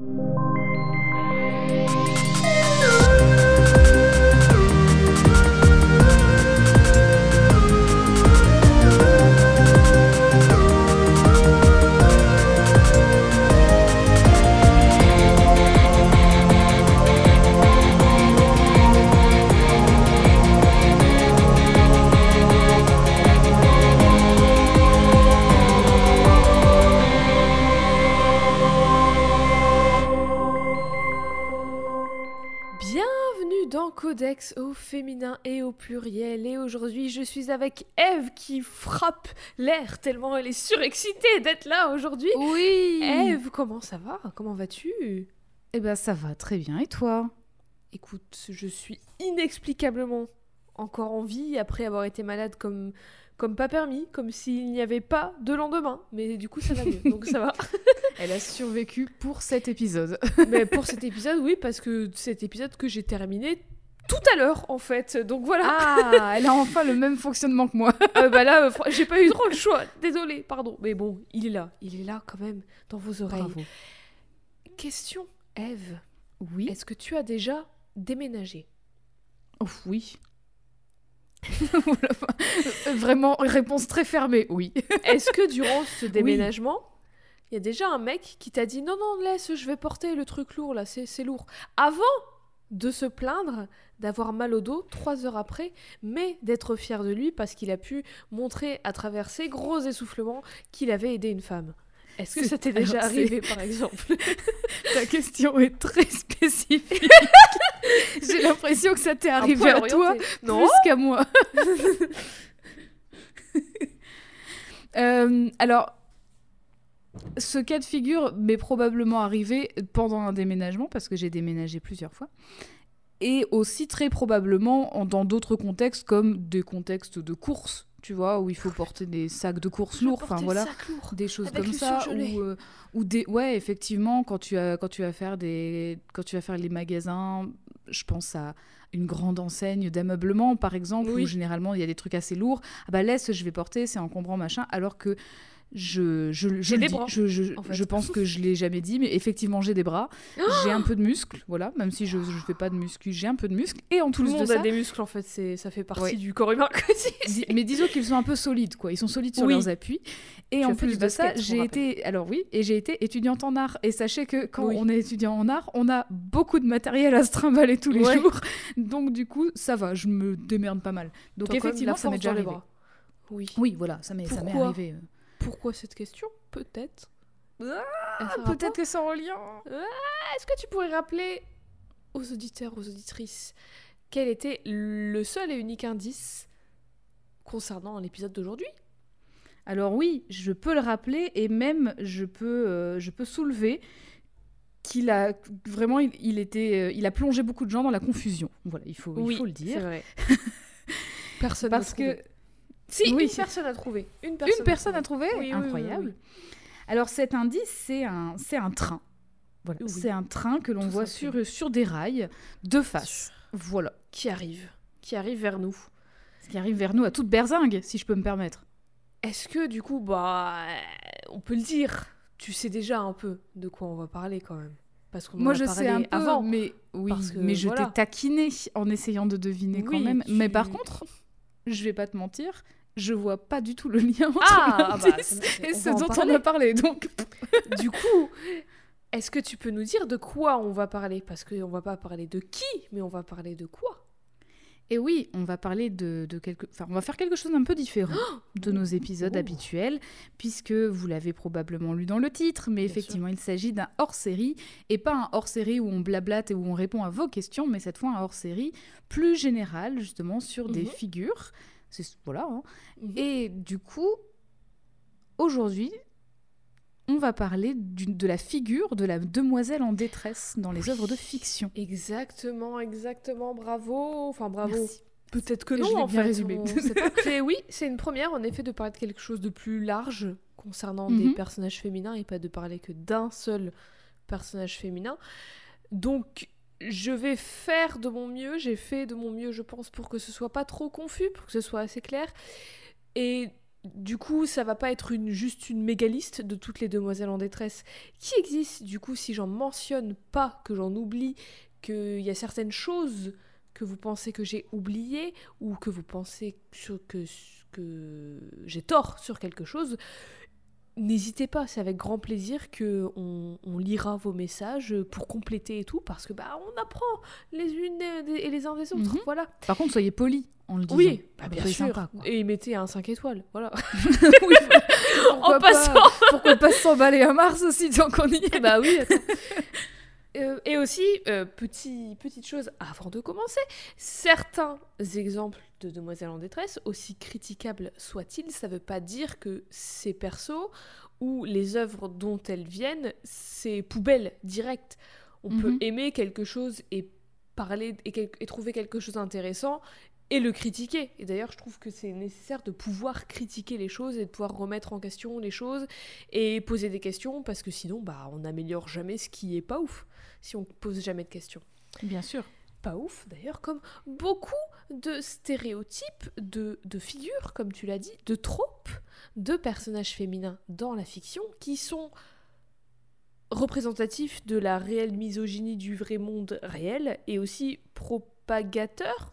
you. Pluriel. Et aujourd'hui, je suis avec Eve qui frappe l'air tellement elle est surexcitée d'être là aujourd'hui. Oui Eve, comment ça va? Comment vas-tu? Eh ben ça va très bien, et toi? Écoute, je suis inexplicablement encore en vie après avoir été malade comme comme pas permis, comme s'il n'y avait pas de lendemain. Mais du coup, ça va mieux, donc ça va. Elle a survécu pour cet épisode. Mais pour cet épisode, oui, parce que cet épisode que j'ai terminé tout à l'heure, en fait. Donc voilà. Ah, elle a enfin le même fonctionnement que moi. Euh, bah là, euh, j'ai pas eu trop le choix. Désolée, pardon. Mais bon, il est là. Il est là quand même, dans vos oreilles. Bravo. Question, Eve. Oui. Est-ce que tu as déjà déménagé? Oui. Euh, Vraiment, réponse très fermée, oui. Est-ce que durant ce déménagement, il y a déjà un mec qui t'a dit non, non, laisse, je vais porter le truc lourd là, c'est lourd. Avant de se plaindre d'avoir mal au dos trois heures après, mais d'être fier de lui parce qu'il a pu montrer à travers ses gros essoufflements qu'il avait aidé une femme. Est-ce que ça t'est déjà arrivé par exemple Ta question est très spécifique. J'ai l'impression que ça t'est arrivé à toi. Non plus qu'à moi. Euh, alors, ce cas de figure m'est probablement arrivé pendant un déménagement, parce que j'ai déménagé plusieurs fois, et aussi très probablement en- dans d'autres contextes, comme des contextes de course, tu vois, où il faut porter des sacs de course lourds, enfin voilà lourd. des choses Avec comme ça ou, euh, ou des ouais effectivement quand tu as quand tu vas faire des quand tu vas faire les magasins je pense à une grande enseigne d'ameublement par exemple Oui. où généralement il y a des trucs assez lourds ah bah laisse je vais porter c'est encombrant machin alors que je je, je, des bras, je, je, en fait. je pense que je l'ai jamais dit mais effectivement j'ai des bras j'ai un peu de muscles voilà même si je je fais pas de muscu j'ai un peu de muscles et en Tout plus le de monde ça a des muscles en fait, c'est ça fait partie Ouais. du corps humain. Mais disons qu'ils sont un peu solides, quoi. Ils sont solides sur Oui. leurs appuis. Et Tu en plus de ça, basket, on j'ai été, alors oui, et j'ai été étudiante en art. Et sachez que quand Oui. on est étudiant en art, on a beaucoup de matériel à se trimballer tous les Ouais. jours. Donc du coup, ça va, je me démerde pas mal. Donc de effectivement, ça m'est déjà arrivé. Oui. Oui, voilà, ça m'est ça arrivé. Pourquoi cette question Peut-être. Ah, Peut-être que c'est en lien. Est-ce que tu pourrais rappeler aux auditeurs, aux auditrices, quel était le seul et unique indice concernant l'épisode d'aujourd'hui? Alors oui, je peux le rappeler et même je peux, euh, je peux soulever qu'il a vraiment, il, il était, euh, il a plongé beaucoup de gens dans la confusion. Voilà, il faut, il faut le c'est dire. vrai. Personne Parce trouvé. Si, Oui. une personne a trouvé. Une personne, Une personne a trouvé Oui, Incroyable. oui, Alors cet indice, c'est un, c'est un train. Voilà. C'est un train que l'on voit sur, sur des rails de face. Voilà. Qui arrive Qui arrive vers nous. Ce qui arrive vers nous à toute berzingue, si je peux me permettre. Est-ce que du coup, bah, on peut le dire? Tu sais déjà un peu de quoi on va parler quand même. Parce qu'on en Moi, a je parlé sais un peu, avant. mais oui, que mais je voilà. t'ai taquiné en essayant de deviner quand même. tu- Mais par contre, je vais pas te mentir, je vois pas du tout le lien entre Ah, ah bah, et ce dont on a parlé. Donc, Du coup, est-ce que tu peux nous dire de quoi on va parler? Parce qu'on va pas parler de qui, mais on va parler de quoi? Et oui, on va parler de, de quelque... Enfin, on va faire quelque chose d'un peu différent de nos épisodes Oh. habituels, puisque vous l'avez probablement lu dans le titre, mais Bien effectivement, il s'agit d'un hors-série, et pas un hors-série où on blablate et où on répond à vos questions, mais cette fois un hors-série plus général, justement, sur des Mhm. figures. C'est- Voilà. hein. Mhm. Et du coup, aujourd'hui, on va parler de la figure de la demoiselle en détresse dans les Oui. œuvres de fiction. Exactement, exactement, bravo. Enfin, bravo. Merci. Peut-être que Je non, l'ai en bien fait. résumé. on oui, c'est une première, en effet, de parler de quelque chose de plus large concernant des Mhm. personnages féminins et pas de parler que d'un seul personnage féminin. Donc, je vais faire de mon mieux. J'ai fait de mon mieux, je pense, pour que ce soit pas trop confus, pour que ce soit assez clair. Et du coup, ça va pas être une, juste une méga liste de toutes les demoiselles en détresse qui existent. Du coup, si j'en mentionne pas, que j'en oublie, qu'il y a certaines choses que vous pensez que j'ai oubliées ou que vous pensez que, que j'ai tort sur quelque chose, N'hésitez pas, c'est avec grand plaisir que on, lira vos messages pour compléter et tout, parce que bah on apprend les unes et les uns des autres. Mhm. Voilà. Par contre, soyez polis en le disant. Oui, bah, bien sûr. et mettez un 5 étoiles, voilà. oui, pourquoi en passant. Pas, pourquoi pas s'emballer à Mars aussi tant qu'on y est Bah oui. Euh, et aussi, euh, petit, petite chose avant de commencer, certains exemples de demoiselles en détresse, aussi critiquables soient-ils, ça ne veut pas dire que ces persos ou les œuvres dont elles viennent, c'est poubelle directe. On peut mhm. aimer quelque chose et parler et, trouver quelque chose d'intéressant et le critiquer. Et d'ailleurs, je trouve que c'est nécessaire de pouvoir critiquer les choses et de pouvoir remettre en question les choses et poser des questions parce que sinon, bah, on n'améliore jamais ce qui est pas ouf si on pose jamais de questions. Bien sûr. Pas ouf, d'ailleurs, comme beaucoup de stéréotypes, de, de figures, comme tu l'as dit, de tropes de personnages féminins dans la fiction qui sont représentatifs de la réelle misogynie du vrai monde réel et aussi propagateurs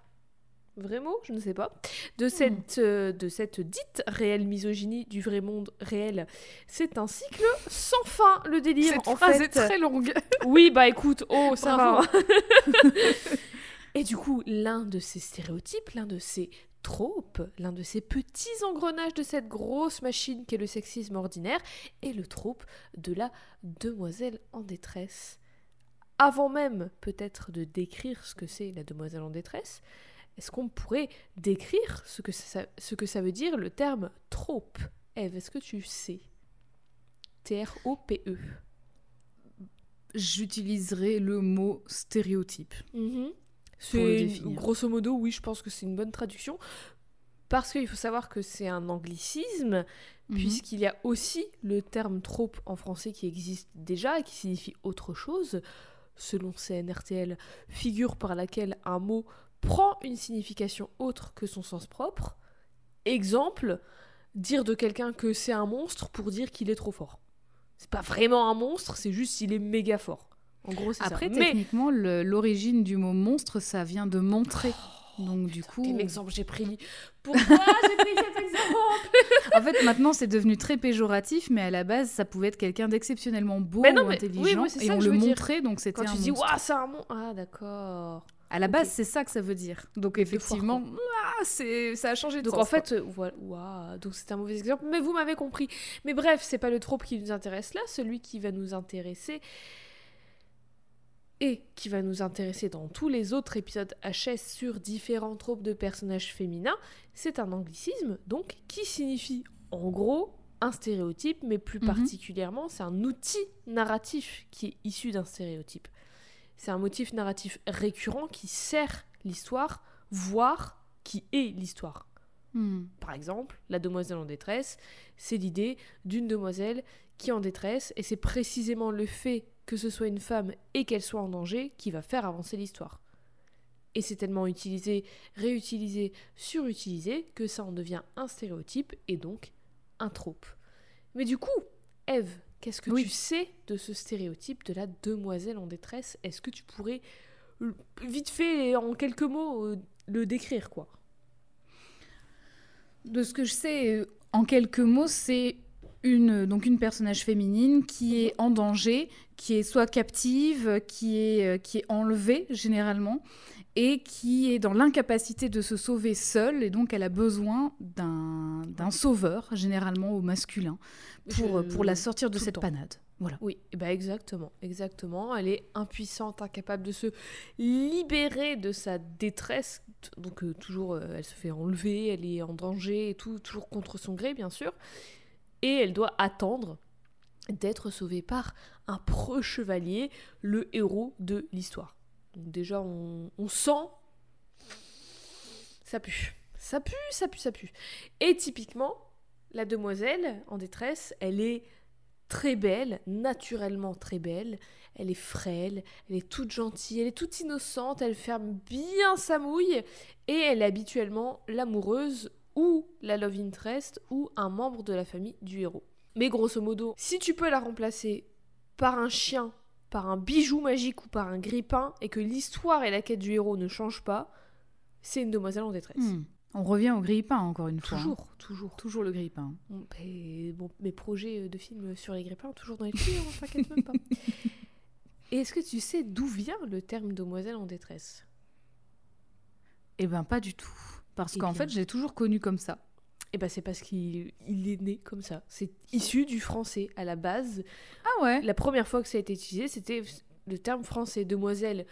vrai mot, je ne sais pas, de hmm. cette, euh, de cette dite réelle misogynie du vrai monde réel. C'est un cycle sans fin, le délire. Cette en phrase est très longue. oui, bah écoute, oh, ça va. Et du coup, l'un de ces stéréotypes, l'un de ces tropes, l'un de ces petits engrenages de cette grosse machine qu'est le sexisme ordinaire, est le trope de la demoiselle en détresse. Avant même peut-être de décrire ce que c'est la demoiselle en détresse, est-ce qu'on pourrait décrire ce que, ça, ce que ça veut dire le terme trope? Eve, est-ce que tu sais? T-R-O-P-E. J'utiliserai le mot stéréotype. Mhm. C'est grosso modo, oui, je pense que c'est une bonne traduction. Parce qu'il faut savoir que c'est un anglicisme, mhm. puisqu'il y a aussi le terme trope en français qui existe déjà et qui signifie autre chose. Selon CNRTL, figure par laquelle un mot prend une signification autre que son sens propre. Exemple, dire de quelqu'un que c'est un monstre pour dire qu'il est trop fort. C'est pas vraiment un monstre, c'est juste qu'il est méga fort. En gros, c'est ça. Après, techniquement, l'origine du mot monstre, ça vient de montrer. Oh, Donc du coup, quel exemple j'ai pris Pourquoi j'ai pris cet exemple? En fait, maintenant c'est devenu très péjoratif, mais à la base, ça pouvait être quelqu'un d'exceptionnellement beau ou intelligent, et on le montrait, donc c'était un Quand tu dis waouh, c'est un monstre, ah d'accord. À la base, c'est ça que ça veut dire. Donc effectivement, ah, c'est ça a changé de Donc en fait, euh, voilà, donc c'est un mauvais exemple, mais vous m'avez compris. Mais bref, c'est pas le trope qui nous intéresse là, celui qui va nous intéresser et qui va nous intéresser dans tous les autres épisodes HS sur différents tropes de personnages féminins, c'est un anglicisme donc qui signifie en gros un stéréotype, mais plus mhm. particulièrement, c'est un outil narratif qui est issu d'un stéréotype. C'est un motif narratif récurrent qui sert l'histoire, voire qui est l'histoire. Hmm. Par exemple, la demoiselle en détresse, c'est l'idée d'une demoiselle qui est en détresse, et c'est précisément le fait que ce soit une femme et qu'elle soit en danger qui va faire avancer l'histoire. Et c'est tellement utilisé, réutilisé, surutilisé que ça en devient un stéréotype et donc un trope. Mais du coup, Eve, Qu'est-ce que tu sais de ce stéréotype de la demoiselle en détresse? Est-ce que tu pourrais vite fait, en quelques mots, euh, le décrire quoi? De ce que je sais, euh, en quelques mots, c'est une, donc une personnage féminine qui est en danger, qui est soit captive, qui est, euh, qui est enlevée généralement, et qui est dans l'incapacité de se sauver seule, et donc elle a besoin d'un sauveur, généralement au masculin, pour, pour la sortir de cette panade. Voilà. Oui, bah exactement, exactement. Elle est impuissante, incapable de se libérer de sa détresse. Donc euh, toujours, euh, elle se fait enlever, elle est en danger et tout, toujours contre son gré, bien sûr. Et elle doit attendre d'être sauvée par un pro-chevalier, le héros de l'histoire. Donc déjà, on, sent... Ça pue. Ça pue, ça pue, ça pue. Et typiquement, la demoiselle en détresse, elle est très belle, naturellement très belle. Elle est frêle, elle est toute gentille, elle est toute innocente, elle ferme bien sa mouille et elle est habituellement l'amoureuse ou la love interest ou un membre de la famille du héros. Mais grosso modo, si tu peux la remplacer par un chien, par un bijou magique ou par un grippin et que l'histoire et la quête du héros ne changent pas, c'est une demoiselle en détresse. Hmm. On revient au grippin encore une fois. hein. Toujours, toujours. Toujours le grippin. Bon, et bon, mes projets de films sur les grippins, toujours dans les tuyaux, hein, t'inquiète même pas. Et est-ce que tu sais d'où vient le terme demoiselle en détresse? Eh ben pas du tout. Parce Eh qu'en fait, je l'ai toujours connu comme ça. Eh ben c'est parce qu'il il est né comme ça. C'est issu du français à la base. Ah ouais La première fois que ça a été utilisé, c'était le terme français demoiselle.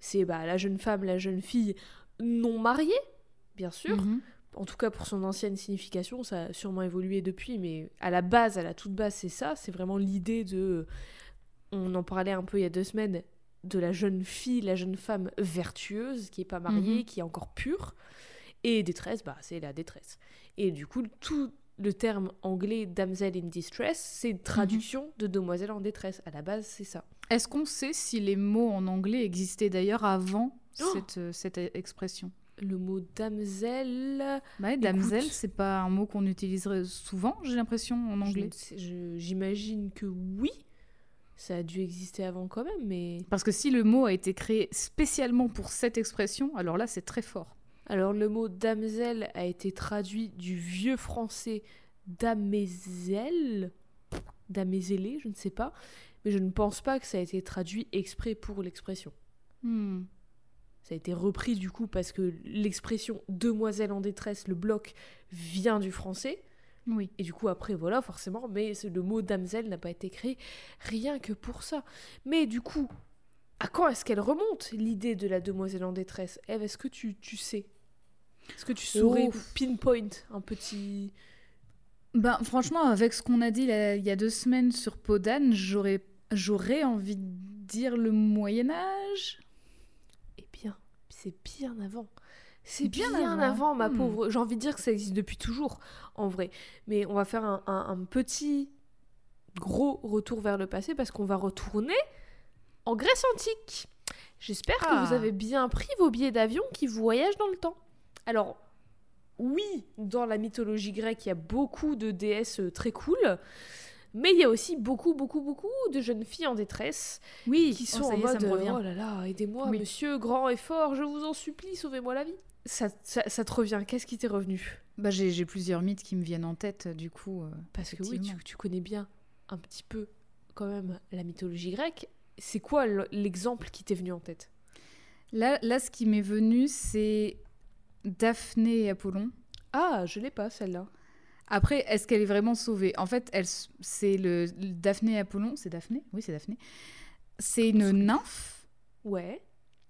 C'est bah, la jeune femme, la jeune fille non mariée, bien sûr. Mhm. En tout cas pour son ancienne signification, ça a sûrement évolué depuis, mais à la base, à la toute base, c'est ça. C'est vraiment l'idée de. On en parlait un peu il y a deux semaines de la jeune fille, la jeune femme vertueuse qui est pas mariée, Mhm. qui est encore pure. Et détresse, bah, c'est la détresse. Et du coup, tout le terme anglais damsel in distress, c'est une traduction de demoiselle en détresse. À la base, c'est ça. Est-ce qu'on sait si les mots en anglais existaient d'ailleurs avant Oh cette, euh, cette expression? Le mot damsel. bah, Damsel, c'est pas un mot qu'on utiliserait souvent, j'ai l'impression, en anglais. J'imagine que oui. Ça a dû exister avant quand même, mais. Parce que si le mot a été créé spécialement pour cette expression, alors là, c'est très fort. Alors le mot damsel a été traduit du vieux français damézelle, damézélé, je ne sais pas, mais je ne pense pas que ça a été traduit exprès pour l'expression. Hmm. Ça a été repris du coup parce que l'expression demoiselle en détresse, le bloc, vient du français. Oui. Et du coup, après, voilà, forcément, mais le mot damsel n'a pas été créé rien que pour ça. Mais du coup, à quand est-ce qu'elle remonte, l'idée de la demoiselle en détresse? Eve, est-ce que tu, tu sais? Est-ce que tu saurais Oh. pinpoint un petit... Ben, franchement, avec ce qu'on a dit là, il y a deux semaines sur Podane, j'aurais, j'aurais envie de dire le Moyen-Âge. Eh bien, c'est bien avant. C'est Bien bien, avant. avant, ma Hmm. pauvre. J'ai envie de dire que ça existe depuis toujours, en vrai. Mais on va faire un, un- un petit gros retour vers le passé parce qu'on va retourner en Grèce antique. J'espère que Ah. vous avez bien pris vos billets d'avion qui voyagent dans le temps. Alors, oui, dans la mythologie grecque, il y a beaucoup de déesses euh, très cool. Mais il y a aussi beaucoup, beaucoup, beaucoup de jeunes filles en détresse Oui, qui oh, sont ça en est, ça mode me euh, revient. oh là là aidez-moi Oui. monsieur grand et fort je vous en supplie sauvez-moi la vie ça, ça, ça te revient qu'est-ce qui t'est revenu? Bah, j'ai, j'ai plusieurs mythes qui me viennent en tête, du coup. euh, parce que oui tu, tu connais bien un petit peu quand même la mythologie grecque c'est quoi l'exemple qui t'est venu en tête? Là, là, ce qui m'est venu, c'est Daphné et Apollon. ah je l'ai pas celle-là Après, est-ce qu'elle est vraiment sauvée? En fait, elle, c'est le le Daphné et Apollon. C'est Daphné? Oui, c'est Daphné. C'est une nymphe? ouais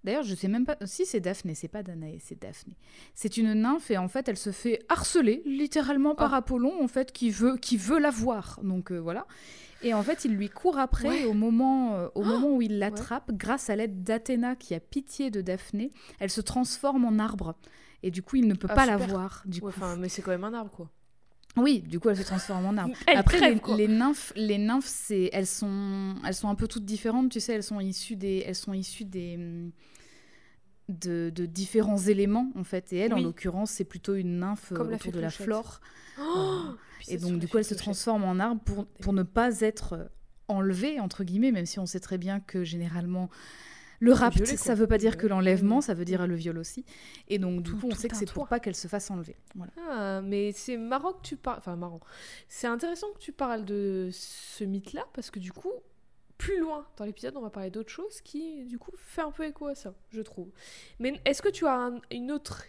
D'ailleurs, je sais même pas. Si, c'est Daphné, c'est pas Danaé, c'est Daphné. C'est une nymphe et en fait, elle se fait harceler littéralement par Apollon, en fait, qui veut, qui veut la voir. Donc euh, voilà. Et en fait, il lui court après Ouais. au moment, euh, au moment où il l'attrape, grâce à l'aide d'Athéna qui a pitié de Daphné. Elle se transforme en arbre. Et du coup, il ne peut Ah, pas la super. voir. Du Ouais, coup. mais c'est quand même un arbre quoi Oui, du coup, elle se transforme en arbre. Elle Après, crève, les, nymphes, les nymphes, c'est, elles sont, elles sont un peu toutes différentes. Tu sais, elles sont issues des, elles sont issues des, de, de différents éléments en fait. Et elle, en l'occurrence, c'est plutôt une nymphe euh, Comme la autour de la clochette. flore. Oh, Et Puis donc, du coup, elle se transforme en arbre pour, pour ne pas être euh, enlevée entre guillemets, même si on sait très bien que généralement. Le rapt, Violée, ça veut pas dire que l'enlèvement, Oui. ça veut dire le viol aussi. Et donc, du Tout- coup, on sait que c'est pour pas qu'elle se fasse enlever. Voilà. Ah, mais c'est marrant que tu parles. Enfin, marrant. C'est intéressant que tu parles de ce mythe-là parce que du coup, plus loin dans l'épisode, on va parler d'autre chose qui, du coup, fait un peu écho à ça, je trouve. Mais est-ce que tu as un, une autre,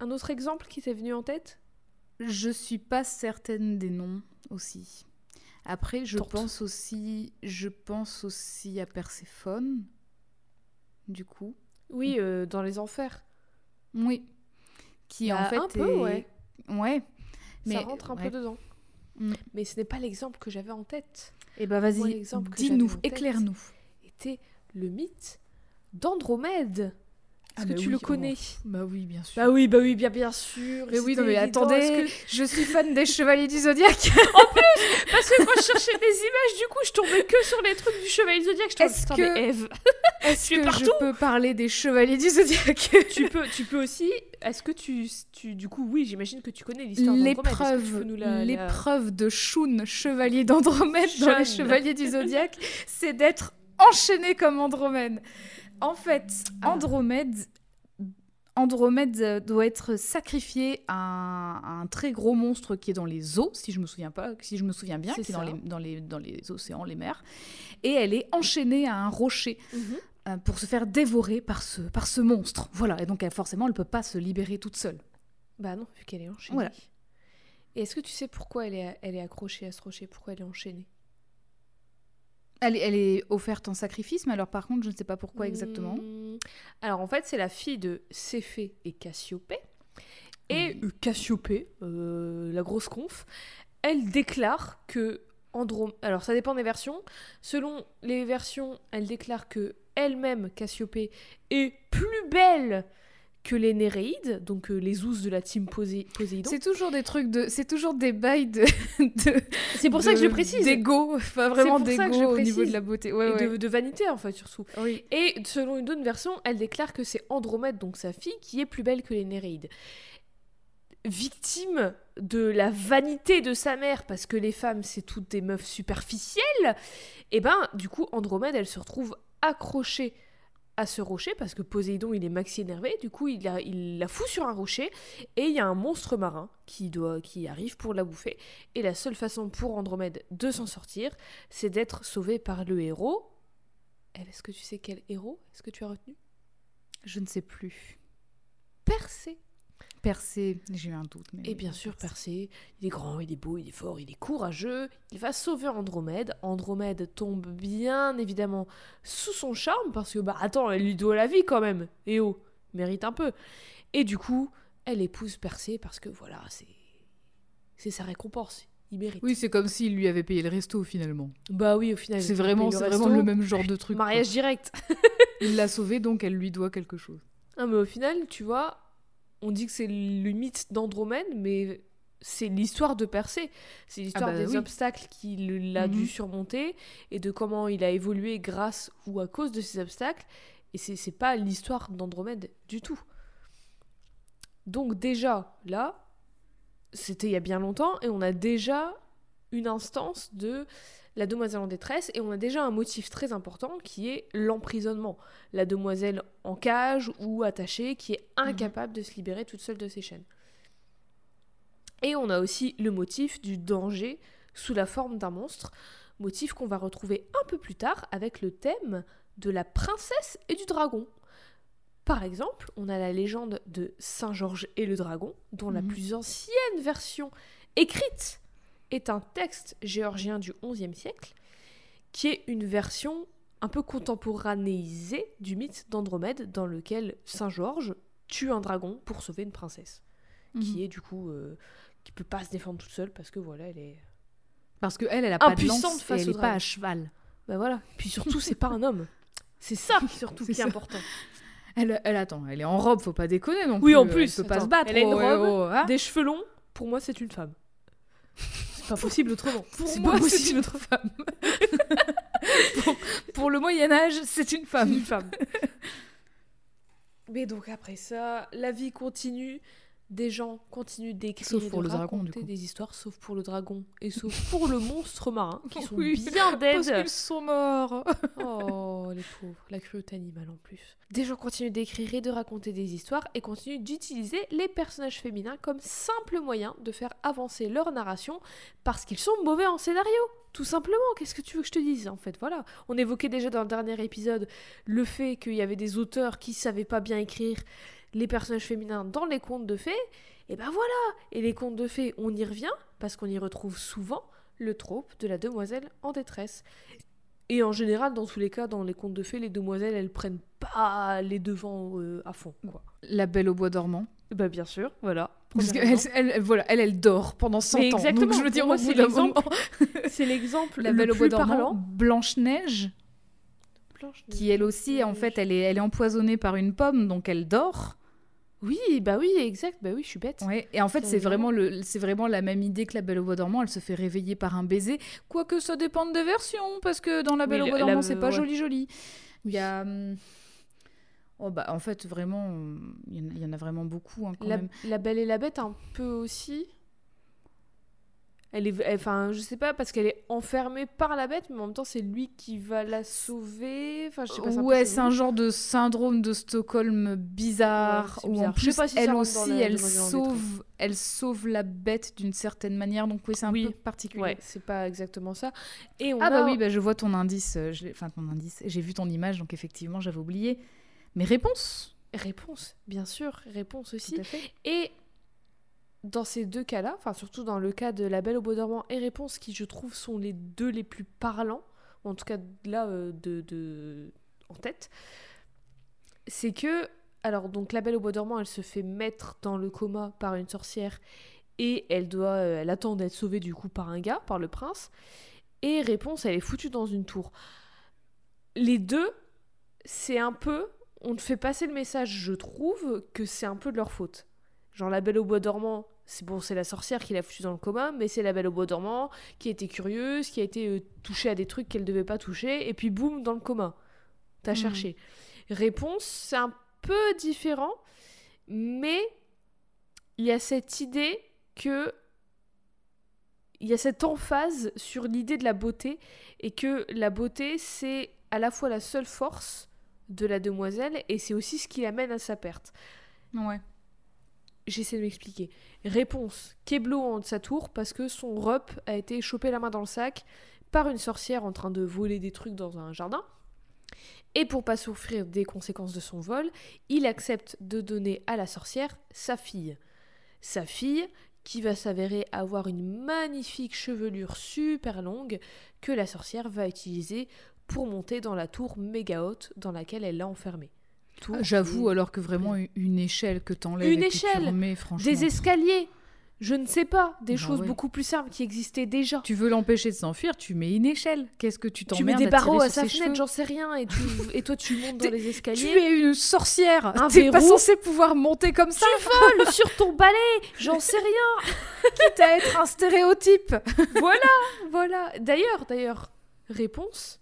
un autre exemple qui t'est venu en tête? Je suis pas certaine des noms aussi. Après, je Tente. pense aussi, je pense aussi à Perséphone. Du coup, Oui, euh, dans les enfers. oui, qui Bah, en fait un peu, est- ouais. ouais. Mais ça rentre un ouais. peu dedans. Mm. Mais ce n'est pas l'exemple que j'avais en tête. Et bah vas-y, dis-nous, éclaire-nous. Était le mythe d'Andromède. Est-ce Ah que bah tu oui, le oh. connais Bah oui, bien sûr. Bah oui, bah oui, bien, bien sûr. mais oui, non mais attendez, que- je suis fan des Chevaliers du Zodiaque. Parce que quand je cherchais des images, du coup, je tombais que sur les trucs du Chevalier Zodiac. Je tombais, Est-ce que- Eve, Est-ce que partout je peux parler des Chevaliers du Zodiaque tu peux, tu peux aussi. Est-ce que tu, tu, du coup, oui, j'imagine que tu connais l'histoire d'Andromède. L'épreuve, la- l'épreuve de Shun, chevalier d'Andromède dans les. Chevaliers du Zodiaque, c'est d'être enchaîné comme Andromède. En fait, Ah. Andromède, Andromède euh, doit être sacrifié à un, à un très gros monstre qui est dans les eaux, si je me souviens pas, si je me souviens bien, qui est dans les, dans, les, dans les océans, les mers, et elle est enchaînée à un rocher Mhm. euh, pour se faire dévorer par ce, par ce monstre. Voilà, et donc elle, forcément, elle peut pas se libérer toute seule. Bah non, vu qu'elle est enchaînée. Voilà. Et est-ce que tu sais pourquoi elle est, elle est accrochée à ce rocher? Pourquoi elle est enchaînée? Elle, est- elle est offerte en sacrifice, mais alors par contre, je ne sais pas pourquoi exactement. Hmm, Alors en fait, c'est la fille de Céphée et Cassiopée. Et euh, Cassiopée, euh, la grosse conf, elle déclare que Androm... Alors ça dépend des versions. Selon les versions, elle déclare que elle-même, Cassiopée, est plus belle que les Néréides, donc euh, les ousses de la team Posé- Poséidon. C'est toujours des trucs de. C'est toujours des bails de. de C'est pour ça que je le précise. D'ego, enfin vraiment d'ego au niveau de la beauté. Ouais, Et ouais. de, de vanité en fait surtout. Oui. Et selon une autre version, elle déclare que c'est Andromède, donc sa fille, qui est plus belle que les Néréides. Victime de la vanité de sa mère, parce que les femmes, c'est toutes des meufs superficielles, et ben, du coup, Andromède, elle se retrouve accrochée à ce rocher, parce que Poséidon, il est maxi énervé, du coup, il la, il la fout sur un rocher, et il y a un monstre marin qui, doit, qui arrive pour la bouffer, et la seule façon pour Andromède de s'en sortir, c'est d'être sauvée par le héros. Est-ce que tu sais quel héros Est-ce que tu as retenu? Je ne sais plus. Persée. Percé, j'ai eu un doute. Mais Et bien sûr, Persée, il est grand, il est beau, il est fort, il est courageux. Il va sauver Andromède. Andromède tombe bien évidemment sous son charme parce que, bah attends, elle lui doit la vie quand même. Et oh, mérite un peu. Et du coup, elle épouse Persée parce que voilà, c'est c'est sa récompense. Il mérite. Oui, c'est comme s'il lui avait payé le resto finalement. Bah oui, au final. C'est vraiment, le c'est vraiment le même genre de truc. quoi. Mariage direct. Il l'a sauvé donc elle lui doit quelque chose. Ah, mais au final, tu vois, on dit que c'est le mythe d'Andromède, mais c'est l'histoire de Persée. C'est l'histoire Ah bah des oui. obstacles qu'il a dû Mhm. surmonter et de comment il a évolué grâce ou à cause de ces obstacles. Et c'est pas l'histoire d'Andromède du tout. Donc déjà, là, c'était il y a bien longtemps et on a déjà une instance de la demoiselle en détresse et on a déjà un motif très important qui est l'emprisonnement. La demoiselle en cage ou attachée qui est incapable de se libérer toute seule de ses chaînes. Et on a aussi le motif du danger sous la forme d'un monstre, motif qu'on va retrouver un peu plus tard avec le thème de la princesse et du dragon. Par exemple, on a la légende de Saint Georges et le dragon, dont la Mhm. plus ancienne version écrite est un texte géorgien du XIe siècle, qui est une version un peu contemporanéisée du mythe d'Andromède, dans lequel Saint Georges tue un dragon pour sauver une princesse, Mhm. qui est du coup euh, qui peut pas se défendre toute seule parce que voilà, elle est Parce que elle, elle a pas de lance et face elle au est pas à cheval. bah voilà. Puis surtout, c'est pas un homme. C'est ça surtout qui est important. Elle, elle attend, elle est en robe, faut pas déconner non Oui, en plus, elle peut pas attends, se battre. elle a une oh, robe, oh, hein. Des cheveux longs, pour moi, c'est une femme. Pas possible autrement. Pour C'est moi, pas c'est possible une autre femme. pour, pour le Moyen Âge, c'est une femme. une femme. Mais donc après ça, la vie continue. Des gens continuent d'écrire Sauf et pour de le raconter des histoires, sauf pour le dragon et sauf pour le monstre marin, qui sont Oui, bien Parce dead. qu'ils sont morts. Oh, les pauvres, la cruauté animale en plus. Des gens continuent d'écrire et de raconter des histoires et continuent d'utiliser les personnages féminins comme simple moyen de faire avancer leur narration parce qu'ils sont mauvais en scénario. Tout simplement, qu'est-ce que tu veux que je te dise En fait, voilà. On évoquait déjà dans le dernier épisode le fait qu'il y avait des auteurs qui savaient pas bien écrire les personnages féminins dans les contes de fées. Et ben voilà Et les contes de fées, on y revient parce qu'on y retrouve souvent le trope de la demoiselle en détresse. Et en général, dans tous les cas, dans les contes de fées, les demoiselles, elles prennent pas les devants euh, à fond. Quoi. La Belle au bois dormant. Bah bien sûr, voilà. Parce qu'elle, elle, elle- voilà, elle, elle dort pendant 100 Mais ans. exactement, Donc je veux dire, moi, c'est l'exemple c'est l'exemple La le Belle au bois dormant, parlant. Blanche-Neige. Blanche qui elle aussi, en fait, elle est, elle est empoisonnée par une pomme, donc elle dort. Oui, bah oui, exact. Bah oui, je suis bête. Ouais. Et en fait, c'est vraiment, le, c'est vraiment la même idée que la Belle au Bois dormant. Elle se fait réveiller par un baiser. Quoique ça dépende des versions, parce que dans la Belle au Bois dormant, c'est pas joli joli. Il y a. Hum, oh bah, en fait, vraiment, il y, en a vraiment beaucoup. Hein, quand la, même. la Belle et la Bête, un peu aussi. Elle est, enfin, je sais pas parce qu'elle est enfermée par la bête, mais en même temps c'est lui qui va la sauver. Enfin, je sais pas. Ouais, c'est un genre de syndrome de Stockholm bizarre où en plus elle aussi, elle sauve, elle sauve la bête d'une certaine manière. Donc oui, c'est un peu particulier. Ouais, c'est pas exactement ça. Et ah bah oui, bah, je vois ton indice. Euh, enfin ton indice. J'ai vu ton image, donc effectivement j'avais oublié. Mais réponse. Réponse, bien sûr, réponse aussi. Et dans ces deux cas-là, enfin surtout dans le cas de La Belle au Bois dormant et Réponse, qui je trouve sont les deux les plus parlants, en tout cas là euh, de, de, en tête, c'est que, alors donc La Belle au Bois dormant, elle se fait mettre dans le coma par une sorcière et elle doit, euh, elle attend d'être sauvée du coup par un gars, par le prince, et Réponse, elle est foutue dans une tour. Les deux, c'est un peu, on te fait passer le message, je trouve, que c'est un peu de leur faute Genre la belle au bois dormant, c'est bon, c'est la sorcière qui l'a foutu dans le coma, mais c'est la belle au bois dormant qui a été curieuse, qui a été euh, touchée à des trucs qu'elle devait pas toucher, et puis boum, dans le coma. T'as hmm. cherché. Réponse, c'est un peu différent, mais il y a cette idée que il y a cette emphase sur l'idée de la beauté et que la beauté c'est à la fois la seule force de la demoiselle et c'est aussi ce qui l'amène à sa perte. Ouais. J'essaie de m'expliquer. Réponse Keblo en de sa tour parce que son rep a été chopé la main dans le sac par une sorcière en train de voler des trucs dans un jardin. Et pour pas souffrir des conséquences de son vol, il accepte de donner à la sorcière sa fille. Sa fille, qui va s'avérer avoir une magnifique chevelure super longue que la sorcière va utiliser pour monter dans la tour méga haute dans laquelle elle l'a enfermée. Ah, j'avoue, alors que vraiment une échelle que t'enlèves. Une échelle Des escaliers je ne sais pas, des bah choses beaucoup plus simples qui existaient déjà. Tu veux l'empêcher de s'enfuir, tu mets une échelle. Qu'est-ce que tu Tu mets des barreaux à, sa fenêtre, j'en sais rien, et, et toi tu montes dans les escaliers. Tu es une sorcière, t'es pas censé pouvoir monter comme ça. Tu voles sur ton balai, j'en sais rien. Quitte à être un stéréotype. voilà, voilà. D'ailleurs, d'ailleurs, réponse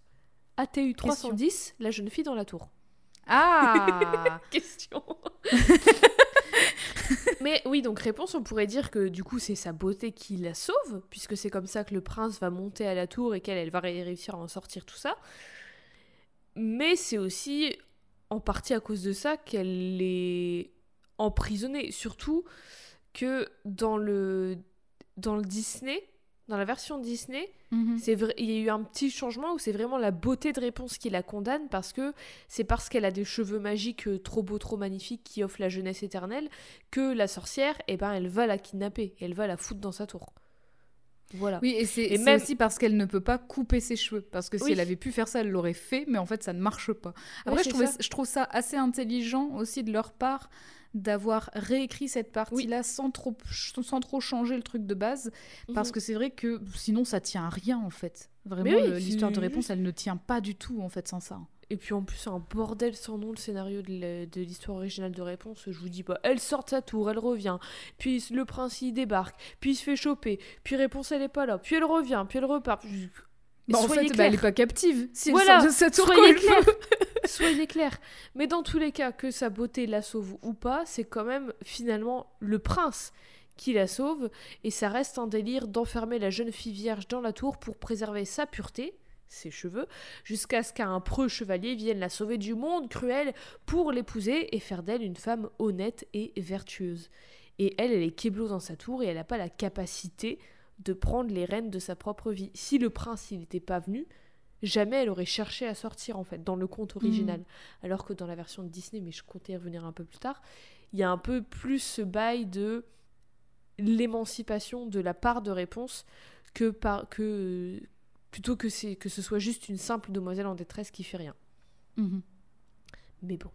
ATU 310, la jeune fille dans la tour. Ah Question Mais oui, donc réponse, on pourrait dire que du coup c'est sa beauté qui la sauve, puisque c'est comme ça que le prince va monter à la tour et qu'elle elle va réussir à en sortir tout ça. Mais c'est aussi en partie à cause de ça qu'elle est emprisonnée. Surtout que dans le, dans le Disney, dans la version Disney, mhm. il y a eu un petit changement où c'est vraiment la beauté de réponse qui la condamne parce que c'est parce qu'elle a des cheveux magiques euh, trop beaux, trop magnifiques qui offrent la jeunesse éternelle que la sorcière, eh ben, elle va la kidnapper elle va la foutre dans sa tour. Voilà. Oui, et c'est même... aussi parce qu'elle ne peut pas couper ses cheveux. Parce que si elle avait pu faire ça, elle l'aurait fait, mais en fait, ça ne marche pas. Après, je, je trouve ça assez intelligent aussi de leur part d'avoir réécrit cette partie-là sans, trop, sans trop changer le truc de base. Parce mhm. que c'est vrai que sinon, ça tient à rien, en fait. Vraiment, l'histoire de réponse, elle ne tient pas du tout, en fait, sans ça. Et puis en plus, c'est un bordel sans nom le scénario de l'histoire originale de réponse. Je vous dis pas, elle sort de sa tour, elle revient. Puis le prince il débarque, puis il se fait choper. Puis réponse elle est pas là. Puis elle revient, puis elle repart. Bah, en fait, bah, elle est pas captive. Si voilà, de sa tour soyez clair. soyez clair. Mais dans tous les cas, que sa beauté la sauve ou pas, c'est quand même finalement le prince qui la sauve. Et ça reste un délire d'enfermer la jeune fille vierge dans la tour pour préserver sa pureté ses cheveux, jusqu'à ce qu'un preux chevalier vienne la sauver du monde cruel pour l'épouser et faire d'elle une femme honnête et vertueuse. Et elle, elle est keblo dans sa tour et elle n'a pas la capacité de prendre les rênes de sa propre vie. Si le prince n'était pas venu, jamais elle aurait cherché à sortir en fait dans le conte original. Hmm. Alors que dans la version de Disney, mais je comptais revenir un peu plus tard, il y a un peu plus ce bail de l'émancipation de la part de réponse que par que plutôt que c'est que ce soit juste une simple demoiselle en détresse qui fait rien. Mhm. Mais bon.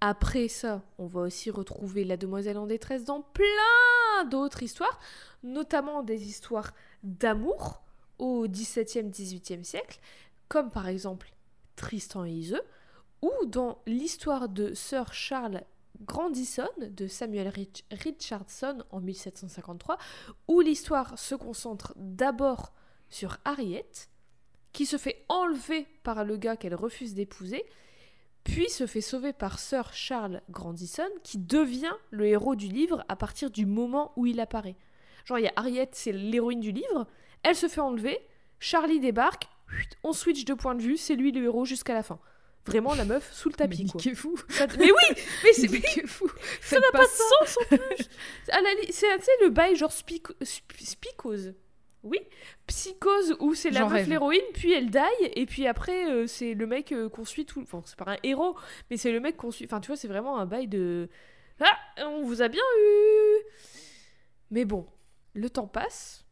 Après ça, on va aussi retrouver la demoiselle en détresse dans plein d'autres histoires, notamment des histoires d'amour au XVIIe, XVIIIe siècle, comme par exemple Tristan et Iseux, ou dans l'histoire de Sir Charles Grandison de Samuel Richardson en 1753, où l'histoire se concentre d'abord sur Harriet, qui se fait enlever par le gars qu'elle refuse d'épouser, puis se fait sauver par Sir Charles Grandison, qui devient le héros du livre à partir du moment où il apparaît. Genre, il y a Harriet, c'est l'héroïne du livre, elle se fait enlever, Charlie débarque, on switch de point de vue, c'est lui le héros jusqu'à la fin. Vraiment la meuf sous le tapis. Mais quoi. fou. Mais oui, mais c'est mais fou. ça n'a pas, de sens en plus. C'est le bail genre spicose. Oui, psychose où c'est la meuf l'héroïne, puis elle die, et puis après euh, c'est le mec euh, qu'on suit tout. Enfin, c'est pas un héros, mais c'est le mec qu'on suit. Enfin, tu vois, c'est vraiment un bail de. Ah, on vous a bien eu Mais bon, le temps passe,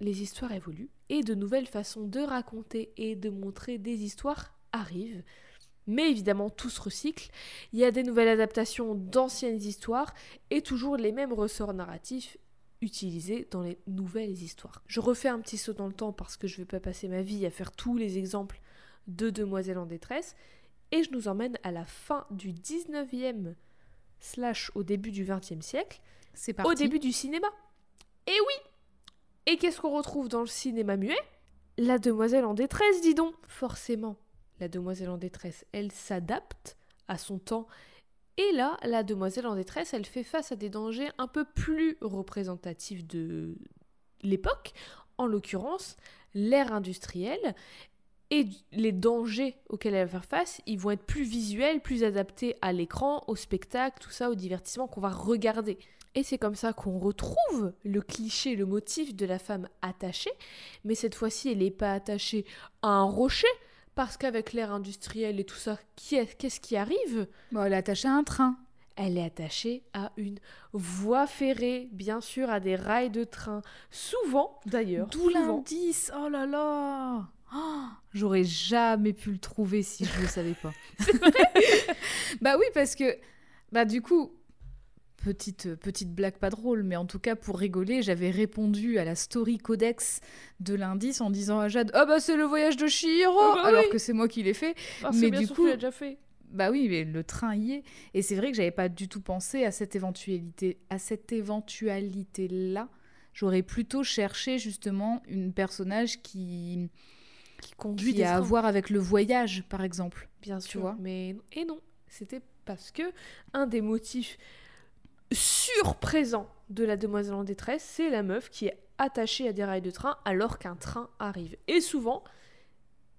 les histoires évoluent, et de nouvelles façons de raconter et de montrer des histoires arrivent. Mais évidemment, tout se recycle. Il y a des nouvelles adaptations d'anciennes histoires et toujours les mêmes ressorts narratifs utilisés dans les nouvelles histoires. Je refais un petit saut dans le temps parce que je ne vais pas passer ma vie à faire tous les exemples de demoiselles en détresse. Et je nous emmène à la fin du 19e slash au début du 20e siècle. C'est parti. Au début du cinéma. Et oui Et qu'est-ce qu'on retrouve dans le cinéma muet? La demoiselle en détresse, dis donc Forcément la demoiselle en détresse, elle s'adapte à son temps. Et là, la demoiselle en détresse, elle fait face à des dangers un peu plus représentatifs de l'époque, en l'occurrence l'ère industrielle. Et les dangers auxquels elle va faire face, ils vont être plus visuels, plus adaptés à l'écran, au spectacle, tout ça, au divertissement qu'on va regarder. Et c'est comme ça qu'on retrouve le cliché, le motif de la femme attachée, mais cette fois-ci, elle n'est pas attachée à un rocher, parce qu'avec l'ère industrielle et tout ça, qu'est-ce qui arrive? Bon, Elle est attachée à un train. Elle est attachée à une voie ferrée, bien sûr, à des rails de train. Souvent, d'ailleurs. D'où l'indice Oh là là oh, J'aurais jamais pu le trouver si je ne le savais pas. bah oui, parce que, bah du coup, petite, petite blague pas drôle, mais en tout cas pour rigoler, j'avais répondu à la story codex de l'indice en disant à Jade Ah bah c'est le voyage de Shihiro ah bah Alors que c'est moi qui l'ai fait. Ah, mais du coup, déjà fait. Bah oui, mais le train y est. Et c'est vrai que j'avais pas du tout pensé à cette éventualité, à cette éventualité là. J'aurais plutôt cherché justement une personnage qui qui conduit à avoir avec le voyage, par exemple. Bien sûr. Vois? mais et non, c'était parce que un des motifs surprésent de la demoiselle en détresse, c'est la meuf qui est attachée à des rails de train alors qu'un train arrive. Et souvent,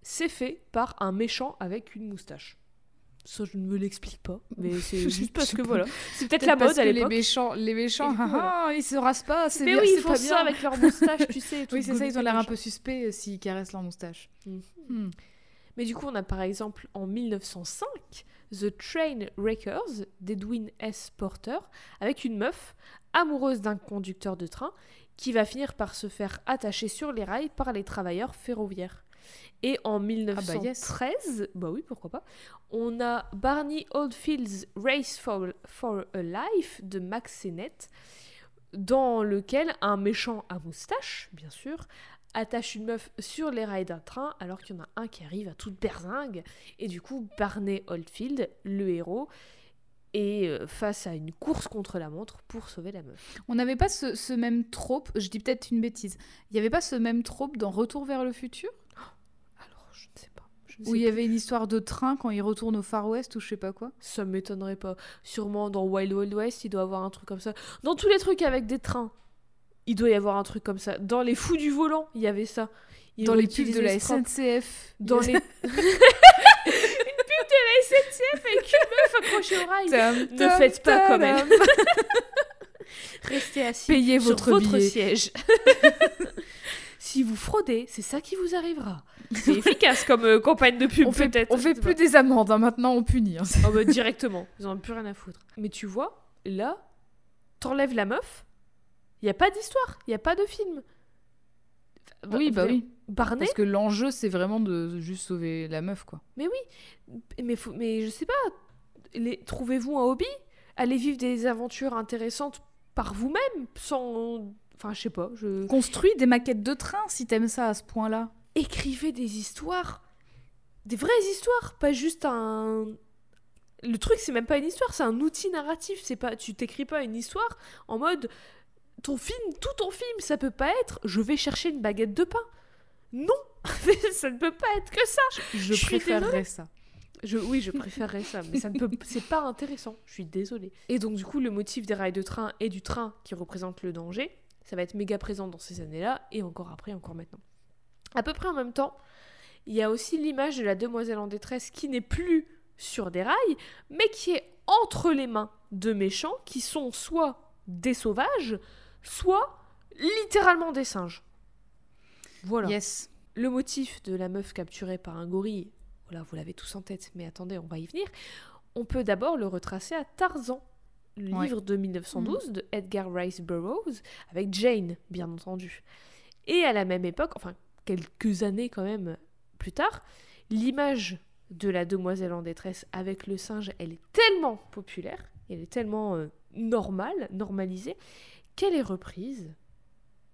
c'est fait par un méchant avec une moustache. Ça, je ne me l'explique pas, mais c'est juste parce que voilà. C'est peut-être la mode à l'époque. Les méchants, les méchants, ah, ah, ils se rasent pas, c'est Mais oui, ils font ça avec leur moustache, tu sais. Oui, c'est ça, ils ont l'air un peu suspects euh, s'ils caressent leur moustache. Mhm. Hmm. Mais du coup, on a par exemple en 1905 The Train Wreckers d'Edwin S. Porter, avec une meuf amoureuse d'un conducteur de train qui va finir par se faire attacher sur les rails par les travailleurs ferroviaires. Et en 1913, ah bah, bah, oui, pourquoi pas, on a Barney Oldfield's Race for, for a Life de Max Sennett, dans lequel un méchant à moustache, bien sûr, attache une meuf sur les rails d'un train alors qu'il y en a un qui arrive à toute berzingue. Et du coup, Barney Oldfield, le héros, est euh, face à une course contre la montre pour sauver la meuf. On n'avait pas ce, même trope, je dis peut-être une bêtise, il n'y avait pas ce même trope dans Retour vers le futur? Alors, je ne sais pas. Où il y avait une histoire de train quand il retourne au Far West ou je sais pas quoi? Ça m'étonnerait pas. Sûrement dans Wild Wild West, il doit avoir un truc comme ça. Dans tous les trucs avec des trains, il doit y avoir un truc comme ça. Dans les fous du volant, il y avait ça. dans les pubs de la SNCF. Dans les. une pub de la SNCF avec une meuf accrochée au rail. ne faites pas quand même. Restez assis Payez sur votre, votre siège. si vous fraudez, c'est ça qui vous arrivera. C'est efficace comme euh, campagne de pub, peut-être. On fait plus des amendes, hein, maintenant on punit. Hein. Oh, bah, directement, ils n'ont plus rien à foutre. Mais tu vois, là, t'enlèves la meuf, il n'y a pas d'histoire, il n'y a pas de film. Oui, bah oui. Barney. Parce que l'enjeu, c'est vraiment de juste sauver la meuf, quoi. Mais oui. Mais, faut... mais je sais pas. Les... Trouvez-vous un hobby? Allez vivre des aventures intéressantes par vous-même, sans. Enfin, je sais pas. Je... Construis des maquettes de train si t'aimes ça à ce point-là. Écrivez des histoires des vraies histoires, pas juste un. Le truc, c'est même pas une histoire, c'est un outil narratif. C'est pas, tu t'écris pas une histoire en mode ton film, tout ton film, ça peut pas être. Je vais chercher une baguette de pain. Non, ça ne peut pas être que ça. Je, préférerais ça. Je, oui, je préférerais ça, mais ça ne peut, c'est pas intéressant. Je suis désolée. Et donc du coup, le motif des rails de train et du train qui représente le danger, ça va être méga présent dans ces années-là et encore après, encore maintenant. À peu près en même temps, il y a aussi l'image de la demoiselle en détresse qui n'est plus sur des rails, mais qui est entre les mains de méchants qui sont soit des sauvages, soit littéralement des singes. Voilà. Yes. Le motif de la meuf capturée par un gorille, voilà, vous l'avez tous en tête, mais attendez, on va y venir. On peut d'abord le retracer à Tarzan, le Ouais. livre de 1912 de Edgar Rice Burroughs, avec Jane, bien entendu. Et à la même époque, enfin quelques années quand même plus tard, l'image de la demoiselle en détresse avec le singe, elle est tellement populaire, elle est tellement euh, normale, normalisée, qu'elle est reprise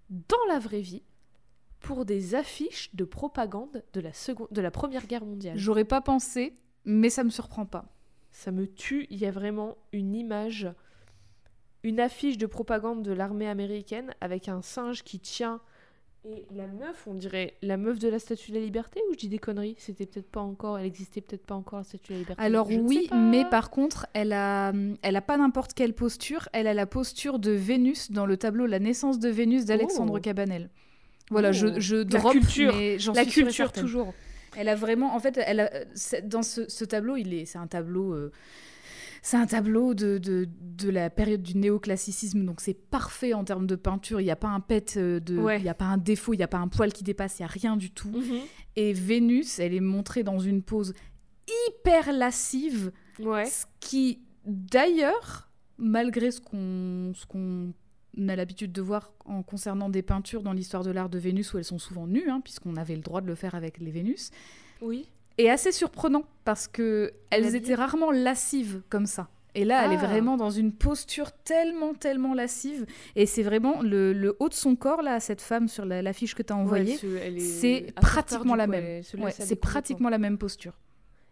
dans la vraie vie pour des affiches de propagande de la, seconde, de la Première Guerre mondiale. J'aurais pas pensé, mais ça me surprend pas. Ça me tue, il y a vraiment une image, une affiche de propagande de l'armée américaine avec un singe qui tient... Et la meuf, on dirait la meuf de la Statue de la Liberté ou je dis des conneries? C'était peut-être pas encore, elle existait peut-être pas encore la Statue de la Liberté. Alors oui, mais par contre, elle a, elle a pas n'importe quelle posture. Elle a la posture de Vénus dans le tableau La naissance de Vénus d'Alexandre Oh. Cabanel. Voilà, je, Oh. je La drop, culture. mais La suis culture certaine. toujours. Elle a vraiment, en fait, elle a, dans ce, ce tableau, il est, c'est un tableau, euh, c'est un tableau de, de, de la période du néoclassicisme, donc c'est parfait en termes de peinture. Il n'y a pas un pet euh, de, Ouais. il y a pas un défaut, il n'y a pas un poil qui dépasse, il y a rien du tout. Mhm. Et Vénus, elle est montrée dans une pose hyper lascive, Ouais. ce qui, d'ailleurs, malgré ce qu'on, ce qu'on a l'habitude de voir en concernant des peintures dans l'histoire de l'art de Vénus où elles sont souvent nues, hein, puisqu'on avait le droit de le faire avec les Vénus, Oui. Est assez surprenant parce que elles étaient rarement lascives comme ça. Et là, elle est Ah. vraiment dans une posture tellement, tellement lascive. Et c'est vraiment le, le haut de son corps, là, cette femme sur la- l'affiche que tu as envoyée. Ouais, c'est pratiquement la coup, même. Ouais, c'est pratiquement la même posture.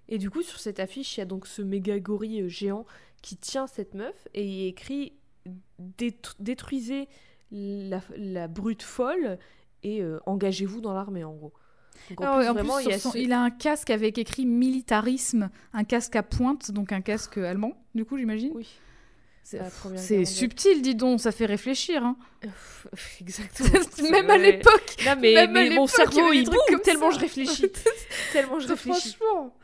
Et du coup, sur cette affiche, il y a donc ce méga gorille euh, géant qui tient cette meuf et il écrit Détru- Détruisez la, la brute folle et euh, engagez-vous dans l'armée, en gros. Donc, en plus, ouais, en vraiment, plus, il a sur son- ce- il a un casque avec écrit militarisme, un casque à pointe, donc un casque allemand, du coup, j'imagine. Oui. C'est subtil, dis donc, ça fait réfléchir. hein. Exactement. Même à l'époque. Non, mais, même à mais mon cerveau, il comme tellement je réfléchis. tellement je réfléchis. Franchement.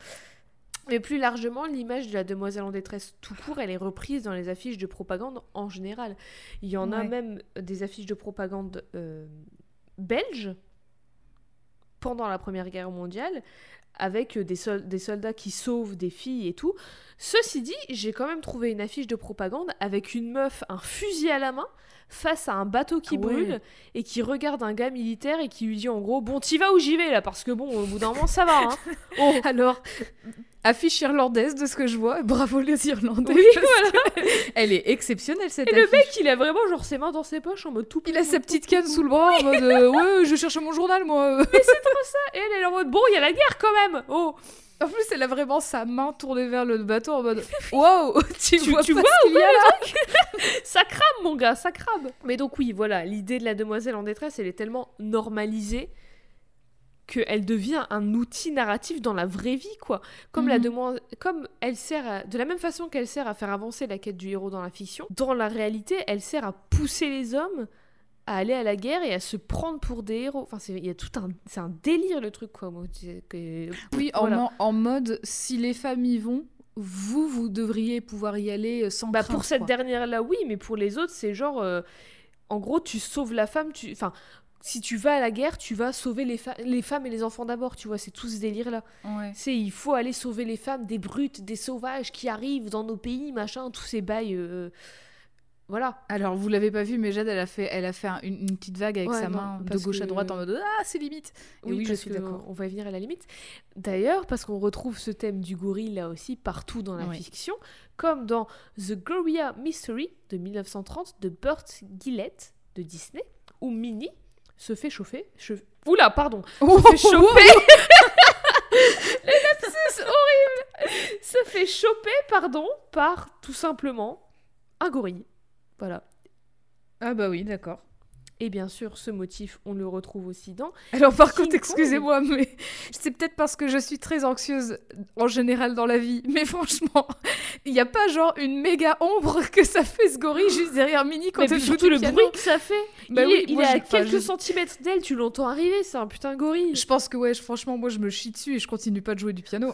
Mais plus largement, l'image de la demoiselle en détresse tout court, elle est reprise dans les affiches de propagande en général. Il y en a même des affiches de propagande euh, belges pendant la Première Guerre mondiale, avec euh, des, sol- des soldats qui sauvent des filles et tout. Ceci dit, j'ai quand même trouvé une affiche de propagande avec une meuf, un fusil à la main, face à un bateau qui Ah ouais. brûle, et qui regarde un gars militaire et qui lui dit en gros, bon, t'y vas ou j'y vais là, parce que bon, au bout d'un moment, ça va. Hein. Oh, Alors, affiche irlandaise de ce que je vois. Bravo les Irlandais. Oui, Elle est exceptionnelle cette Et le mec, il a vraiment genre ses mains dans ses poches en mode tout. Il a sa petite canne sous le bras en mode euh, ouais je cherche mon journal moi. Et elle est en mode bon, il y a la guerre quand même. Oh, En plus elle a vraiment sa main tournée vers le bateau en mode wow tu, Tu- vois tu pas vois ce y a là ça crame mon gars, ça crame. Mais donc oui, voilà, l'idée de la demoiselle en détresse, elle est tellement normalisée qu'elle devient un outil narratif dans la vraie vie, quoi. Comme, la Mhm. demo- comme elle sert, à- de la même façon qu'elle sert à faire avancer la quête du héros dans la fiction, dans la réalité, elle sert à pousser les hommes à aller à la guerre et à se prendre pour des héros. Enfin, c'est- il y a tout un, c'est un délire le truc, quoi. Moi, que- Oui en, Voilà. mo- en mode si les femmes y vont vous vous devriez pouvoir y aller sans Bah crainte, pour cette quoi. dernière là oui, mais pour les autres c'est genre euh, en gros tu sauves la femme, tu enfin si tu vas à la guerre, tu vas sauver les, les femmes et les enfants d'abord, tu vois, c'est tout ce délire là. Ouais. C'est il faut aller sauver les femmes des brutes, des sauvages qui arrivent dans nos pays, machin, tous ces bails euh, voilà. Alors vous l'avez pas vu mais Jade elle a fait elle a fait un- une, une petite vague avec Ouais, sa non, main de gauche à droite en mode ah c'est limite. Et oui, je suis d'accord. On va y venir à la limite. D'ailleurs, parce qu'on retrouve ce thème du gorille là aussi partout dans la Ouais. fiction, comme dans The Gorilla Mystery de 1930 de Burt Gillett de Disney, où Minnie se fait chauffer. che- Oula, pardon. Se fait choper. c'est horrible Se fait choper, pardon, par tout simplement un gorille. Voilà. Ah bah oui, d'accord. Et bien sûr, ce motif, on le retrouve aussi dans. Alors par King contre, excusez-moi, mais c'est peut-être parce que je suis très anxieuse en général dans la vie. Mais franchement, il n'y a pas genre une méga ombre que ça fait ce gorille juste derrière Mini quand Mais elle joue surtout le piano. bruit que ça fait. Bah il oui, est, il moi, est à quelques je- centimètres d'elle, tu l'entends arriver, c'est un putain de gorille. Je pense que ouais, franchement, moi je me chie dessus et je continue pas de jouer du piano.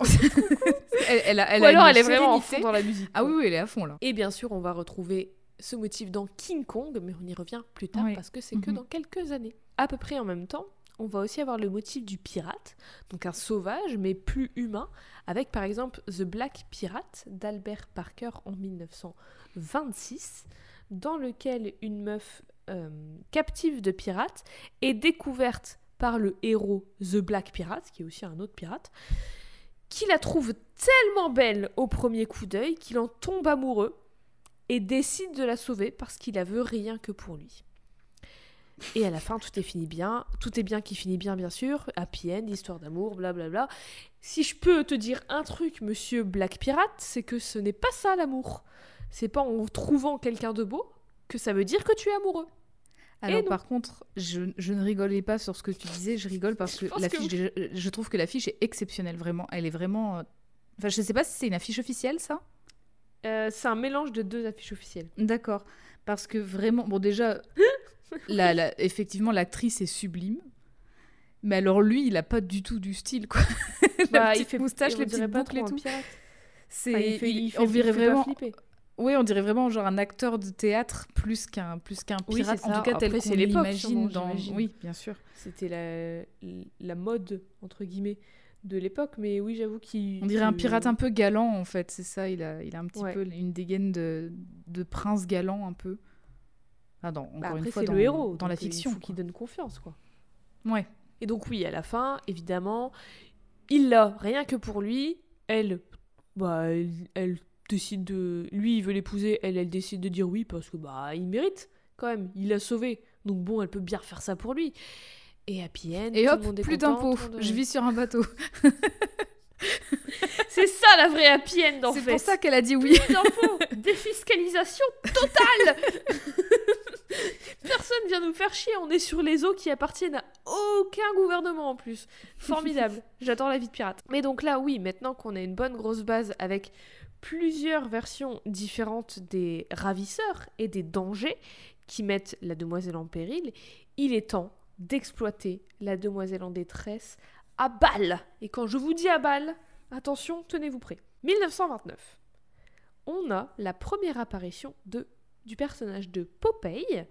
elle, elle a, elle Ou a alors elle est vraiment en fond dans la musique. Ah oui, oui, elle est à fond là. Et bien sûr, on va retrouver ce motif dans King Kong, mais on y revient plus tard Oui. parce que c'est que Mhm. dans quelques années. À peu près en même temps, on va aussi avoir le motif du pirate, donc un sauvage mais plus humain, avec par exemple The Black Pirate d'Albert Parker en 1926, dans lequel une meuf euh, captive de pirates est découverte par le héros The Black Pirate, qui est aussi un autre pirate, qui la trouve tellement belle au premier coup d'œil qu'il en tombe amoureux et décide de la sauver parce qu'il la veut rien que pour lui. Et à la fin, tout est fini bien. Tout est bien qui finit bien, bien sûr. Happy end, histoire d'amour, blablabla. Si je peux te dire un truc, monsieur Black Pirate, c'est que ce n'est pas ça l'amour. C'est pas en trouvant quelqu'un de beau que ça veut dire que tu es amoureux. Alors par contre, je, je ne rigolais pas sur ce que tu disais, je rigole parce que Je que l'affiche, je, je trouve que l'affiche est exceptionnelle, vraiment. Elle est vraiment... euh, Enfin, je sais pas si c'est une affiche officielle, ça? Euh, c'est un mélange de deux affiches officielles. D'accord. Parce que vraiment, bon déjà, la, la- effectivement, l'actrice est sublime. Mais alors lui, il a pas du tout du style, quoi. la Bah, petite moustache, on les petites boucles et tout. C'est, Enfin, il fait- il fait- on il dirait fait vraiment, flipper. oui, on dirait vraiment genre un acteur de théâtre plus qu'un plus qu'un Oui, pirate. c'est en tout cas, tel qu'on l'imagine dans. Oui, bien sûr. C'était la, la mode, entre guillemets, de l'époque. Mais oui, j'avoue qu'il... On dirait un pirate un peu galant en fait, c'est ça. Il a, il a un petit Ouais. peu une dégaine de, de prince galant un peu. Ah non, encore Bah, après, une fois c'est dans, le héros. dans la euh, fiction. Il faut qu'il donne confiance, quoi. quoi. Ouais. Et donc oui, à la fin, évidemment, il l'a rien que pour lui. Elle, bah, elle, elle décide de... Lui, il veut l'épouser. Elle, elle décide de dire oui parce que bah, il mérite quand même. Il l'a sauvé. Donc bon, elle peut bien faire ça pour lui. Et Happy End, Et tout hop, le monde est plus d'impôts. monde- Je vis sur un bateau. C'est ça la vraie Happy End en C'est fait. pour ça qu'elle a dit oui. Plus d'impôts, défiscalisation totale. Personne vient nous faire chier. On est sur les eaux qui appartiennent à aucun gouvernement en plus. Formidable. J'adore la vie de pirate. Mais donc là, oui, maintenant qu'on a une bonne grosse base avec plusieurs versions différentes des ravisseurs et des dangers qui mettent la demoiselle en péril, il est temps d'exploiter la demoiselle en détresse à balle. Et quand je vous dis à balle, attention, tenez-vous prêts. 1929 on a la première apparition de, du personnage de Popeye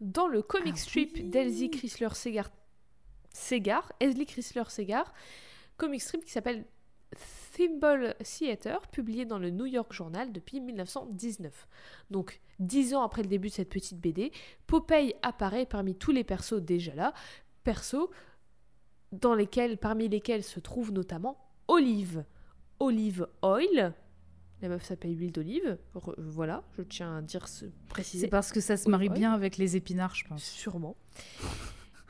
dans le comic Ah strip oui. d'Elsie Chrysler Segar, Segar, Elsie Chrysler Segar, comic strip qui s'appelle Thimble Theater, publié dans le New York Journal depuis 1919. Donc, dix ans après le début de cette petite BD, Popeye apparaît parmi tous les persos déjà là, persos dans lesquels, parmi lesquels se trouve notamment Olive. Olive Oil, la meuf s'appelle huile d'olive. Re- Voilà, je tiens à dire ce préciser. C'est parce que ça se marie bien avec les épinards, je pense. Sûrement.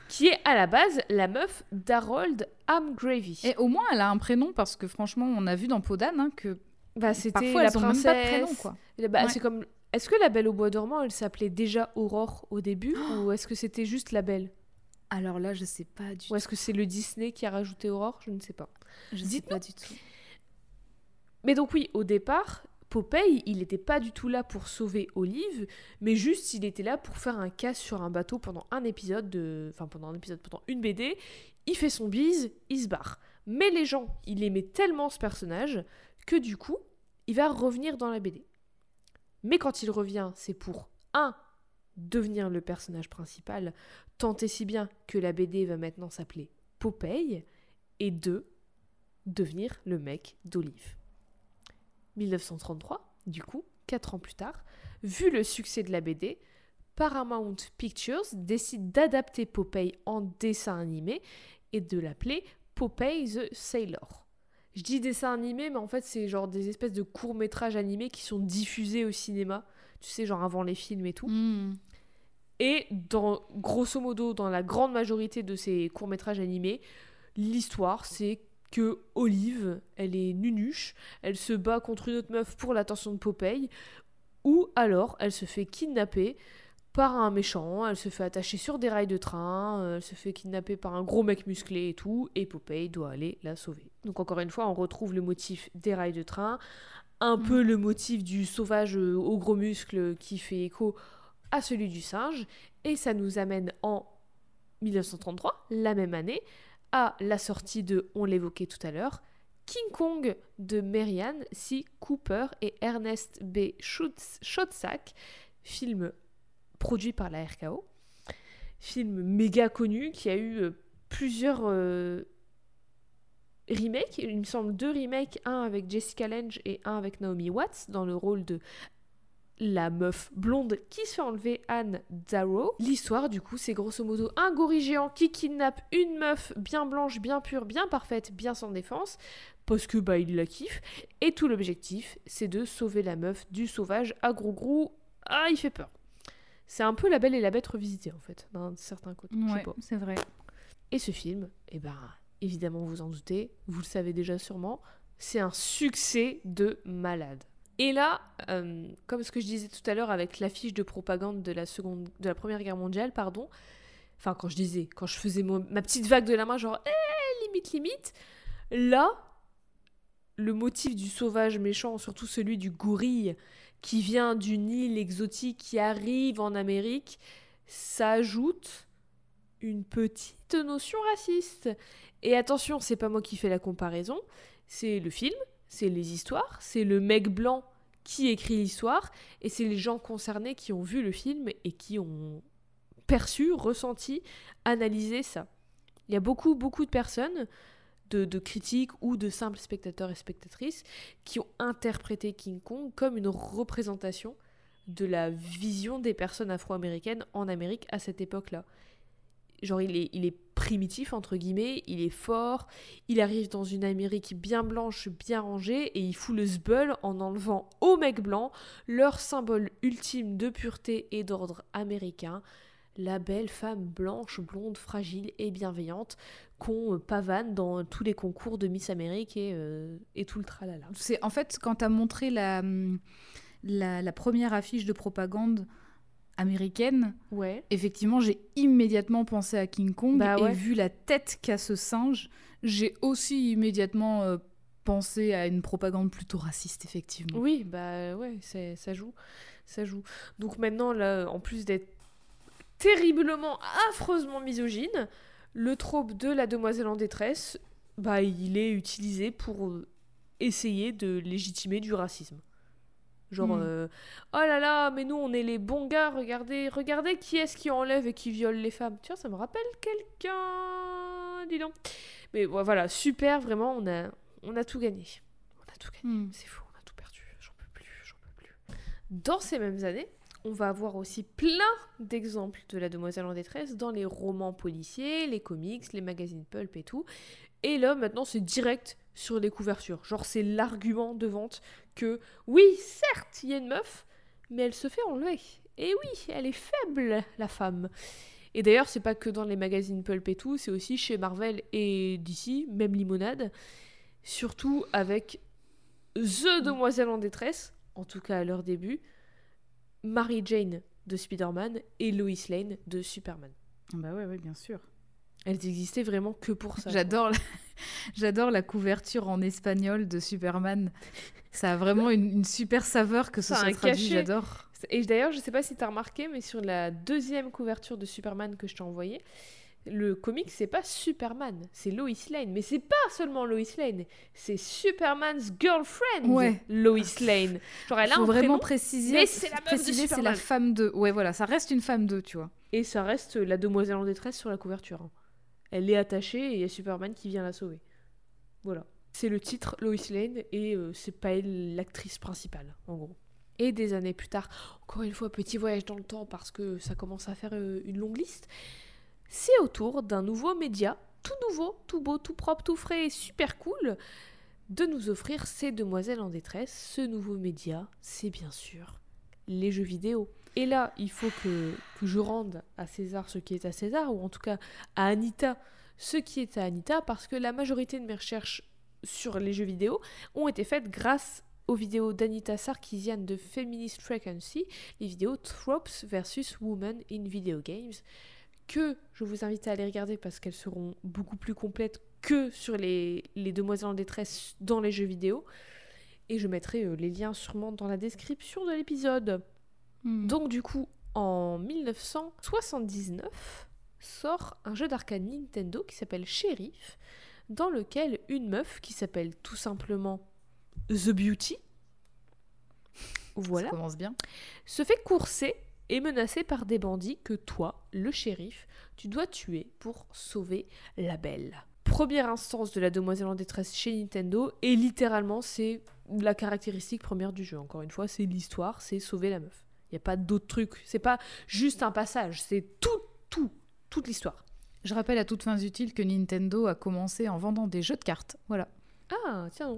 Qui est à la base la meuf d'Harold Amgravy. Et au moins, elle a un prénom parce que franchement, on a vu dans Podane hein, que bah, c'était parfois la elles ont même princesse. pas de prénom, quoi. Bah, Ouais. c'est comme. Est-ce que la Belle au bois dormant, elle s'appelait déjà Aurore au début, ou est-ce que c'était juste la Belle, Alors là, je sais pas du ou est-ce que c'est le Disney qui a rajouté Aurore? Je ne sais pas. Je sais Dites-nous. pas du tout. Mais donc oui, au départ, Popeye, il n'était pas du tout là pour sauver Olive, mais juste il était là pour faire un casse sur un bateau pendant un épisode de, enfin pendant un épisode, pendant une BD. Il fait son bise, il se barre. Mais les gens, il aimait tellement ce personnage que du coup, il va revenir dans la BD. Mais quand il revient, c'est pour un devenir le personnage principal, tant et si bien que la BD va maintenant s'appeler Popeye, et deux, devenir le mec d'Olive. 1933, du coup, 4 ans plus tard, vu le succès de la BD, Paramount Pictures décide d'adapter Popeye en dessin animé et de l'appeler Popeye the Sailor. Je dis dessin animé, mais en fait, c'est genre des espèces de courts-métrages animés qui sont diffusés au cinéma, tu sais, genre avant les films et tout. Hmm. Et dans, grosso modo, dans la grande majorité de ces courts-métrages animés, l'histoire, c'est que Olive, elle est nunuche, elle se bat contre une autre meuf pour l'attention de Popeye, ou alors elle se fait kidnapper par un méchant, elle se fait attacher sur des rails de train, euh, elle se fait kidnapper par un gros mec musclé et tout, et Popeye doit aller la sauver. Donc encore une fois, on retrouve le motif des rails de train, un Mhm. peu le motif du sauvage euh, aux gros muscles qui fait écho à celui du singe, et ça nous amène en 1933, la même année, à la sortie de, on l'évoquait tout à l'heure, King Kong de Marianne C. Cooper et Ernest B. Schoedsack, film produit par la RKO, film méga connu qui a eu euh, plusieurs euh, remakes, il me semble deux remakes, un avec Jessica Lange et un avec Naomi Watts dans le rôle de la meuf blonde qui se fait enlever Anne Darrow. L'histoire, du coup, c'est grosso modo un gorille géant qui kidnappe une meuf bien blanche, bien pure, bien parfaite, bien sans défense, parce que bah il la kiffe. Et tout l'objectif, c'est de sauver la meuf du sauvage à gros gros. Ah, il fait peur. C'est un peu la belle et la bête revisitée en fait, d'un certain côté. Ouais, c'est vrai. Et ce film, eh ben, évidemment, vous en doutez, vous le savez déjà sûrement, c'est un succès de malade. Et là, euh, comme ce que je disais tout à l'heure avec l'affiche de propagande de la, seconde, de la Première Guerre mondiale, pardon, enfin quand je disais, quand je faisais ma petite vague de la main, genre, eh, limite, limite, là, le motif du sauvage méchant, surtout celui du gorille qui vient d'une île exotique qui arrive en Amérique, s'ajoute une petite notion raciste. Et attention, c'est pas moi qui fais la comparaison, c'est le film, c'est les histoires, c'est le mec blanc qui écrit l'histoire, et c'est les gens concernés qui ont vu le film et qui ont perçu, ressenti, analysé ça. Il y a beaucoup, beaucoup de personnes, de, critiques ou de simples spectateurs et spectatrices, qui ont interprété King Kong comme une représentation de la vision des personnes afro-américaines en Amérique à cette époque-là. Genre, il est, il est primitif, entre guillemets, il est fort, il arrive dans une Amérique bien blanche, bien rangée, et il fout le sbull en enlevant aux mecs blancs leur symbole ultime de pureté et d'ordre américain, la belle femme blanche, blonde, fragile et bienveillante qu'on pavane dans tous les concours de Miss Amérique et, euh, et tout le tralala. C'est en fait quand tu as montré la, hum, la première affiche de propagande américaine, Ouais. effectivement, j'ai immédiatement pensé à King Kong Bah ouais. et vu la tête qu'a ce singe, j'ai aussi immédiatement euh, pensé à une propagande plutôt raciste, effectivement. Oui, bah ouais, ça joue. Ça joue. Donc maintenant, là, en plus d'être terriblement, affreusement misogyne, le trope de la demoiselle en détresse, bah il est utilisé pour euh, essayer de légitimer du racisme. Genre, Hmm. euh, oh là là, mais nous on est les bons gars, regardez, regardez qui est-ce qui enlève et qui viole les femmes. Tu vois, ça me rappelle quelqu'un, dis donc. Mais ouais, voilà, super, vraiment, on a, on a tout gagné. On a tout gagné. Hmm. C'est fou, on a tout perdu. J'en peux plus, j'en peux plus. Dans ces mêmes années, on va avoir aussi plein d'exemples de la demoiselle en détresse dans les romans policiers, les comics, les magazines pulp et tout. Et là, maintenant, c'est direct sur les couvertures. Genre, c'est l'argument de vente que, oui, certes, il y a une meuf, mais elle se fait enlever. Et oui, elle est faible, la femme. Et d'ailleurs, c'est pas que dans les magazines pulp et tout, c'est aussi chez Marvel et DC, même Limonade. Surtout avec The Demoiselle en détresse, en tout cas à leur début, Mary Jane de Spider-Man et Lois Lane de Superman. Bah ouais, ouais, bien sûr. Elles existaient vraiment que pour ça. J'adore la... J'adore la couverture en espagnol de Superman. Ça a vraiment une, une super saveur que ce soit traduit, j'adore. Et d'ailleurs, je sais pas si t'as remarqué, mais sur la deuxième couverture de Superman que je t'ai envoyée, le comic c'est pas Superman, c'est Lois Lane. Mais c'est pas seulement Lois Lane, c'est Superman's girlfriend, Ouais. Lois Lane. Genre elle a Faut un vraiment prénom, préciser, mais c'est la meuf de préciser, c'est la femme de. Ouais, voilà, ça reste une femme de, tu vois. et ça reste la demoiselle en détresse sur la couverture. hein. Elle est attachée et il y a Superman qui vient la sauver. Voilà. C'est le titre Lois Lane et euh, c'est pas elle l'actrice principale, en gros. Et des années plus tard, encore une fois, petit voyage dans le temps parce que ça commence à faire euh, une longue liste, c'est au tour d'un nouveau média, tout nouveau, tout beau, tout propre, tout frais et super cool, de nous offrir ces demoiselles en détresse. Ce nouveau média, c'est bien sûr les jeux vidéo. Et là, il faut que, je rende à César ce qui est à César, ou en tout cas à Anita ce qui est à Anita parce que la majorité de mes recherches sur les jeux vidéo ont été faites grâce aux vidéos d'Anita Sarkeesian de Feminist Frequency, les vidéos Tropes versus Women in Video Games, que je vous invite à aller regarder parce qu'elles seront beaucoup plus complètes que sur les, les demoiselles en détresse dans les jeux vidéo. Et je mettrai euh, les liens sûrement dans la description de l'épisode. Hmm. Donc du coup, en 1979, sort un jeu d'arcade Nintendo qui s'appelle Sheriff, dans lequel une meuf qui s'appelle tout simplement The Beauty, voilà, Ça commence bien. se fait courser et menacer par des bandits que toi, le shérif, tu dois tuer pour sauver la belle. Première instance de la demoiselle en détresse chez Nintendo, et littéralement c'est la caractéristique première du jeu. Encore une fois, c'est l'histoire, c'est sauver la meuf. Il n'y a pas d'autre truc. C'est pas juste un passage, c'est tout, tout, toute l'histoire. Je rappelle à toutes fins utiles que Nintendo a commencé en vendant des jeux de cartes. Voilà. Ah, tiens.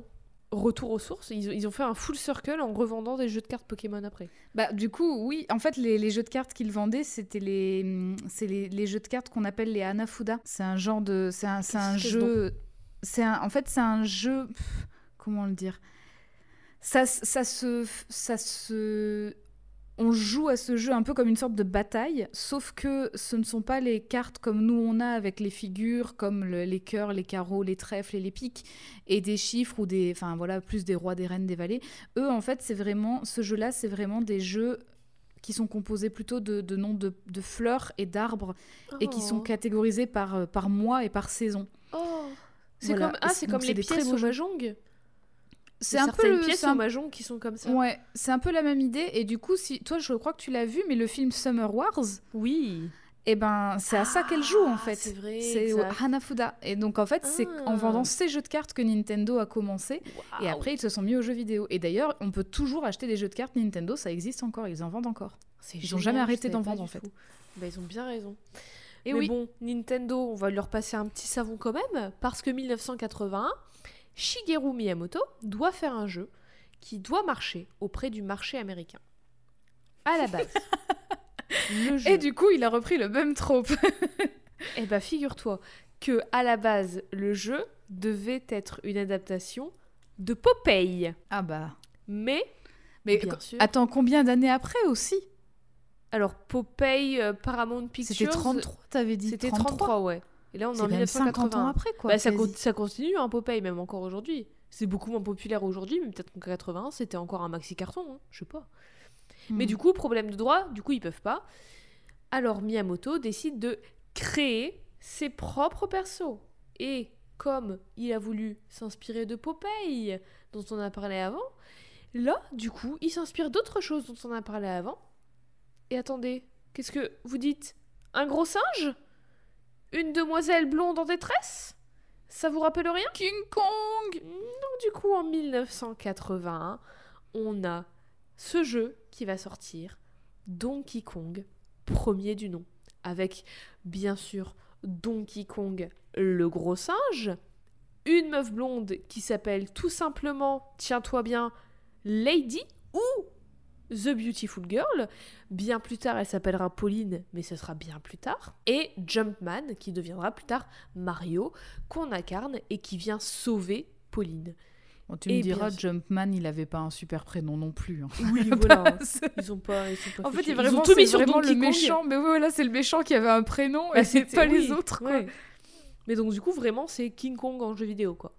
Retour aux sources, ils, ont- ils ont fait un full circle en revendant des jeux de cartes Pokémon après. Bah, du coup, oui, en fait, les, les jeux de cartes qu'ils vendaient, c'était les, c'est les, les jeux de cartes qu'on appelle les Hanafuda. C'est un genre de. C'est un, c'est un jeu. C'est un, en fait, c'est un jeu. pff, Comment le dire? Ça, ça se. Ça se. On joue à ce jeu un peu comme une sorte de bataille, sauf que ce ne sont pas les cartes comme nous on a avec les figures, comme le- les cœurs, les carreaux, les trèfles et les piques, et des chiffres ou des. Enfin voilà, plus des rois, des reines, des valets. Eux, en fait, c'est vraiment. Ce jeu-là, c'est vraiment des jeux qui sont composés plutôt de, de noms de, de fleurs et d'arbres et qui sont Oh. catégorisés par, par mois et par saison. Oh. C'est Voilà. comme, ah, c'est comme les pièces au mahjong. C'est un peu le- pièces mahjong qui sont comme ça. Ouais, c'est un peu la même idée. Et du coup, si toi, je crois que tu l'as vu, mais le film Summer Wars, Oui. eh ben, c'est à ça qu'elle joue en Ah, fait. C'est vrai. C'est. Hanafuda. Et donc en fait, c'est en Ah. vendant ces jeux de cartes que Nintendo a commencé. Et après, ils se sont mis aux jeux vidéo. Et d'ailleurs, on peut toujours acheter des jeux de cartes Nintendo, ça existe encore, ils en vendent encore. Ils ont génial, jamais arrêté d'en vendre, en fait. Bah, ils ont bien raison. Et Mais oui. bon, Nintendo, on va leur passer un petit savon quand même, parce que 1981, Shigeru Miyamoto doit faire un jeu qui doit marcher auprès du marché américain. À la base. le jeu. Et du coup, il a repris le même trope. Eh ben, figure-toi que à la base, le jeu devait être une adaptation de Popeye. ah bah. Mais, Mais bien sûr. attends, combien d'années après aussi? Alors, Popeye, euh, Paramount Pictures. C'était 33, t'avais dit. C'était 33, ouais. Et là, on est C'est en quand même 50 ans 1980. après, quoi. Bah, ça, continue, un Popeye, même encore aujourd'hui. C'est beaucoup moins populaire aujourd'hui, mais peut-être qu'en 81, c'était encore un maxi carton, hein, je sais pas. Mais Hmm. du coup, problème de droit, du coup, ils peuvent pas. Alors Miyamoto décide de créer ses propres persos. Et comme il a voulu s'inspirer de Popeye, dont on a parlé avant, là, du coup, il s'inspire d'autres choses dont on a parlé avant. Et attendez, qu'est-ce que vous dites? Un gros singe? Une demoiselle blonde en détresse? Ça vous rappelle rien? King Kong! Donc du coup, en 1981, on a ce jeu qui va sortir, Donkey Kong, premier du nom, avec bien sûr Donkey Kong le gros singe, une meuf blonde qui s'appelle tout simplement, tiens-toi bien, Lady ou The Beautiful Girl. Bien plus tard, elle s'appellera Pauline, mais ce sera bien plus tard. Et Jumpman, qui deviendra plus tard Mario, qu'on incarne et qui vient sauver Pauline. Bon, tu Et me diras, Jumpman, il avait pas un super prénom non plus. hein. Oui, voilà. Ils ont pas. Ils sont pas En fait, il est vraiment, tout mis sur vraiment le méchant. Mais voilà, c'est le méchant qui avait un prénom Bah, et c'est pas les autres. Quoi. ouais. Mais donc, du coup, vraiment, c'est King Kong en jeu vidéo, quoi.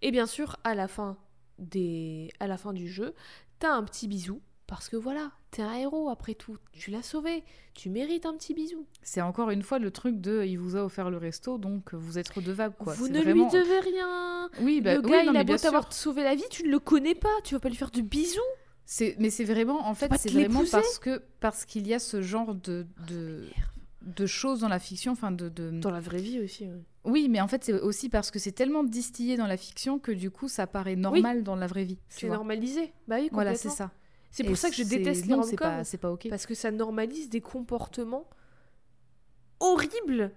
Et bien sûr, à la fin, des... à la fin du jeu, t'as un petit bisou. Parce que voilà, t'es un héros après tout. Tu l'as sauvé. Tu mérites un petit bisou. C'est encore une fois le truc de il vous a offert le resto, donc vous êtes redevable. Quoi. Vous ne vraiment- lui devez rien. Oui, bah, le oui, gars, non, il a beau t'avoir sauvé la vie, tu ne le connais pas. Tu vas pas lui faire de bisous. C'est- Mais c'est vraiment, en fait, c'est vraiment parce que parce qu'il y a ce genre de, de, de choses dans la fiction, enfin de, de... Dans la vraie vie aussi. ouais. Oui, mais en fait, c'est aussi parce que c'est tellement distillé dans la fiction que du coup, ça paraît normal dans la vraie vie. tu C'est normalisé. Bah oui, Voilà, c'est complètement. ça. C'est pour ça que je déteste les pas, pas ok. Parce que ça normalise des comportements horribles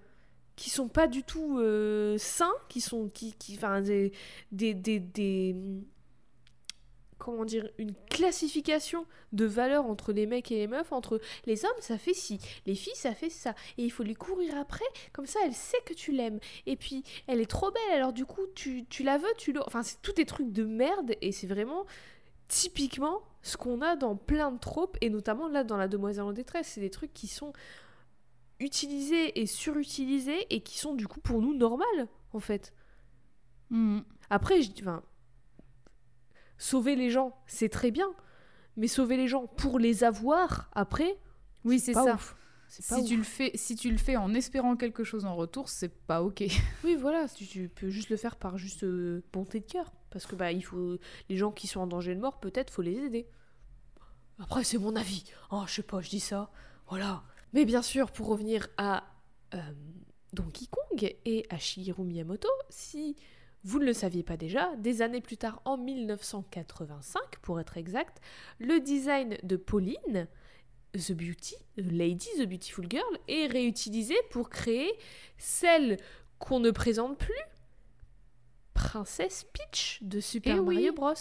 qui sont pas du tout euh, sains, qui sont qui, qui enfin des, des, des, des- comment dire, une classification de valeurs entre les mecs et les meufs, entre les hommes ça fait ci, les filles ça fait ça, et il faut lui courir après, comme ça elle sait que tu l'aimes, et puis elle est trop belle, alors du coup tu, tu la veux, tu le... Enfin c'est tous des trucs de merde, et c'est vraiment typiquement ce qu'on a dans plein de tropes, et notamment là dans La Demoiselle en détresse, c'est des trucs qui sont utilisés et surutilisés, et qui sont du coup pour nous normales, en fait. Hmm. Après, je dis, enfin, sauver les gens, c'est très bien, mais sauver les gens pour les avoir après, Oui, c'est ça. ouf. Si ouf. tu, le fais, si tu le fais en espérant quelque chose en retour, c'est pas ok. Oui, voilà, tu, tu peux juste le faire par juste euh, bonté de cœur, parce que bah il faut les gens qui sont en danger de mort, peut-être faut les aider. Après, c'est mon avis. Oh, je sais pas, je dis ça. Voilà. Mais bien sûr, pour revenir à euh, Donkey Kong et à Shigeru Miyamoto, si vous ne le saviez pas déjà, des années plus tard, en 1985 pour être exact, le design de Pauline, The Beauty, The Lady, The Beautiful Girl, est réutilisé pour créer celle qu'on ne présente plus, Princesse Peach de Super Eh oui. Mario Bros.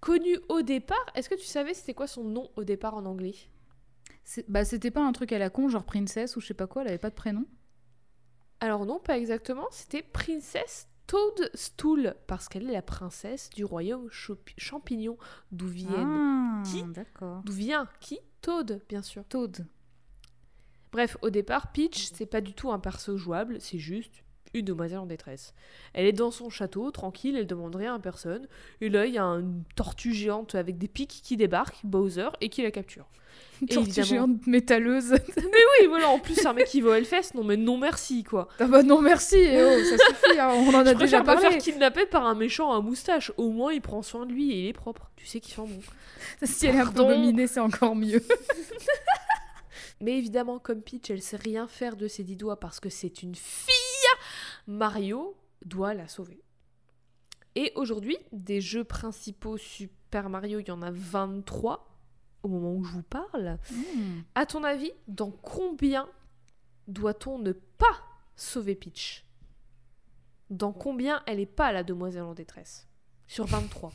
Connue au départ, est-ce que tu savais c'était quoi son nom au départ en anglais? Bah, c'était pas un truc à la con, genre princesse ou je sais pas quoi, elle avait pas de prénom. Alors non, pas exactement, c'était Princesse Toadstool, parce qu'elle est la princesse du royaume champignon, d'où viennent... Ah, Qui? D'où vient qui? Toad, bien sûr. Toad. Bref, au départ, Peach, c'est pas du tout un perso jouable, c'est juste une demoiselle en détresse. Elle est dans son château, tranquille, elle demande rien à personne, et là, il y a une tortue géante avec des pics qui débarque, Bowser, et qui la capture. Une tortue évidemment- géante métalleuse. Oui, voilà, en plus, c'est un mec qui va Hellfest, non mais non merci, quoi. ah bah non, merci, eh oh, ça suffit, hein, on en a Je déjà parlé. faire kidnapper par un méchant à moustache, au moins il prend soin de lui et il est propre. Tu sais qu'il sent bon. Si elle est un peu dominée, c'est encore mieux. Mais évidemment, comme Peach, elle sait rien faire de ses dix doigts parce que c'est une fille, Mario doit la sauver. Et aujourd'hui, des jeux principaux Super Mario, il y en a 23 au moment où je vous parle. Hmm. À ton avis, dans combien doit-on ne pas sauver Peach? Dans combien elle n'est pas la demoiselle en détresse? Sur 23.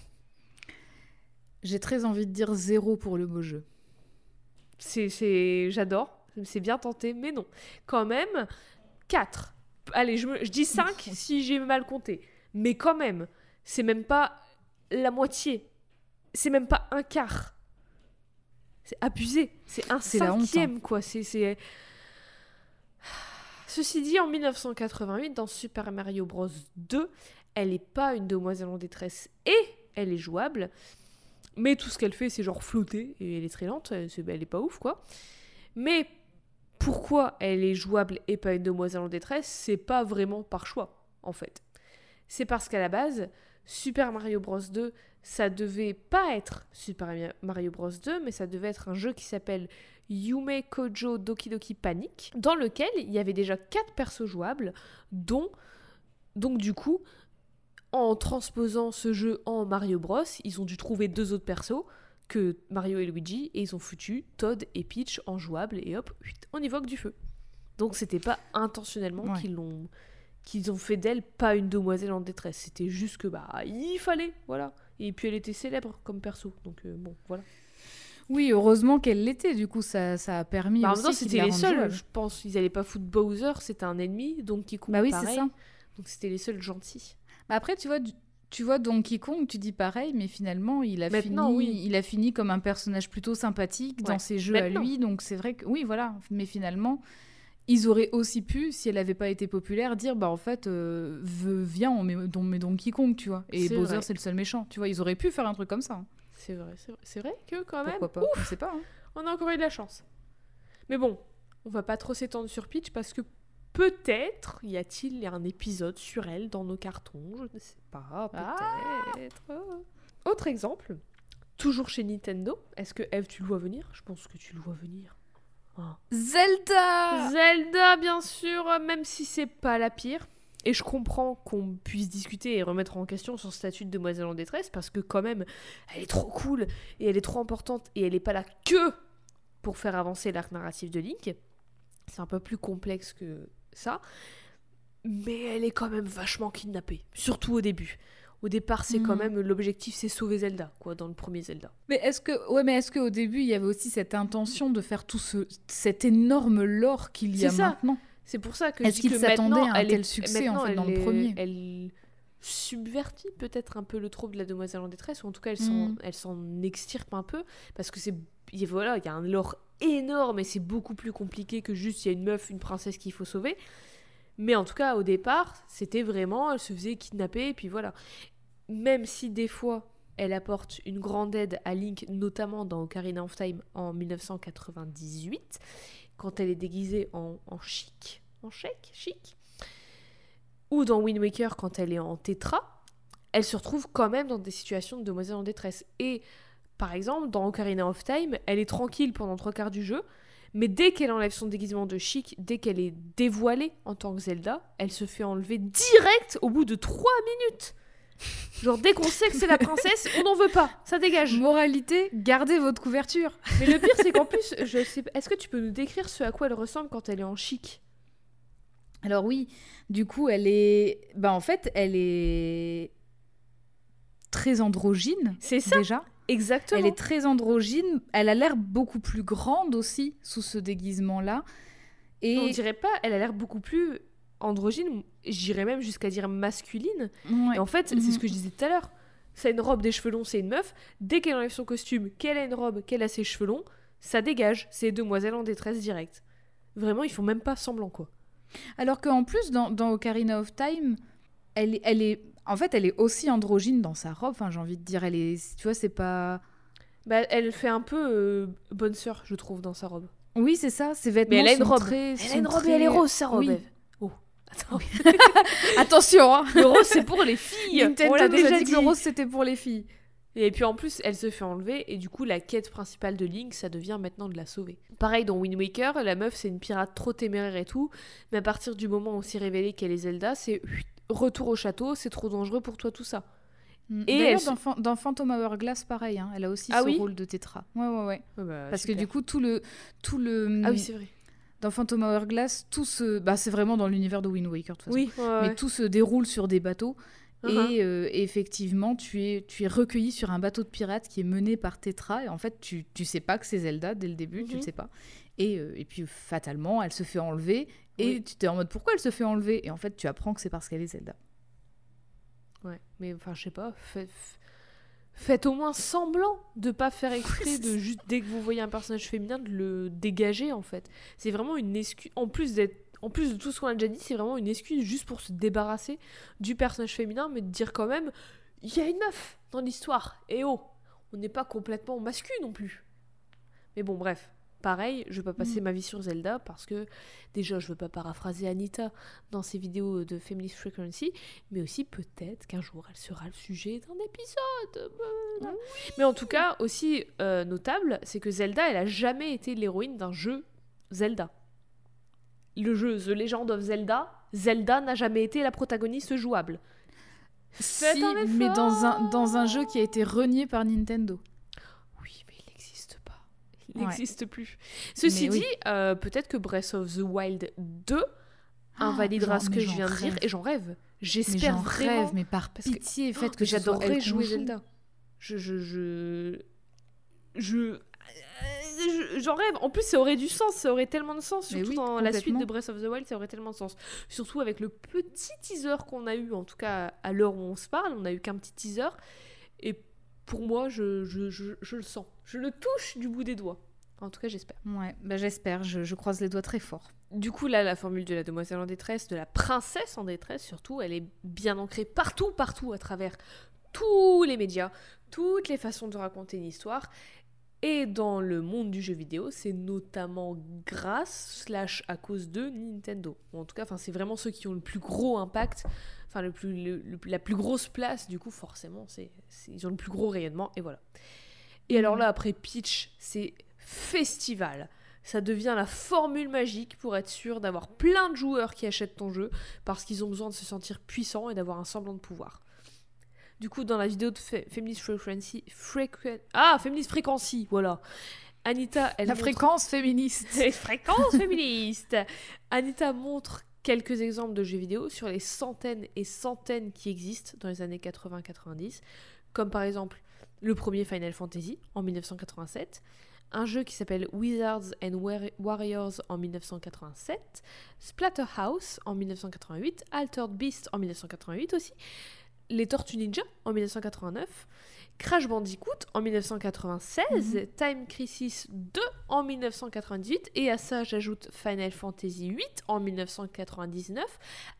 J'ai très envie de dire zéro pour le beau jeu. C'est, c'est, j'adore, c'est bien tenté, mais non. Quand même, 4. Allez, je, me- je dis 5 si j'ai mal compté. Mais quand même, c'est même pas la moitié. C'est même pas un quart. C'est abusé. C'est un honte, hein. cinquième, quoi. C'est. Ceci dit, en 1988, dans Super Mario Bros. 2, elle n'est pas une demoiselle en détresse et elle est jouable. Mais tout ce qu'elle fait, c'est genre flotter et elle est très lente. Elle, c'est- elle est pas ouf, quoi. Mais pourquoi elle est jouable et pas une demoiselle en détresse C'est pas vraiment par choix, en fait. C'est parce qu'à la base, Super Mario Bros 2, ça devait pas être Super Mario Bros 2, mais ça devait être un jeu qui s'appelle Yume Kojo Doki Doki Panic, dans lequel il y avait déjà quatre persos jouables, dont, donc du coup, en transposant ce jeu en Mario Bros, ils ont dû trouver deux autres persos que Mario et Luigi, et ils ont foutu Todd et Peach en jouable, et hop, on évoque du feu. Donc c'était pas intentionnellement Ouais. qu'ils l'ont qu'ils ont fait d'elle pas une demoiselle en détresse, c'était juste que bah il fallait, voilà. Et puis elle était célèbre comme perso, donc euh, bon, voilà. Oui, heureusement qu'elle l'était, du coup, ça, ça a permis Bah, en aussi même temps, c'était les seuls, je pense. Ils allaient pas foutre Bowser, c'était un ennemi, donc qui Bah oui, c'est ça. Donc c'était les seuls gentils. Bah Après, tu vois, du- tu vois Donkey Kong, tu dis pareil, mais finalement, il a, Maintenant, fini, oui. il a fini comme un personnage plutôt sympathique Ouais. dans ses jeux Maintenant. à lui. Donc c'est vrai que, oui, voilà. Mais finalement, ils auraient aussi pu, si elle n'avait pas été populaire, dire, bah en fait, euh, viens, on met, on met Donkey Kong, tu vois. Et Bowser, c'est le seul méchant. Tu vois, ils auraient pu faire un truc comme ça. hein. C'est vrai, c'est vrai. Que quand même, Pourquoi pas On sait pas. hein. on a encore eu de la chance. Mais bon, on va pas trop s'étendre sur Peach parce que peut-être y a-t-il un épisode sur elle dans nos cartons, je ne sais pas, Ah. peut-être. Autre exemple, toujours chez Nintendo, est-ce que Eve tu le vois venir? Je pense que tu le vois venir. Ah. Zelda Zelda, bien sûr, même si c'est pas la pire. Et je comprends qu'on puisse discuter et remettre en question son statut de demoiselle en détresse parce que quand même, elle est trop cool et elle est trop importante et elle est pas là que pour faire avancer l'arc narratif de Link. C'est un peu plus complexe que ça. Mais elle est quand même vachement kidnappée, surtout au début. Au départ, c'est quand Mhm. même l'objectif, c'est sauver Zelda, quoi, dans le premier Zelda. Mais est-ce que, ouais, mais est-ce qu'au début, il y avait aussi cette intention de faire tout ce, cet énorme lore qu'il y a C'est ça. maintenant? C'est pour ça que Est-ce qu'il que s'attendait à un tel est- succès, en fait, dans elle le est- premier? Elle subvertit peut-être un peu le trouble de la demoiselle en détresse, ou en tout cas, elle s'en, Mm. s'en extirpe un peu, parce que c'est, voilà, il y a un lore énorme et c'est beaucoup plus compliqué que juste il y a une meuf, une princesse qu'il faut sauver. Mais en tout cas, au départ, c'était vraiment, elle se faisait kidnapper, et puis voilà. Même si des fois, elle apporte une grande aide à Link, notamment dans Ocarina of Time en 1998, quand elle est déguisée en, en chic, en chèque, chic, ou dans Wind Waker quand elle est en tétra, elle se retrouve quand même dans des situations de demoiselle en détresse. Et par exemple, dans Ocarina of Time, elle est tranquille pendant trois quarts du jeu, mais dès qu'elle enlève son déguisement de chic, dès qu'elle est dévoilée en tant que Zelda, elle se fait enlever direct au bout de trois minutes. Genre dès qu'on sait que c'est la princesse, on n'en veut pas, ça dégage. Moralité, gardez votre couverture. Mais le pire c'est qu'en plus, je sais, pas- est-ce que tu peux nous décrire ce à quoi elle ressemble quand elle est en chic? Alors oui, du coup, elle est... Bah en fait, elle est très androgyne, C'est ça, déjà. Exactement. Elle est très androgyne. Elle a l'air beaucoup plus grande aussi, sous ce déguisement-là. Et... On dirait pas, elle a l'air beaucoup plus androgyne, j'irais même jusqu'à dire masculine. Ouais. Et en fait, c'est Mhm. ce que je disais tout à l'heure. C'est une robe, des cheveux longs, c'est une meuf. Dès qu'elle enlève son costume, qu'elle a une robe, qu'elle a ses cheveux longs, ça dégage. C'est demoiselle en détresse directe. Vraiment, ils font même pas semblant, quoi. Alors qu'en plus, dans, dans Ocarina of Time, elle est... En fait, elle est aussi androgyne dans sa robe. Enfin, j'ai envie de dire, elle est... Tu vois, c'est pas... Bah, elle fait un peu euh, bonne sœur, je trouve, dans sa robe. Oui, c'est ça. Ses vêtements Mais elle a une sont robe. très- Elle a une robe très- et elle est rose, sa robe. Oui. Eve. Oh, attends. Attention, hein le rose, c'est pour les filles. Nintendo On l'a déjà dit dit. que le rose, c'était pour les filles. Et puis en plus, elle se fait enlever, et du coup, la quête principale de Link, ça devient maintenant de la sauver. Pareil dans Wind Waker, la meuf, c'est une pirate trop téméraire et tout, mais à partir du moment où on s'est révélé qu'elle est Zelda, c'est retour au château, c'est trop dangereux pour toi, tout ça. Et elle d'ailleurs, dans, Phan- dans Phantom Hourglass, pareil, hein, elle a aussi Ah ce oui rôle de tétra. Ouais, ouais, ouais. Parce que du coup, tout le... Tout le Ah oui, c'est vrai. dans Phantom Hourglass, tout se... Bah, c'est vraiment dans l'univers de Wind Waker, de toute façon. Oui, ouais, ouais. Mais tout se déroule sur des bateaux. Uh-huh. Et euh, effectivement, tu es, tu es recueilli sur un bateau de pirates qui est mené par Tetra. Et en fait, tu, tu sais pas que c'est Zelda dès le début, tu Mhm. le sais pas. Et, euh, et puis, fatalement, elle se fait enlever. Et Oui. tu t'es en mode pourquoi elle se fait enlever? Et en fait, tu apprends que c'est parce qu'elle est Zelda. Ouais, mais enfin, je sais pas, faites, faites au moins semblant de pas faire exprès de juste dès que vous voyez un personnage féminin de le dégager en fait. C'est vraiment une excuse en plus d'être en plus de tout ce qu'on a déjà dit, c'est vraiment une excuse juste pour se débarrasser du personnage féminin mais de dire quand même il y a une meuf dans l'histoire et oh, on n'est pas complètement masculin non plus. Mais bon, bref. Pareil, je vais pas passer Mm. ma vie sur Zelda parce que déjà je veux pas paraphraser Anita dans ses vidéos de Feminist Frequency, mais aussi peut-être qu'un jour elle sera le sujet d'un épisode. Voilà. Mais en tout cas, aussi euh, notable, c'est que Zelda, elle a jamais été l'héroïne d'un jeu Zelda. Le jeu The Legend of Zelda, Zelda n'a jamais été la protagoniste jouable. Si, mais dans un, dans un jeu qui a été renié par Nintendo. Oui, mais il n'existe pas. Ouais. n'existe plus. Ceci Mais oui. dit, euh, peut-être que Breath of the Wild 2 invalidera j'en- ce que je viens de dire et j'en rêve. J'espère vraiment. rêve, mais par que- pitié, Oh, faites que mais ce soit j'adorerais jouer. Zelda. Je je je je je- j'en rêve. En plus, ça aurait du sens, ça aurait tellement de sens, surtout oui, dans la suite de Breath of the Wild, ça aurait tellement de sens. Surtout avec le petit teaser qu'on a eu, en tout cas à l'heure où on se parle, on a eu qu'un petit teaser. Et pour moi, je, je, je, je le sens. Je le touche du bout des doigts. En tout cas, j'espère. Ouais, bah j'espère, je, je croise les doigts très fort. Du coup, là, la formule de la demoiselle en détresse, de la princesse en détresse surtout, elle est bien ancrée partout, partout, à travers tous les médias, toutes les façons de raconter une histoire. Et dans le monde du jeu vidéo, c'est notamment grâce, slash à cause de Nintendo. En tout cas, enfin, c'est vraiment ceux qui ont le plus gros impact, enfin, le plus, le- le- la plus grosse place, du coup, forcément, c'est, c'est- ils ont le plus gros rayonnement, et voilà. Et alors là, après Peach, c'est festival. Ça devient la formule magique pour être sûr d'avoir plein de joueurs qui achètent ton jeu parce qu'ils ont besoin de se sentir puissants et d'avoir un semblant de pouvoir. Du coup, dans la vidéo de Fe- Feminist Frequency, Frequen- ah, Feminist Frequency, voilà. Anita, elle La montre- fréquence féministe. les fréquences féministes. Anita montre quelques exemples de jeux vidéo sur les centaines et centaines qui existent dans les années 80-90, comme par exemple le premier Final Fantasy en 1987, un jeu qui s'appelle Wizards and Warriors en 1987, Splatterhouse en 1988, Altered Beast en 1988 aussi, les Tortues Ninja en 1989, Crash Bandicoot en 1996, mhm. Time Crisis 2 en 1998 et à ça j'ajoute Final Fantasy 8 en 1999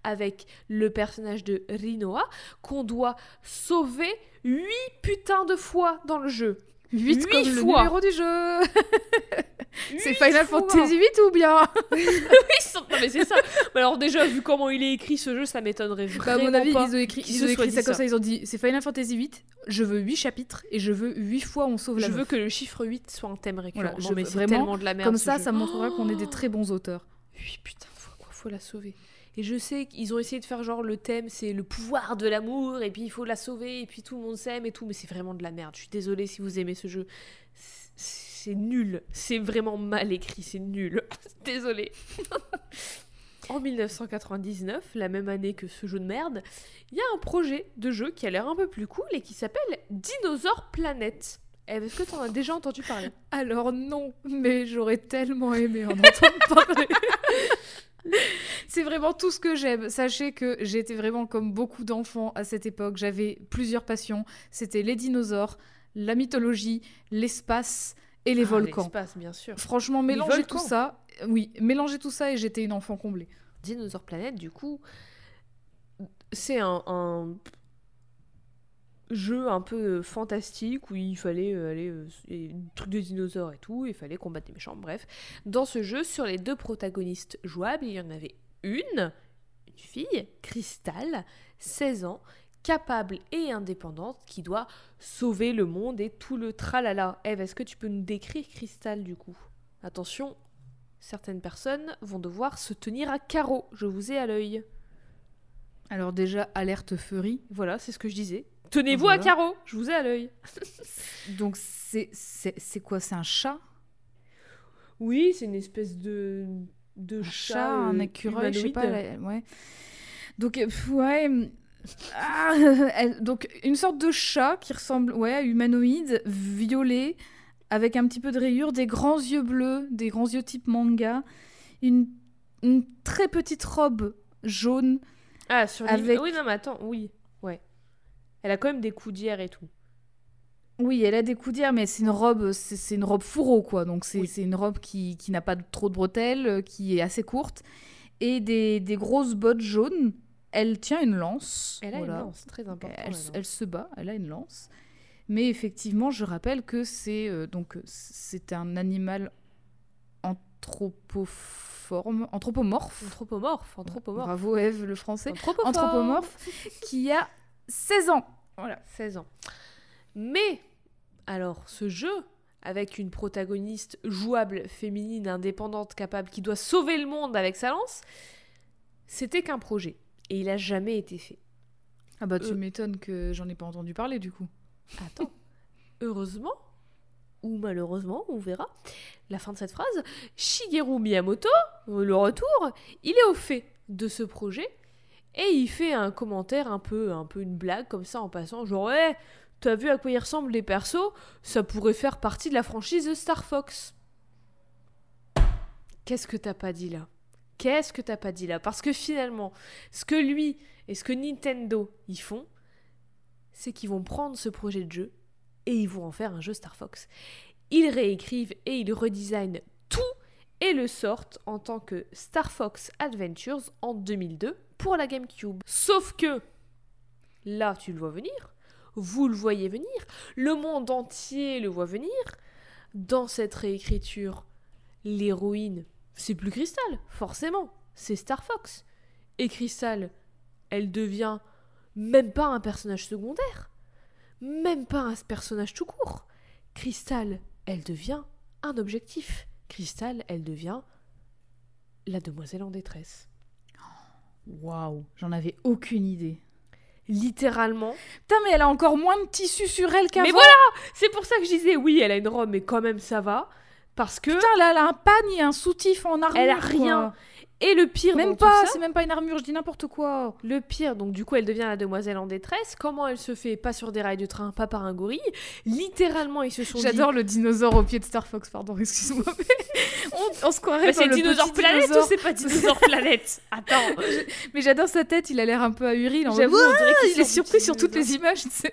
avec le personnage de Rinoa qu'on doit sauver 8 putains de fois dans le jeu. 8 comme fois. le numéro du jeu C'est Final Fantasy 8 ou bien? Oui, mais c'est ça. alors déjà, vu comment il est écrit ce jeu, ça m'étonnerait vraiment bah, À mon avis, ils ont écrit, ils ont écrit ça, comme ça. Ils ont dit, c'est Final Fantasy 8, je veux 8 chapitres et je veux 8 fois on sauve la Je veux que le chiffre 8 soit un thème récurrent. je veux vraiment, tellement de la merde. Comme ça, ça montrera qu'on est des très bons auteurs. 8 putain, faut, faut la sauver. Et je sais qu'ils ont essayé de faire genre le thème, c'est le pouvoir de l'amour, et puis il faut la sauver, et puis tout le monde s'aime et tout, mais c'est vraiment de la merde. Je suis désolée si vous aimez ce jeu. C'est nul. C'est vraiment mal écrit, c'est nul. désolée. en 1999, la même année que ce jeu de merde, il y a un projet de jeu qui a l'air un peu plus cool et qui s'appelle Dinosaur Planet. Est-ce que tu en as déjà entendu parler? Alors non, mais j'aurais tellement aimé en entendre parler. C'est vraiment tout ce que j'aime. Sachez que j'étais vraiment comme beaucoup d'enfants à cette époque. J'avais plusieurs passions. C'était les dinosaures, la mythologie, l'espace et les ah, volcans. L'espace, bien sûr. Franchement, mélanger tout ça, oui, mélanger tout ça et j'étais une enfant comblée. Dinosaure Planète, du coup, c'est un, jeu un peu fantastique où il fallait euh, aller euh, truc de dinosaures et tout, il fallait combattre des méchants, bref. Dans ce jeu, sur les deux protagonistes jouables, il y en avait une, une fille, Crystal, 16 ans, capable et indépendante, qui doit sauver le monde et tout le tralala. Eve, est-ce que tu peux nous décrire Crystal du coup? Attention, certaines personnes vont devoir se tenir à carreau, je vous ai à l'œil. Alors déjà, alerte furie. Voilà, c'est ce que je disais. Tenez-vous à carreau, je vous ai à l'œil. Donc c'est quoi C'est un chat? Oui, c'est une espèce de de chat, un euh, écureuil, je sais pas. ouais. Donc, euh, ouais. Ah, donc, une sorte de chat qui ressemble ouais, à humanoïde, violet, avec un petit peu de rayures, des grands yeux bleus, des grands yeux type manga, une, une très petite robe jaune. Ah, sur avec... Oui, non, mais attends, oui. Elle a quand même des coudières et tout. Oui, elle a des coudières, mais c'est une robe, c'est une robe fourreau, quoi. Donc c'est une robe qui, qui n'a pas trop de bretelles, euh, qui est assez courte. Et des, des, grosses bottes jaunes. Elle tient une lance. Elle a une lance, très important. Elle, se bat, elle a une lance. Mais effectivement, je rappelle que c'est euh, donc c'est un animal anthropoforme, anthropomorphe. Anthropomorphe, anthropomorphe. Bravo Eve, le français. Anthropomorphe, qui a 16 ans. Voilà, 16 ans. Mais, alors, ce jeu, avec une protagoniste jouable, féminine, indépendante, capable, qui doit sauver le monde avec sa lance, c'était qu'un projet. Et il a jamais été fait. Ah bah tu euh, m'étonnes que j'en ai pas entendu parler du coup. Attends. Heureusement, ou malheureusement, on verra, la fin de cette phrase, Shigeru Miyamoto, le retour, il est au fait de ce projet et il fait un commentaire un peu, un peu une blague comme ça en passant, genre ouais, T'as vu à quoi ils ressemblent les persos? Ça pourrait faire partie de la franchise Star Fox. Qu'est-ce que t'as pas dit là? Qu'est-ce que t'as pas dit là? Parce que finalement, ce que lui et ce que Nintendo y font, c'est qu'ils vont prendre ce projet de jeu et ils vont en faire un jeu Star Fox. Ils réécrivent et ils redesignent tout et le sortent en tant que Star Fox Adventures en 2002 pour la GameCube. Sauf que, là tu le vois venir, vous le voyez venir, le monde entier le voit venir. Dans cette réécriture, l'héroïne, c'est plus Crystal, forcément, c'est Star Fox. Et Crystal, elle devient même pas un personnage secondaire, même pas un personnage tout court. Crystal, elle devient un objectif. Crystal, elle devient la demoiselle en détresse. Waouh, j'en avais aucune idée littéralement. Putain, mais elle a encore moins de tissu sur elle qu'avant. Mais voilà C'est pour ça que je disais, oui, elle a une robe, mais quand même, ça va. Parce que. Putain, là, elle a un panier, un soutif en armure. Elle a rien. Et le pire Même pas, c'est même pas une armure, je dis n'importe quoi. Le pire, donc du coup, elle devient la demoiselle en détresse. Comment elle se fait Pas sur des rails de train, pas par un gorille? Littéralement, ils se sont dit. J'adore le dinosaure au pied de Star Fox, pardon, excuse-moi. mais on, on se croirait Bah, dans le dinosaure petit planète dinosaure. ou c'est pas dinosaure planète? Attends. Mais j'adore sa tête, il a l'air un peu ahuri. J'avoue, on dirait qu'il il est surpris sur toutes les images, tu sais.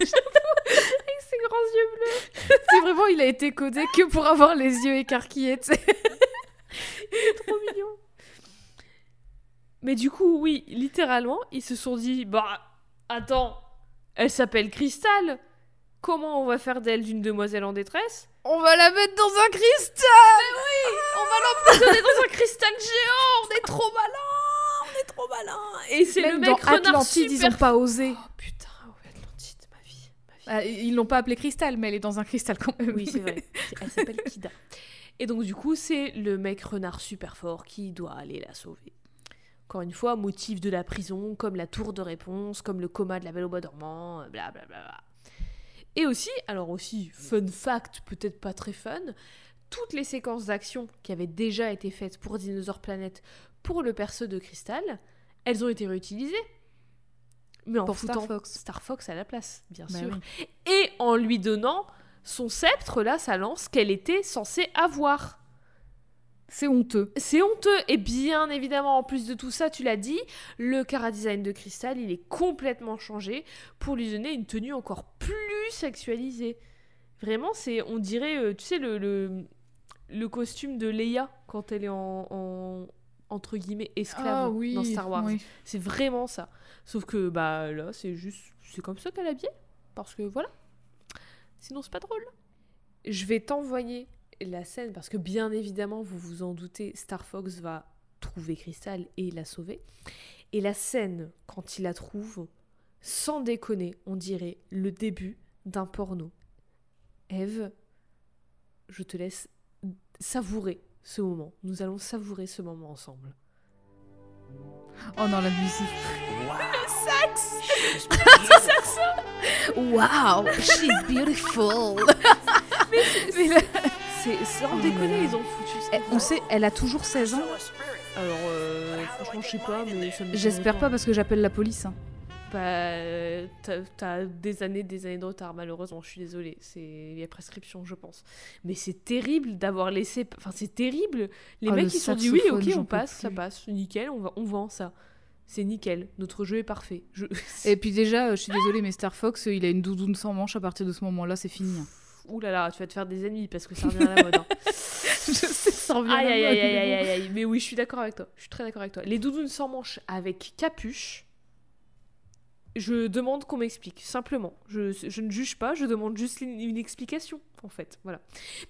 Avec ses grands yeux bleus. C'est vraiment, il a été codé que pour avoir les yeux écarquillés, tu sais. Trop mignon. Mais du coup, oui, littéralement, ils se sont dit Bah, attends, elle s'appelle Cristal. Comment on va faire d'elle une demoiselle en détresse? On va la mettre dans un cristal On va l'emprisonner dans un cristal géant On est trop malin On est trop malin Et c'est le mec dans renard Atlantide, ils ont pas osé. Oh putain, ouais, Atlantide, ma vie. Ma vie. Ah, ils l'ont pas appelée cristal, mais elle est dans un cristal quand même. Oui, c'est vrai. Elle s'appelle Kida. Et donc, du coup, c'est le mec renard super fort qui doit aller la sauver. Encore une fois, motif de la prison, comme la tour de réponse, comme le coma de la belle au bois dormant, blablabla. Et aussi, alors aussi, fun fact, peut-être pas très fun, toutes les séquences d'action qui avaient déjà été faites pour Dinosaur Planet pour le perso de Cristal, elles ont été réutilisées. Mais en Pour Star foutant Fox. Star Fox à la place, bien Bah sûr oui. et en lui donnant son sceptre, là, sa lance qu'elle était censée avoir. C'est honteux. C'est honteux. Et bien évidemment, en plus de tout ça, tu l'as dit, le cara design de Crystal, il est complètement changé pour lui donner une tenue encore plus sexualisée. Vraiment, c'est, on dirait, euh, tu sais, le, le, le costume de Leia quand elle est en, en- entre guillemets esclave Ah oui, dans Star Wars. oui. C'est vraiment ça. Sauf que bah là, c'est juste, c'est comme ça qu'elle est habillée. Parce que voilà. Sinon, c'est pas drôle. Je vais t'envoyer la scène parce que bien évidemment, vous vous en doutez, Star Fox va trouver Crystal et la sauver. Et la scène, quand il la trouve, sans déconner, on dirait le début d'un porno. Eve, je te laisse savourer ce moment. Nous allons savourer ce moment ensemble. Oh non, la musique. Wow, she's beautiful. Mais là- C'est sans déconner, ils ont foutu ça. Eh, on sait, elle a toujours 16 ans. Alors, euh, franchement, je sais pas, mais ça me J'espère pas parce que j'appelle la police. hein. Bah, t'as- t'as des années, des années de retard, malheureusement, je suis désolée. C'est il y a prescription, je pense. Mais c'est terrible d'avoir laissé. Enfin, c'est terrible. Les Oh, mecs, le ils se sont dit oui, ok, j'en on peux passe, ça plus. passe, nickel, on, va, on vend ça. C'est nickel, notre jeu est parfait. Je... Et puis déjà, euh, je suis désolée, mais Star Fox, euh, il a une doudoune sans manche. À partir de ce moment-là, c'est fini. Ouh là là, tu vas te faire des ennemis parce que ça revient à la mode. hein. je sais ça revient. à la aïe mode, aïe aïe mais aïe. Mais oui, je suis d'accord avec toi. Je suis très d'accord avec toi. Les doudounes sans manches avec capuche. Je demande qu'on m'explique, simplement. Je, je ne juge pas, je demande juste une, une explication, en fait. Voilà.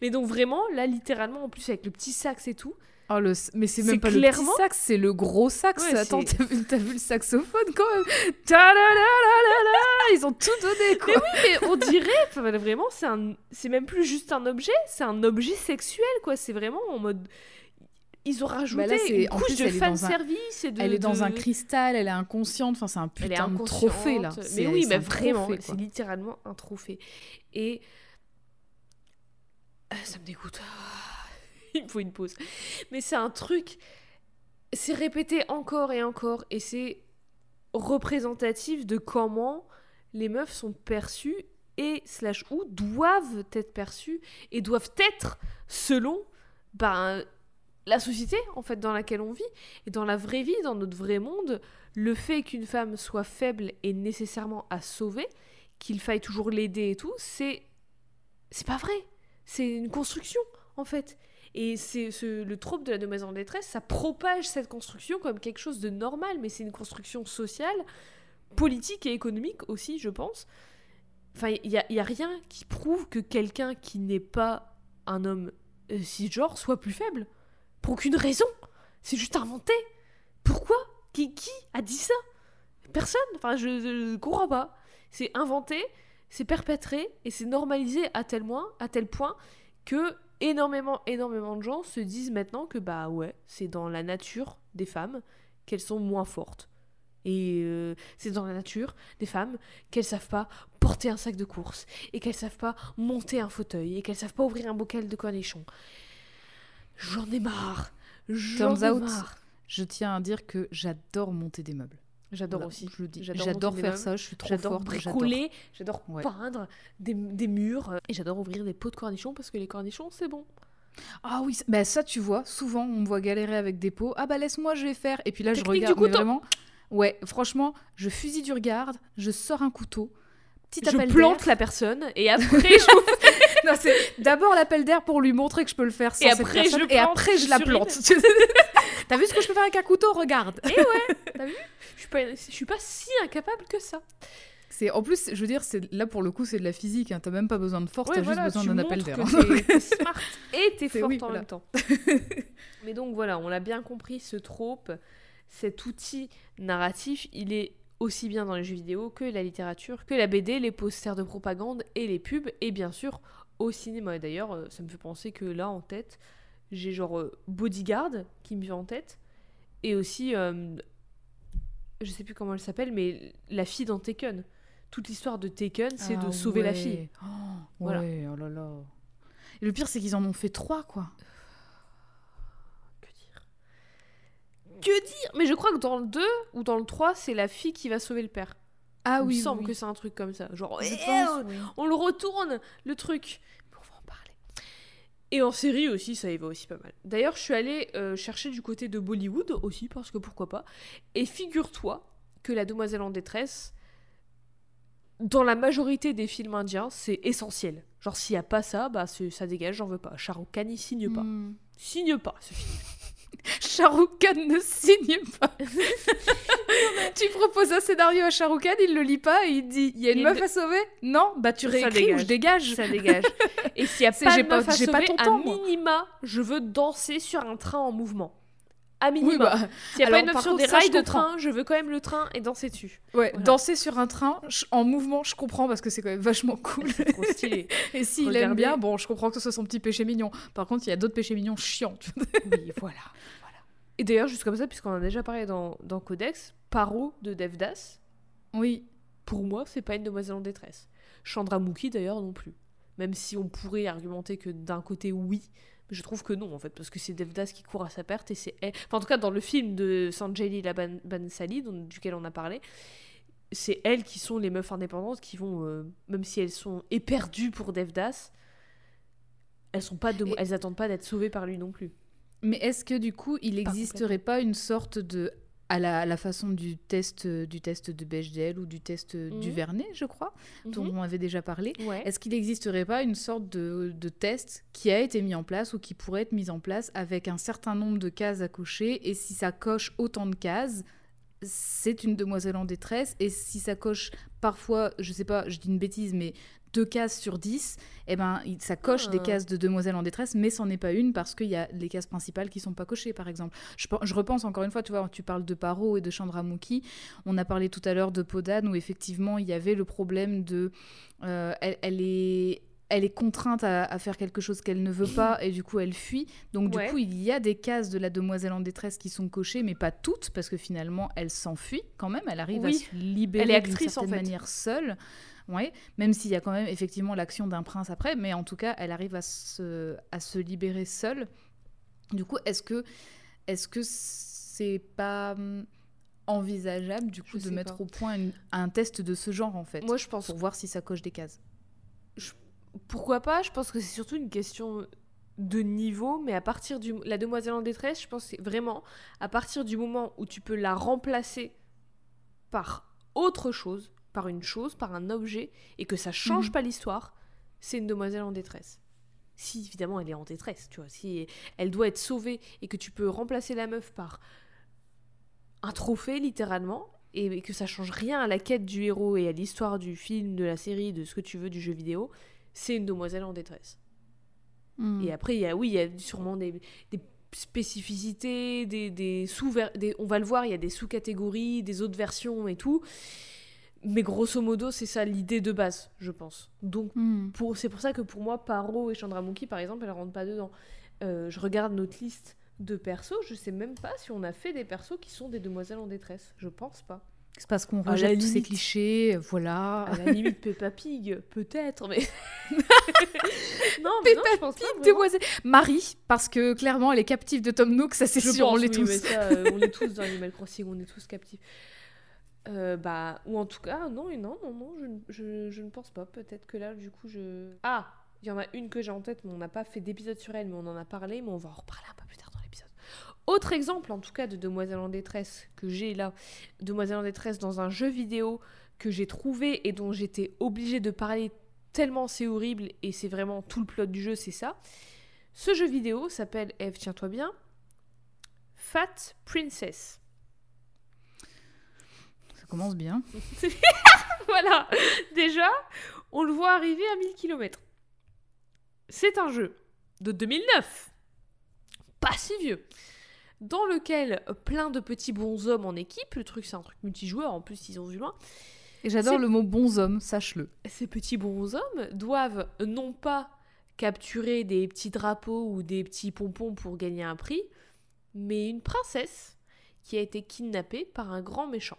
Mais donc vraiment, là, littéralement, en plus avec le petit sax et tout, Oh, le... Mais c'est même pas clairement- le petit sax, c'est le gros sax. Ouais, Attends, t'as vu, le saxophone quand même Ta-la-la-la-la-la Ils ont tout donné, quoi. mais on dirait, enfin, vraiment, c'est un, c'est même plus juste un objet, c'est un objet sexuel, quoi. C'est vraiment en mode, ils ont rajouté Bah là, une en couche plus, de un- et de. Elle est dans de- un cristal, elle est inconsciente. Enfin, c'est un Elle est putain de trophée, là. Mais oui, mais vraiment, c'est littéralement un trophée. Et Ah, ça me dégoûte. Il me faut une pause. Mais c'est un truc. C'est répété encore et encore, et c'est représentatif de comment les meufs sont perçues et slash ou doivent être perçues et doivent être selon ben, la société en fait dans laquelle on vit et dans la vraie vie, dans notre vrai monde, le fait qu'une femme soit faible est nécessairement à sauver, qu'il faille toujours l'aider et tout, c'est c'est pas vrai. C'est une construction en fait. Et c'est ce- le trope de la demoiselle en détresse, ça propage cette construction comme quelque chose de normal, mais c'est une construction sociale, politique et économique aussi, je pense. Enfin, il n'y a, a rien qui prouve que quelqu'un qui n'est pas un homme euh, cisgenre soit plus faible. Pour aucune raison. C'est juste inventé. Pourquoi? Qui, a dit ça? Personne. Enfin, je ne comprends pas. C'est inventé, c'est perpétré et c'est normalisé à tel point que énormément, énormément de gens se disent maintenant que bah ouais, c'est dans la nature des femmes qu'elles sont moins fortes. Et euh, c'est dans la nature des femmes qu'elles savent pas porter un sac de course et qu'elles savent pas monter un fauteuil et qu'elles savent pas ouvrir un bocal de cornichons. J'en ai marre. J'en ai out, marre. Je tiens à dire que j'adore monter des meubles. J'adore Voilà, aussi. Je le dis. J'adore faire ça, je suis trop J'adore forte. bricoler, j'adore Ouais. peindre des, des murs et j'adore ouvrir des pots de cornichons parce que les cornichons c'est bon. Ah oui, bah ça tu vois, souvent on me voit galérer avec des pots. Ah bah laisse-moi, je vais faire. Et puis là je Technique du regarde, mais vraiment. Ouais, franchement, je fusille du regard, je sors un couteau, petit je appel plante d'air. la personne et après je Non, c'est d'abord l'appel d'air pour lui montrer que je peux le faire sans Et cette après, je et plante, après je je la plante. T'as vu ce que je peux faire avec un couteau? Regarde. je suis pas je suis pas si incapable que ça. C'est en plus, je veux dire, c'est là pour le coup, c'est de la physique. Hein. T'as même pas besoin de force, Ouais, t'as voilà, juste besoin d'un appel d'air. t'es- smart et t'es forte oui, en voilà. même temps. Mais donc voilà, on l'a bien compris, ce trope, cet outil narratif, il est aussi bien dans les jeux vidéo que la littérature, que la BD, les posters de propagande et les pubs, et bien sûr au cinéma. Et d'ailleurs, euh, ça me fait penser que là, en tête, j'ai genre euh, Bodyguard qui me vient en tête, et aussi, euh, je sais plus comment elle s'appelle, mais la fille dans Taken. Toute l'histoire de Taken, c'est Ah de sauver la fille. Oh, Voilà. Ouais, oh là là. Et le pire, c'est qu'ils en ont fait trois, quoi. Que dire? Que dire? Mais je crois que dans le 2 ou dans le 3, c'est la fille qui va sauver le père. Ah Il oui, me semble oui. que c'est un truc comme ça. Genre, eh, pense, on- oui. on le retourne, le truc. Mais on va en parler. Et en série aussi, ça y va aussi pas mal. D'ailleurs, je suis allée euh, chercher du côté de Bollywood aussi, parce que pourquoi pas. Et figure-toi que la demoiselle en détresse, dans la majorité des films indiens, c'est essentiel. Genre, s'il n'y a pas ça, bah ça dégage, j'en veux pas. Shah Rukh Khan, il signe pas. Hmm. Signe pas ce film. Khan ne signe pas. tu proposes un scénario à Khan, il le lit pas et il dit il y a une Il y meuf à sauver Non, bah tu Ça réécris ou je dégage. Ça dégage. Et s'il n'y a pas pas- à pas sauver, ton à temps, moi. minima, je veux danser sur un train en mouvement. À minima. Oui, bah, S'il n'y a alors, pas une sur contre, des ça, rails de comprends. train, je veux quand même le train et danser dessus. ouais, Voilà. danser sur un train je- en mouvement, je comprends parce que c'est quand même vachement cool. C'est trop stylé. Et s'il Regardez. aime bien, bon, je comprends que ce soit son petit péché mignon. Par contre, il y a d'autres péchés mignons chiants. oui, voilà. Et d'ailleurs, juste comme ça, puisqu'on en a déjà parlé dans, dans Codex, Paro de Devdas, Oui. pour moi, c'est pas une demoiselle en détresse. Chandramukhi, d'ailleurs, non plus. Même si on pourrait argumenter que d'un côté, oui, mais je trouve que non, en fait, parce que c'est Devdas qui court à sa perte et c'est elle. Enfin, en tout cas, dans le film de Sanjay Leela Ban- Bansali, duquel on a parlé, c'est elles qui sont les meufs indépendantes qui vont, euh, même si elles sont éperdues pour Devdas, elles sont pas de, Et- elles attendent pas d'être sauvées par lui non plus. Mais est-ce que du coup, il n'existerait pas une sorte de à la, à la façon du test euh, du test de Bechdel ou du test euh, du Mhm. Vernet, je crois, dont Mhm. on avait déjà parlé. Ouais. Est-ce qu'il n'existerait pas une sorte de, de test qui a été mis en place ou qui pourrait être mis en place avec un certain nombre de cases à cocher et si ça coche autant de cases, c'est une demoiselle en détresse et si ça coche parfois, je sais pas, je dis une bêtise, mais deux cases sur 10, eh ben, ça coche des Ah. cases de demoiselle en détresse, mais c'en est pas une parce qu'il y a les cases principales qui sont pas cochées, par exemple. Je, pen- je repense encore une fois, tu vois, tu parles de Paro et de Chandramukhi. On a parlé tout à l'heure de Podane où effectivement il y avait le problème de. euh, elle, elle est. Elle est contrainte à, à faire quelque chose qu'elle ne veut pas et du coup elle fuit. Donc Ouais. du coup il y a des cases de la demoiselle en détresse qui sont cochées, mais pas toutes parce que finalement elle s'enfuit quand même. Elle arrive à se libérer d'une actrice, en certaine fait. manière seule. Ouais, même s'il y a quand même effectivement l'action d'un prince après, mais en tout cas, elle arrive à se, à se libérer seule. Du coup, est-ce que est-ce que c'est pas hum, envisageable du coup Je de mettre pas. au point une- un test de ce genre en fait, Moi, je pense pour voir si ça coche des cases? Pourquoi pas? Je pense que c'est surtout une question de niveau, mais à partir du... La demoiselle en détresse, je pense que vraiment à partir du moment où tu peux la remplacer par autre chose, par une chose, par un objet, et que ça change Mhm. pas l'histoire, c'est une demoiselle en détresse. Si évidemment elle est en détresse, tu vois, si elle doit être sauvée et que tu peux remplacer la meuf par un trophée littéralement, et que ça change rien à la quête du héros et à l'histoire du film, de la série, de ce que tu veux du jeu vidéo, c'est une demoiselle en détresse. Hmm. Et après, il y a, oui, il y a sûrement des, des spécificités, des, des sous des, on va le voir, il y a des sous-catégories, des autres versions et tout. Mais grosso modo, c'est ça l'idée de base, je pense. Donc, Hmm. pour, c'est pour ça que pour moi, Paro et Chandramukhi, par exemple, elles rentrent pas dedans. Euh, je regarde notre liste de persos, je sais même pas si on a fait des persos qui sont des demoiselles en détresse. Je pense pas. C'est parce qu'on rejette tous ces clichés, voilà. À la limite, Peppa Pig, peut-être, mais. non, mais non, je pense pas. vraiment. Demoiselle Marie, parce que clairement, elle est captive de Tom Nook, ça c'est sûr, pense, on l'est oui, tous. mais ça, euh, on est tous dans Animal Crossing, on est tous captifs. Euh, bah, ou en tout cas, non, non, non, non, je, je ne pense pas. Peut-être que là, du coup, je. Ah Il y en a une que j'ai en tête, mais on n'a pas fait d'épisode sur elle, mais on en a parlé, mais on va en reparler un peu plus tard dans l'épisode. Autre exemple, en tout cas, de Demoiselle en détresse que j'ai là, Demoiselle en détresse dans un jeu vidéo que j'ai trouvé et dont j'étais obligée de parler tellement c'est horrible et c'est vraiment tout le plot du jeu, c'est ça. Ce jeu vidéo s'appelle, Eve, tiens-toi bien, Fat Princess. Ça commence bien. voilà, déjà, on le voit arriver à 1000 km. C'est un jeu de 2009, pas si vieux, dans lequel plein de petits bonshommes en équipe, le truc c'est un truc multijoueur, en plus ils ont vu loin, Et j'adore le mot bonhomme, sache-le. ces petits bonshommes doivent non pas capturer des petits drapeaux ou des petits pompons pour gagner un prix, mais une princesse qui a été kidnappée par un grand méchant.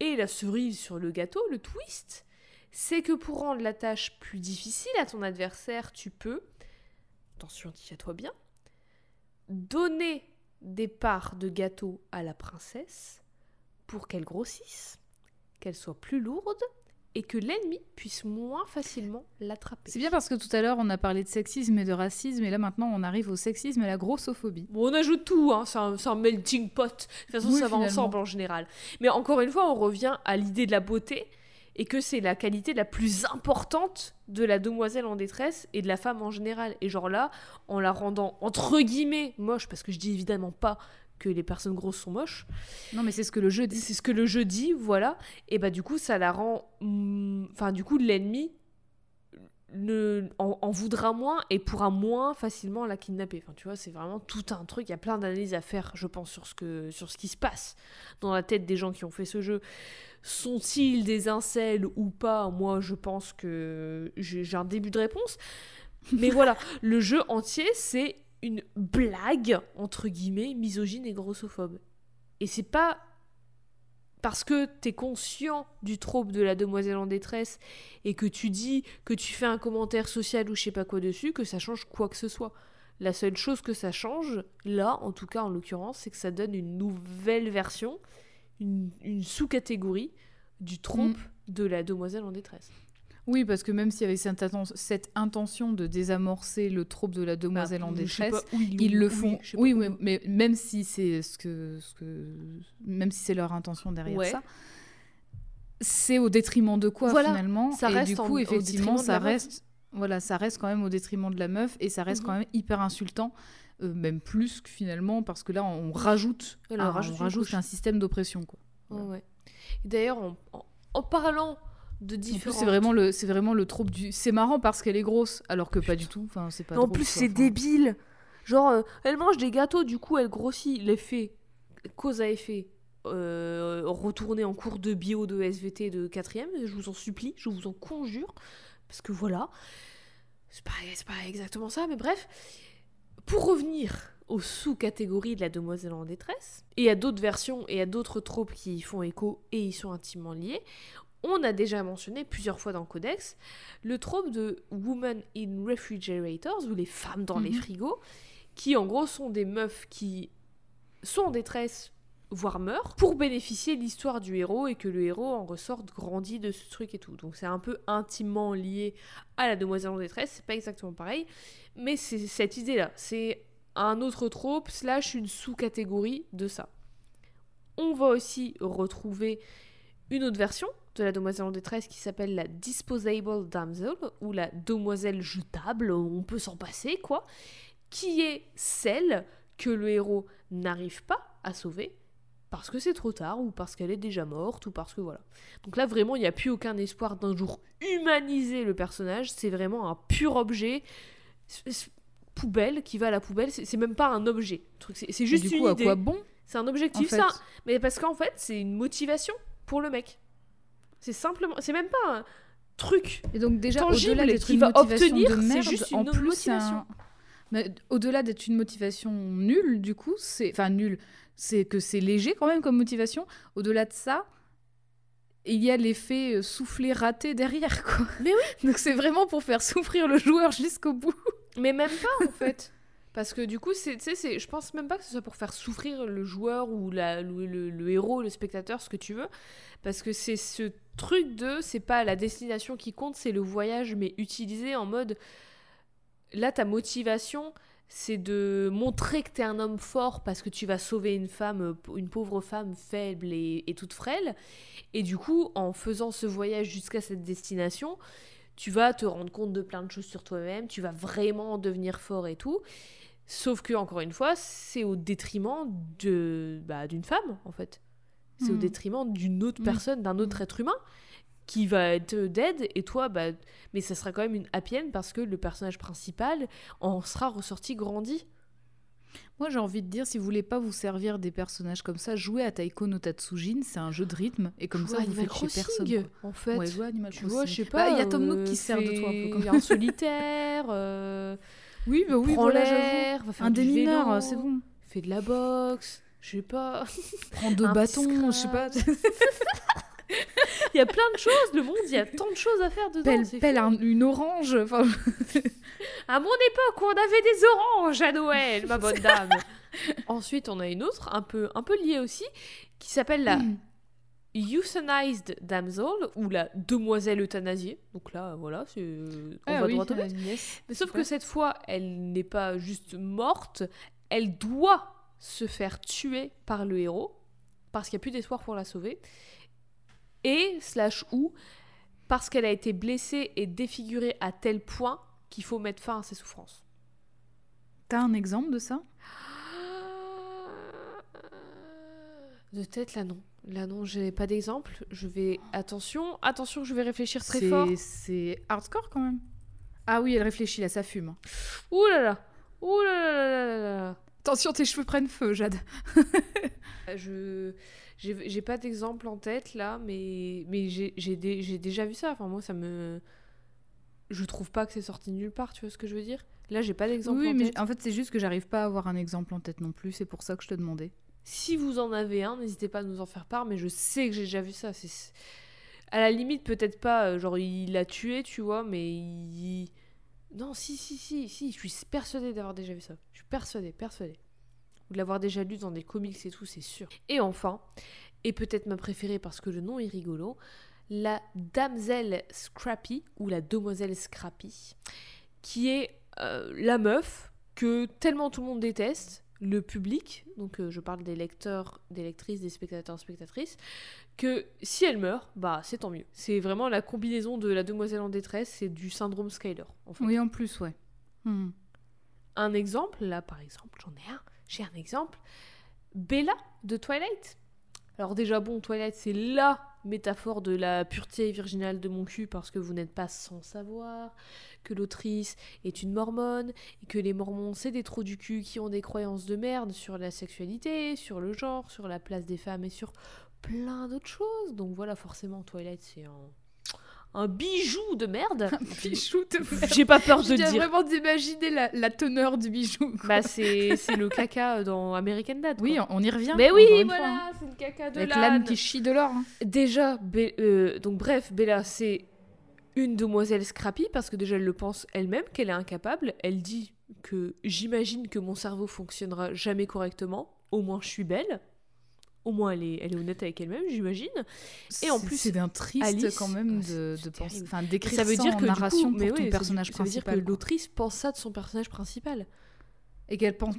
Et la cerise sur le gâteau, le twist, c'est que pour rendre la tâche plus difficile à ton adversaire, tu peux, attention, tiens-toi bien, donner des parts de gâteau à la princesse pour qu'elle grossisse, qu'elle soit plus lourde et que l'ennemi puisse moins facilement l'attraper. C'est bien parce que tout à l'heure, on a parlé de sexisme et de racisme, et là maintenant, on arrive au sexisme et à la grossophobie. Bon, on ajoute tout, hein, c'est un, melting pot. De toute façon, Oui, ça va ensemble en général. Mais encore une fois, on revient à l'idée de la beauté et que c'est la qualité la plus importante de la demoiselle en détresse et de la femme en général. Et genre là, en la rendant entre guillemets moche, parce que je dis évidemment pas que les personnes grosses sont moches, Non, mais c'est ce que le jeu dit. c'est ce que le jeu dit, voilà. Et bah du coup, ça la rend... hum, Enfin, du coup, l'ennemi ne, en, en voudra moins et pourra moins facilement la kidnapper. Enfin, tu vois, c'est vraiment tout un truc. Il y a plein d'analyses à faire, je pense, sur ce, que, sur ce qui se passe dans la tête des gens qui ont fait ce jeu. Sont-ils des incels ou pas? Moi, je pense que j'ai un début de réponse. Mais voilà, le jeu entier, c'est une blague, entre guillemets, misogyne et grossophobe. Et c'est pas parce que t'es conscient du trope de la demoiselle en détresse et que tu dis que tu fais un commentaire social ou je sais pas quoi dessus que ça change quoi que ce soit. La seule chose que ça change, là, en tout cas en l'occurrence, c'est que ça donne une nouvelle version, une, une sous-catégorie du trope de la demoiselle en détresse. Oui, parce que même s'il y avait cette, intention de désamorcer le trope de la demoiselle Ah, en je sais détresse, ils le font. Oui, oui, mais même si c'est ce que, ce que, même si c'est leur intention derrière Ouais. ça, c'est au détriment de quoi Voilà, finalement? Ça Et reste du en- coup, au effectivement, ça reste, voilà, ça reste quand même au détriment de la meuf et ça reste Mhm. quand même hyper insultant. euh, même plus que finalement parce que là on rajoute, en un, rajoute on un système d'oppression quoi. Ouais, ouais. Et D'ailleurs, en, en- en parlant de c'est vraiment le c'est vraiment le trope du c'est marrant parce qu'elle est grosse alors que pas du tout enfin c'est pas en drôle, plus, c'est débile. Genre, euh, elle mange des gâteaux, du coup, elle grossit. L'effet, cause à effet, euh, retourner en cours de bio de SVT de 4ème, je vous en supplie, je vous en conjure. Parce que voilà, c'est pas, c'est pas exactement ça, mais bref. Pour revenir aux sous-catégories de la demoiselle en détresse, et à d'autres versions et à d'autres tropes qui y font écho et y sont intimement liés, on a déjà mentionné plusieurs fois dans le Codex le trope de Women in Refrigerators, ou les femmes dans les Mhm. frigos, qui en gros sont des meufs qui sont en détresse, voire meurent, pour bénéficier de l'histoire du héros et que le héros en ressorte grandi de ce truc et tout. Donc c'est un peu intimement lié à la demoiselle en détresse, c'est pas exactement pareil, mais c'est cette idée-là. C'est un autre trope, slash une sous-catégorie de ça. On va aussi retrouver une autre version de la demoiselle en détresse qui s'appelle la Disposable Damsel, ou la demoiselle jetable, on peut s'en passer, quoi, qui est celle que le héros n'arrive pas à sauver parce que c'est trop tard, ou parce qu'elle est déjà morte, ou parce que voilà. Donc là, vraiment, il n'y a plus aucun espoir d'un jour humaniser le personnage, c'est vraiment un pur objet, poubelle, qui va à la poubelle, c'est même pas un objet, c'est juste du une coup à idée. quoi bon? C'est un en objectif, fait ça. Mais parce qu'en fait, c'est une motivation pour le mec. C'est simplement. C'est même pas un truc. Et donc déjà au-delà d'être qui une va motivation obtenir, de c'est merde, juste en une plus c'est motivation. un Mais au-delà d'être une motivation nulle, du coup, c'est. Enfin, nulle. C'est que c'est léger quand même comme motivation. Au-delà de ça, il y a l'effet euh, soufflé raté derrière, quoi. Mais oui Donc c'est vraiment pour faire souffrir le joueur jusqu'au bout. Mais même pas en fait. Parce que du coup, c'est, c'est- je pense même pas que ce soit pour faire souffrir le joueur ou la, le héros, le spectateur, ce que tu veux. Parce que c'est ce truc de, c'est pas la destination qui compte, c'est le voyage, mais utilisé en mode. Là, ta motivation, c'est de montrer que t'es un homme fort parce que tu vas sauver une femme, euh, une pauvre femme faible et, et toute frêle. Et du coup, en faisant ce voyage jusqu'à cette destination, tu vas te rendre compte de plein de choses sur toi-même, tu vas vraiment devenir fort et tout. Sauf que, encore une fois, c'est au détriment de bah, d'une femme, en fait. C'est au Mhm. détriment d'une autre Oui. personne, d'un autre être humain qui va être dead et toi, bah, mais ça sera quand même une happy end parce que le personnage principal en sera ressorti grandi. Moi, j'ai envie de dire, si vous voulez pas vous servir des personnages comme ça, jouez à Taiko no Tatsujin, c'est un jeu de rythme, et comme ça, vous faites chez personne. en fait. Ouais, jouez Animal tu vois, je sais pas. Bah, Il y a Tom Nook euh, qui sert de toi un peu comme y a un solitaire, euh, Oui, bah oui, prend voilà, j'avoue. l'air, va faire Un démineur, vélo, c'est bon. fait de la boxe, je sais pas. Prends deux Un bâtons, je sais pas. Il y a plein de choses, le monde, il y a tant de choses à faire dedans. Pelle, pelle un- une orange. Enfin, À mon époque, on avait des oranges à Noël, ma bonne dame. Ensuite, on a une autre, un peu, un peu liée aussi, qui s'appelle la Euthanized Damsel, ou la demoiselle euthanasiée. Donc là, voilà, c'est... on ah va oui, droit au but. yes. Mais sauf que cette fois, elle n'est pas juste morte, elle doit se faire tuer par le héros, parce qu'il n'y a plus d'espoir pour la sauver, et slash ou parce qu'elle a été blessée et défigurée à tel point qu'il faut mettre fin à ses souffrances. T'as un exemple de ça? De tête, là non. Là non, j'ai pas d'exemple. Je vais... Attention, attention, je vais réfléchir très fort. C'est hardcore quand même. Ah oui, elle réfléchit là, ça fume. Ouh là là Ouh là là là là Attention, tes cheveux prennent feu, Jade. Je j'ai pas d'exemple en tête là, mais mais j'ai j'ai dé- j'ai déjà vu ça. Enfin moi ça me je trouve pas que c'est sorti de nulle part. Tu vois ce que je veux dire? Là j'ai pas d'exemple Oui, en mais tête. en fait, c'est juste que j'arrive pas à avoir un exemple en tête non plus. C'est pour ça que je te demandais. Si vous en avez un, n'hésitez pas à nous en faire part. Mais je sais que j'ai déjà vu ça. À la limite peut-être pas euh, genre il l'a tué, tu vois, mais il non si si si si. Je suis persuadée d'avoir déjà vu ça. Je suis persuadée, persuadée. Ou de l'avoir déjà lu dans des comics et tout, c'est sûr. Et enfin, et peut-être ma préférée parce que le nom est rigolo, la damsel Scrappy, ou la demoiselle Scrappy, qui est euh, la meuf que tellement tout le monde déteste, le public, donc euh, je parle des lecteurs, des lectrices, des spectateurs, spectatrices, que si elle meurt, bah c'est tant mieux. C'est vraiment la combinaison de la demoiselle en détresse et du syndrome Skyler. En fait. Oui, en plus, ouais. Hmm. Un exemple, là par exemple, j'en ai un, j'ai un exemple. Bella de Twilight. Alors déjà bon, Twilight c'est la métaphore de la pureté virginale de mon cul parce que vous n'êtes pas sans savoir que l'autrice est une mormone et que les mormons c'est des trous du cul qui ont des croyances de merde sur la sexualité, sur le genre, sur la place des femmes et sur plein d'autres choses. Donc voilà, forcément Twilight c'est un, un bijou de merde. Bijou de merde. J'ai pas peur de le dire. vraiment d'imaginer la, la teneur du bijou. quoi. Bah c'est c'est le caca dans American Dad. oui, on, on y revient. Mais oui, fois, voilà, hein. c'est le caca de Avec l'âne. qui chie de l'or. hein. Déjà, euh, donc bref, Bella, c'est une demoiselle Scrappy parce que déjà elle le pense elle-même qu'elle est incapable. Elle dit que j'imagine que mon cerveau fonctionnera jamais correctement. Au moins je suis belle. Au moins elle est, elle est honnête avec elle-même, j'imagine. Et en plus, c'est d'un triste Alice- quand même Ah, de, penser, enfin d'écrire ça veut dire en que du narration coup, mais pour ton ça- personnage ça veut dire principal. que l'autrice pense ça de son personnage principal. Et qu'elle pense.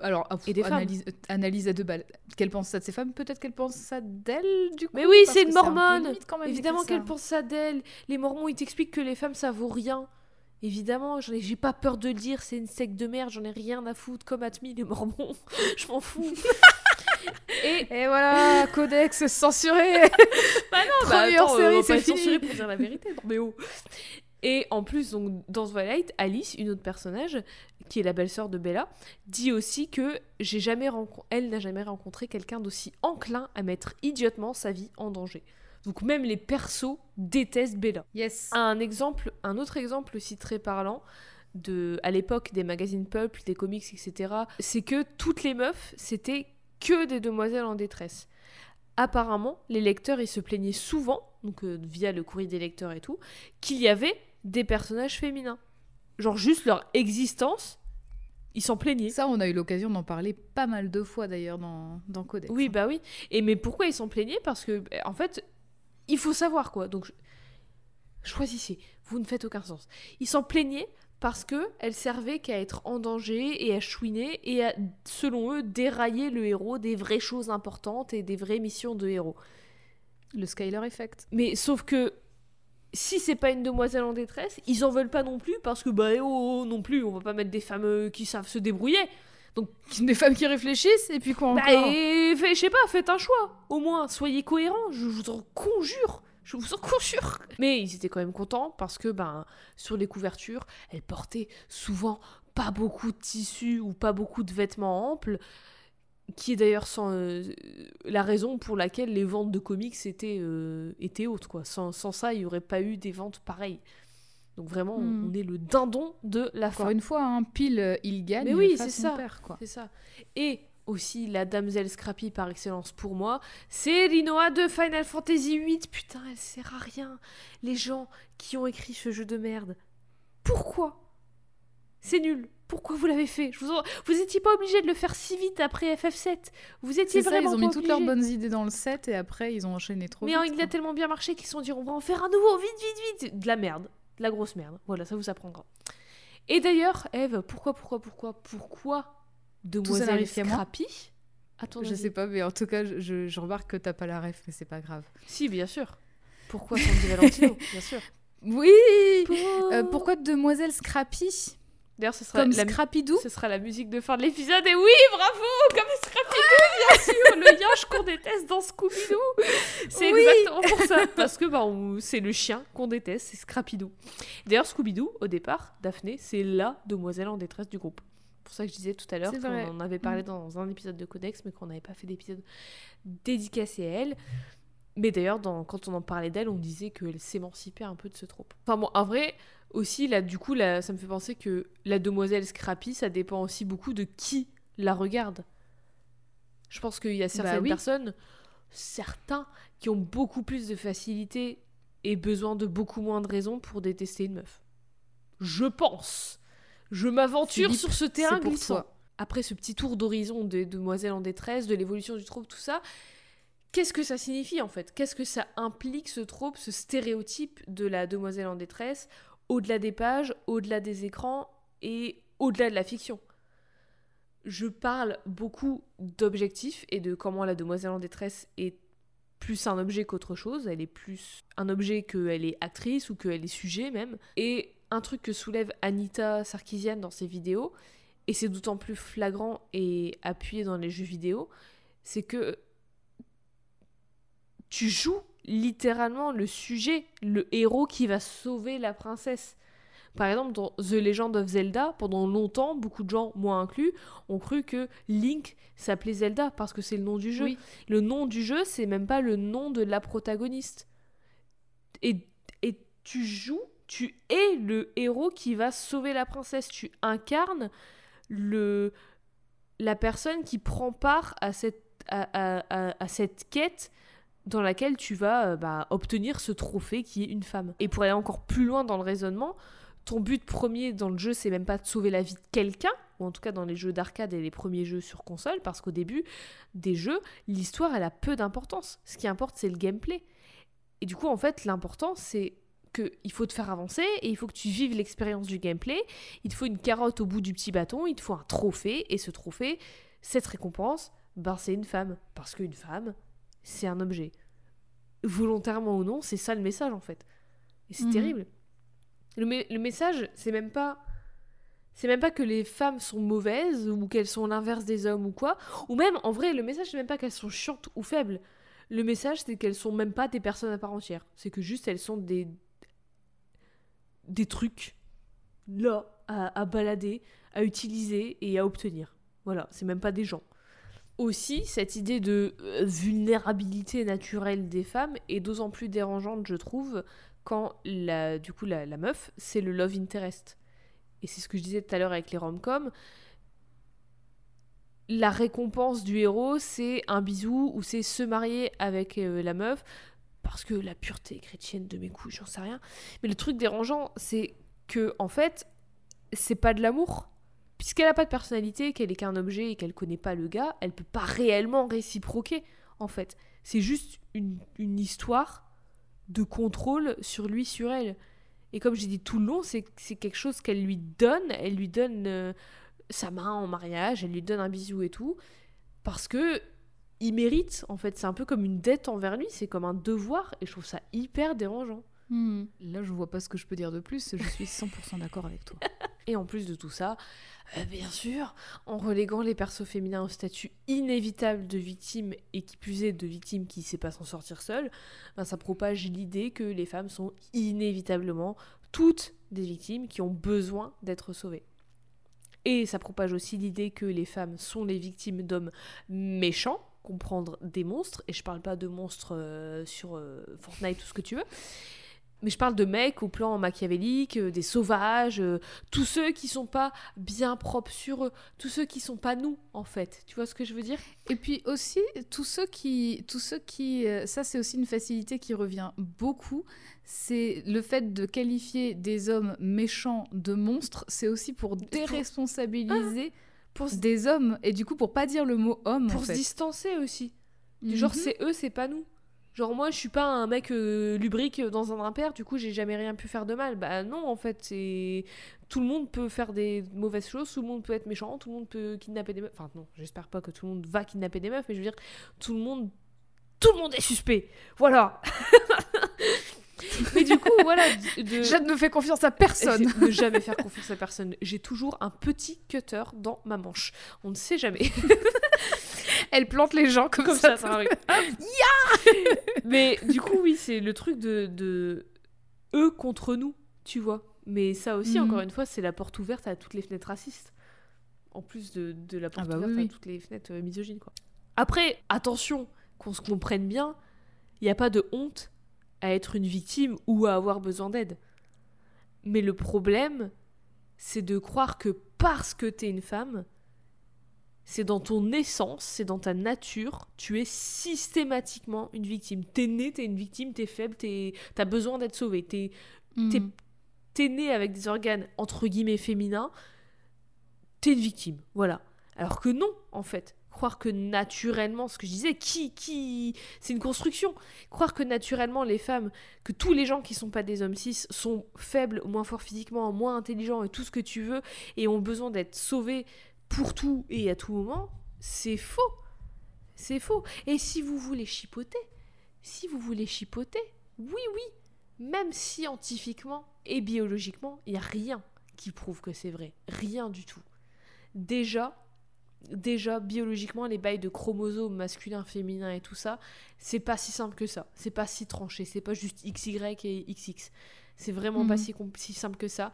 Alors, ah, Et des femmes. analyse, euh, analyse à deux balles. Qu'elle pense ça de ses femmes, peut-être qu'elle pense ça d'elle, du coup. Mais oui, c'est une mormone. Évidemment qu'elle pense ça d'elle. Les Mormons, ils t'expliquent que les femmes, ça vaut rien. Évidemment, j'ai pas peur de le dire, c'est une secte de merde, j'en ai rien à foutre, comme Atmi, les Mormons, je m'en fous. Et Et voilà, codex censuré. bah non, Première attends, série, va c'est censuré pour dire la vérité, non mais oh. Et en plus, donc, dans Twilight, Alice, une autre personnage, qui est la belle-sœur de Bella, dit aussi que j'ai jamais elle n'a jamais rencontré quelqu'un d'aussi enclin à mettre idiotement sa vie en danger. Donc même les persos détestent Bella. Yes. Un exemple, un autre exemple aussi très parlant de, à l'époque des magazines Pulp, des comics, etc., c'est que toutes les meufs, c'était que des demoiselles en détresse. Apparemment, les lecteurs, ils se plaignaient souvent, donc euh, via le courrier des lecteurs et tout, qu'il y avait des personnages féminins. Genre juste leur existence, ils s'en plaignaient. Ça, on a eu l'occasion d'en parler pas mal de fois d'ailleurs dans, dans Codex. Oui, bah oui. Et mais pourquoi ils s'en plaignaient? Parce que, bah, en fait, il faut savoir quoi. Donc, choisissez. Vous ne faites aucun sens. Ils s'en plaignaient parce que elle servait qu'à être en danger et à chouiner et à, selon eux, dérailler le héros des vraies choses importantes et des vraies missions de héros. Le Skyler Effect. Mais sauf que si c'est pas une demoiselle en détresse, ils en veulent pas non plus parce que bah oh, oh, non plus, on va pas mettre des femmes euh, qui savent se débrouiller. Des femmes qui réfléchissent et puis quoi Bah, encore? fait- je sais pas, faites un choix. Au moins, soyez cohérents. Je vous en conjure. Je vous en conjure. Mais ils étaient quand même contents parce que, ben, sur les couvertures, elles portaient souvent pas beaucoup de tissu ou pas beaucoup de vêtements amples. Qui est d'ailleurs sans, euh, la raison pour laquelle les ventes de comics étaient, euh, étaient hautes. Quoi. Sans, sans ça, il n'y aurait pas eu des ventes pareilles. Donc vraiment, Hmm. on est le dindon de la Encore fin. une fois, hein, pile euh, il gagne. Mais oui, c'est ça. père, quoi. C'est ça. Et aussi la damsel Scrappy par excellence pour moi, c'est Rinoa de Final Fantasy VIII. Putain, elle sert à rien. Les gens qui ont écrit ce jeu de merde. Pourquoi? C'est nul. Pourquoi vous l'avez fait? Je vous, en- vous étiez pas obligé de le faire si vite après FF7. Vous étiez ça, ils vraiment ont mis pas toutes leurs bonnes idées dans le set et après ils ont enchaîné trop Mais vite. hein, il a tellement bien marché qu'ils se sont dit on va en faire un nouveau, vite, vite, vite. De la merde. De la grosse merde. Voilà, ça vous apprendra. Et d'ailleurs, Eve, pourquoi, pourquoi, pourquoi, pourquoi Demoiselle Scrappy Attends, Je sais pas, mais en tout cas, je, je- remarque que t'as pas la ref, mais c'est pas grave. Si, bien sûr. Pourquoi Sandy Valentino Bien sûr. Oui Euh, Pourquoi Demoiselle Scrappy D'ailleurs, ce sera Comme la, Scrappy-Doo ce sera la musique de fin de l'épisode. Et oui, bravo Comme Scrappy-Doo, bien sûr Le yinche qu'on déteste dans Scooby-Doo C'est Oui. exactement pour ça. Parce que bah, c'est le chien qu'on déteste, c'est Scrappy-Doo. D'ailleurs, Scooby-Doo, au départ, Daphné, c'est la demoiselle en détresse du groupe. Pour ça que je disais tout à l'heure qu'on en avait parlé dans un épisode de Codex, mais qu'on n'avait pas fait d'épisode dédicacé à elle. Mais d'ailleurs, quand on en parlait d'elle, on disait qu'elle s'émancipait un peu de ce trope. Enfin bon, en vrai, aussi, là, du coup, là, ça me fait penser que la demoiselle Scrappy, ça dépend aussi beaucoup de qui la regarde. Je pense qu'il y a certaines Bah oui. personnes, certains, qui ont beaucoup plus de facilité et besoin de beaucoup moins de raisons pour détester une meuf. Je pense. Je m'aventure sur ce terrain pour glissant. toi. Après ce petit tour d'horizon des demoiselles en détresse, de l'évolution du trope, tout ça, qu'est-ce que ça signifie en fait? Qu'est-ce que ça implique ce trope, ce stéréotype de la demoiselle en détresse, au-delà des pages, au-delà des écrans et au-delà de la fiction? Je parle beaucoup d'objectifs et de comment la demoiselle en détresse est plus un objet qu'autre chose, elle est plus un objet qu'elle est actrice ou qu'elle est sujet même. Et un truc que soulève Anita Sarkeesian dans ses vidéos, et c'est d'autant plus flagrant et appuyé dans les jeux vidéo, c'est que tu joues littéralement le sujet, le héros qui va sauver la princesse. Par exemple, dans The Legend of Zelda, pendant longtemps, beaucoup de gens, moi inclus, ont cru que Link s'appelait Zelda parce que c'est le nom du jeu. Oui. Le nom du jeu, c'est même pas le nom de la protagoniste. Et, et tu joues, tu es le héros qui va sauver la princesse. Tu incarnes le, la personne qui prend part à cette, à, cette quête dans laquelle tu vas euh, bah, obtenir ce trophée qui est une femme. Et pour aller encore plus loin dans le raisonnement, ton but premier dans le jeu, c'est même pas de sauver la vie de quelqu'un, ou en tout cas dans les jeux d'arcade et les premiers jeux sur console, parce qu'au début des jeux, l'histoire, elle a peu d'importance. Ce qui importe, c'est le gameplay. Et du coup, en fait, l'important, c'est que il faut te faire avancer et il faut que tu vives l'expérience du gameplay. Il te faut une carotte au bout du petit bâton, il te faut un trophée, et ce trophée, cette récompense, ben, c'est une femme. Parce qu'une femme, c'est un objet. Volontairement ou non, c'est ça le message en fait. Et c'est Mhm. terrible. Le, me- le message, c'est même pas. C'est même pas que les femmes sont mauvaises ou qu'elles sont l'inverse des hommes ou quoi. Ou même, en vrai, le message, c'est même pas qu'elles sont chiantes ou faibles. Le message, c'est qu'elles sont même pas des personnes à part entière. C'est que juste, elles sont des. Des trucs là à, balader, à utiliser et à obtenir. Voilà, c'est même pas des gens. Aussi, cette idée de euh, vulnérabilité naturelle des femmes est d'autant plus dérangeante, je trouve, quand la, du coup la, la meuf, c'est le love interest. et c'est ce que je disais tout à l'heure avec les rom-coms, la récompense du héros, c'est un bisou ou c'est se marier avec euh, la meuf parce que la pureté chrétienne de mes couilles, j'en sais rien. Mais le truc dérangeant, c'est que en fait, c'est pas de l'amour. Puisqu'elle a pas de personnalité, qu'elle est qu'un objet et qu'elle connaît pas le gars, elle peut pas réellement réciproquer, en fait. C'est juste une, histoire de contrôle sur lui, sur elle. Et comme j'ai dit tout le long, c'est c'est quelque chose qu'elle lui donne. Elle lui donne euh, sa main en mariage, elle lui donne un bisou et tout. Parce que il mérite, en fait. C'est un peu comme une dette envers lui, c'est comme un devoir. Et je trouve ça hyper dérangeant. Hmm. Là, je vois pas ce que je peux dire de plus. Je suis 100% d'accord avec toi. Et en plus de tout ça, euh, bien sûr, en reléguant les persos féminins au statut inévitable de victime et qui plus est de victime qui ne sait pas s'en sortir seule, ben, ça propage l'idée que les femmes sont inévitablement toutes des victimes qui ont besoin d'être sauvées. Et ça propage aussi l'idée que les femmes sont les victimes d'hommes méchants, comprendre des monstres, et je parle pas de monstres euh, sur euh, Fortnite, tout ce que tu veux, mais je parle de mecs au plan machiavélique, euh, des sauvages, tous ceux qui sont pas bien propres sur eux, tous ceux qui sont pas nous en fait. Tu vois ce que je veux dire? Et puis aussi, tous ceux qui. Tous ceux qui ça, c'est aussi une facilité qui revient beaucoup. C'est le fait de qualifier des hommes méchants de monstres. C'est aussi pour déresponsabiliser Pour se, des hommes. Et du coup, pour pas dire le mot homme. pour en se distancer aussi. Du genre Mhm. c'est eux, c'est pas nous. Genre moi je suis pas un mec euh, lubrique dans un impair, du coup j'ai jamais rien pu faire de mal. Bah non en fait c'est tout le monde peut faire des mauvaises choses, tout le monde peut être méchant, tout le monde peut kidnapper des meufs. Enfin non, j'espère pas que tout le monde va kidnapper des meufs, mais je veux dire tout le monde tout le monde est suspect. Voilà. mais du coup voilà de, de- Je ne fais confiance à personne. Ne jamais faire confiance à personne. J'ai toujours un petit cutter dans ma manche. On ne sait jamais. Elle plante les gens comme, Comme ça. ça, ça arrive. Mais du coup, oui, c'est le truc de, de eux contre nous, tu vois. Mais ça aussi, Mhm. encore une fois, c'est la porte ouverte à toutes les fenêtres racistes. En plus de, de la porte bah ouverte oui, à toutes les fenêtres euh, misogynes, quoi. Après, attention, qu'on se comprenne bien, il n'y a pas de honte à être une victime ou à avoir besoin d'aide. Mais le problème, c'est de croire que parce que t'es une femme, c'est dans ton essence, c'est dans ta nature, tu es systématiquement une victime. T'es né, t'es une victime, t'es faible, t'as besoin d'être sauvé. T'es t'es né avec des organes entre guillemets féminins, t'es une victime. Voilà. Alors que non, en fait. Croire que naturellement, ce que je disais, qui, qui, c'est une construction. Croire que naturellement les femmes, que tous les gens qui sont pas des hommes cis sont faibles, moins forts physiquement, moins intelligents et tout ce que tu veux, et ont besoin d'être sauvés pour tout et à tout moment, c'est faux. C'est faux. Et si vous voulez chipoter, si vous voulez chipoter, oui, oui, même scientifiquement et biologiquement, il n'y a rien qui prouve que c'est vrai. Rien du tout. Déjà, déjà biologiquement, les bails de chromosomes masculins, féminins et tout ça, c'est pas si simple que ça. C'est pas si tranché. C'est pas juste XY et XX. C'est vraiment pas Mhm. si, si simple que ça.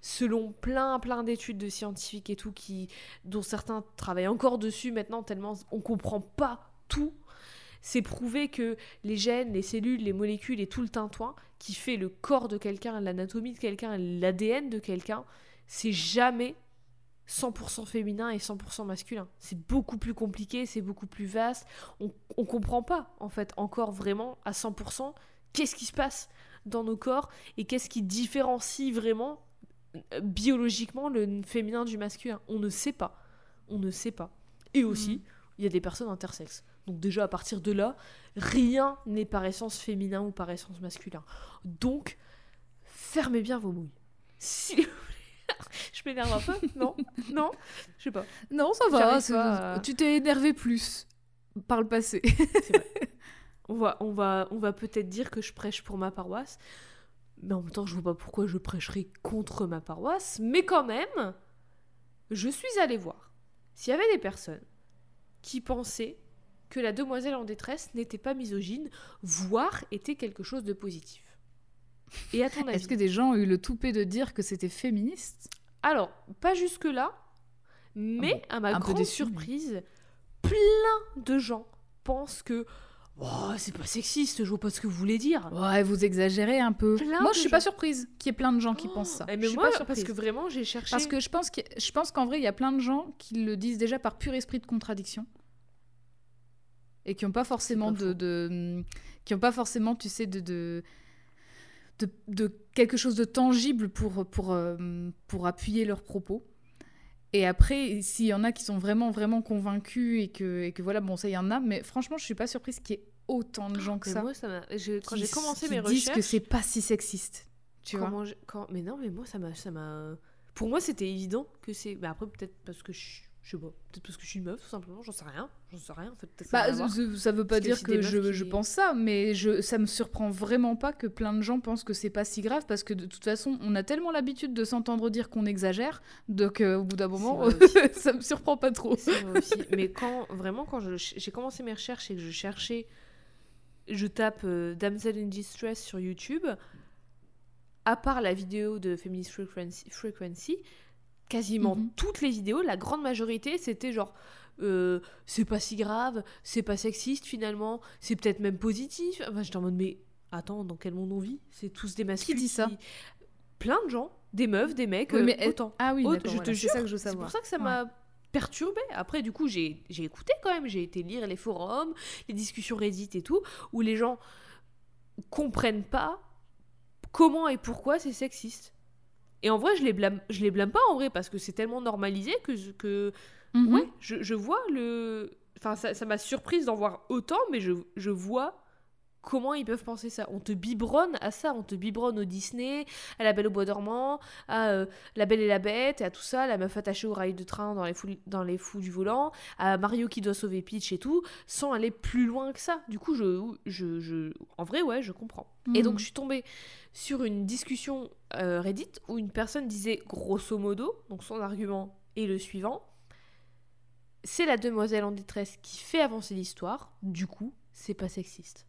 Selon plein, plein d'études de scientifiques et tout, qui, dont certains travaillent encore dessus maintenant, tellement on comprend pas tout, c'est prouvé que les gènes, les cellules, les molécules et tout le tintouin qui fait le corps de quelqu'un, l'anatomie de quelqu'un, l'ADN de quelqu'un, c'est jamais 100% féminin et 100% masculin. C'est beaucoup plus compliqué, c'est beaucoup plus vaste. On, on comprend pas, en fait, encore vraiment à 100% qu'est-ce qui se passe dans nos corps et qu'est-ce qui différencie vraiment euh, biologiquement le féminin du masculin. On ne sait pas. On ne sait pas. Et aussi, il y a des personnes intersexes. Donc déjà, à partir de là, rien n'est par essence féminin ou par essence masculin. Donc, fermez bien vos mouilles. Je m'énerve un peu Non Non Je sais pas. Non, ça va. pas à- Tu t'es énervé plus par le passé. On va, on va, on va peut-être dire que je prêche pour ma paroisse, mais en même temps, je vois pas pourquoi je prêcherais contre ma paroisse. Mais quand même, je suis allée voir s'il y avait des personnes qui pensaient que la demoiselle en détresse n'était pas misogyne, voire était quelque chose de positif. Et à ton avis Est-ce que des gens ont eu le toupet de dire que c'était féministe? Alors, pas jusque-là, mais Ah à ma grande mais- surprise, plein de gens pensent que Oh, c'est pas sexiste, je vois pas ce que vous voulez dire. Ouais, vous exagérez un peu. Plein Moi, je suis pas surprise qu'il y ait plein de gens qui Oh, pensent ça. eh, je mais suis moi, pas parce que vraiment, j'ai cherché. Parce que je pense que je pense qu'en vrai, il y a plein de gens qui le disent déjà par pur esprit de contradiction et qui n'ont pas forcément pas de, de- qui ont pas forcément, tu sais, de de, de, de quelque chose de tangible pour pour euh, pour appuyer leurs propos. Et après, s'il y en a qui sont vraiment vraiment convaincus et que et que voilà, bon ça il y en a, mais franchement, je suis pas surprise qu'il y ait autant de gens que Mais ça. moi, ça je- Quand j'ai commencé mes disent recherches. que c'est pas si sexiste. Tu vois quand... Mais non, mais moi, ça m'a. Ça m'a... Pour moi, c'était évident que c'est. Mais après, peut-être parce que je suis. Je sais pas. Peut-être parce que je suis une meuf, tout simplement. J'en sais rien. J'en sais rien. En fait, ça Bah, ça, ça veut pas Parce dire que je, qui- je pense ça, mais je, ça me surprend vraiment pas que plein de gens pensent que c'est pas si grave parce que de toute façon, on a tellement l'habitude de s'entendre dire qu'on exagère, donc euh, au bout d'un moment, ça me surprend pas trop. Aussi. Mais quand vraiment, quand j'ai commencé mes recherches et que je cherchais, je tape euh, Damsel in Distress sur YouTube, à part la vidéo de Feminist Frequency, Frequency quasiment Mhm. toutes les vidéos, la grande majorité, c'était genre. Euh, c'est pas si grave, c'est pas sexiste finalement, c'est peut-être même positif. Enfin, j'étais en mode, mais attends, dans quel monde on vit? C'est tous des masculins. dit ça? Plein de gens, des meufs, des mecs, Oui, euh, mais autant. Ah oui, je te c'est ça que je veux C'est savoir. pour ça que ça Ouais. m'a perturbée. Après, du coup, j'ai j'ai écouté quand même. J'ai été lire les forums, les discussions Reddit et tout, où les gens comprennent pas comment et pourquoi c'est sexiste. Et en vrai, je les blâme, je les blâme pas en vrai parce que c'est tellement normalisé que, je- Mhm. ouais, je, je vois le. Enfin, ça ça m'a surprise d'en voir autant, mais je, je vois comment ils peuvent penser ça. On te biberonne à ça, on te biberonne au Disney, à La Belle au Bois dormant, à euh, La Belle et la Bête, et à tout ça, la meuf attachée au rail de train dans les, fous, dans les fous du volant, à Mario qui doit sauver Peach et tout, sans aller plus loin que ça. Du coup, je, je, je, en vrai, ouais, je comprends. Et donc, Mhm. je suis tombée sur une discussion euh, Reddit où une personne disait grosso modo, donc son argument est le suivant c'est la demoiselle en détresse qui fait avancer l'histoire, du coup, c'est pas sexiste.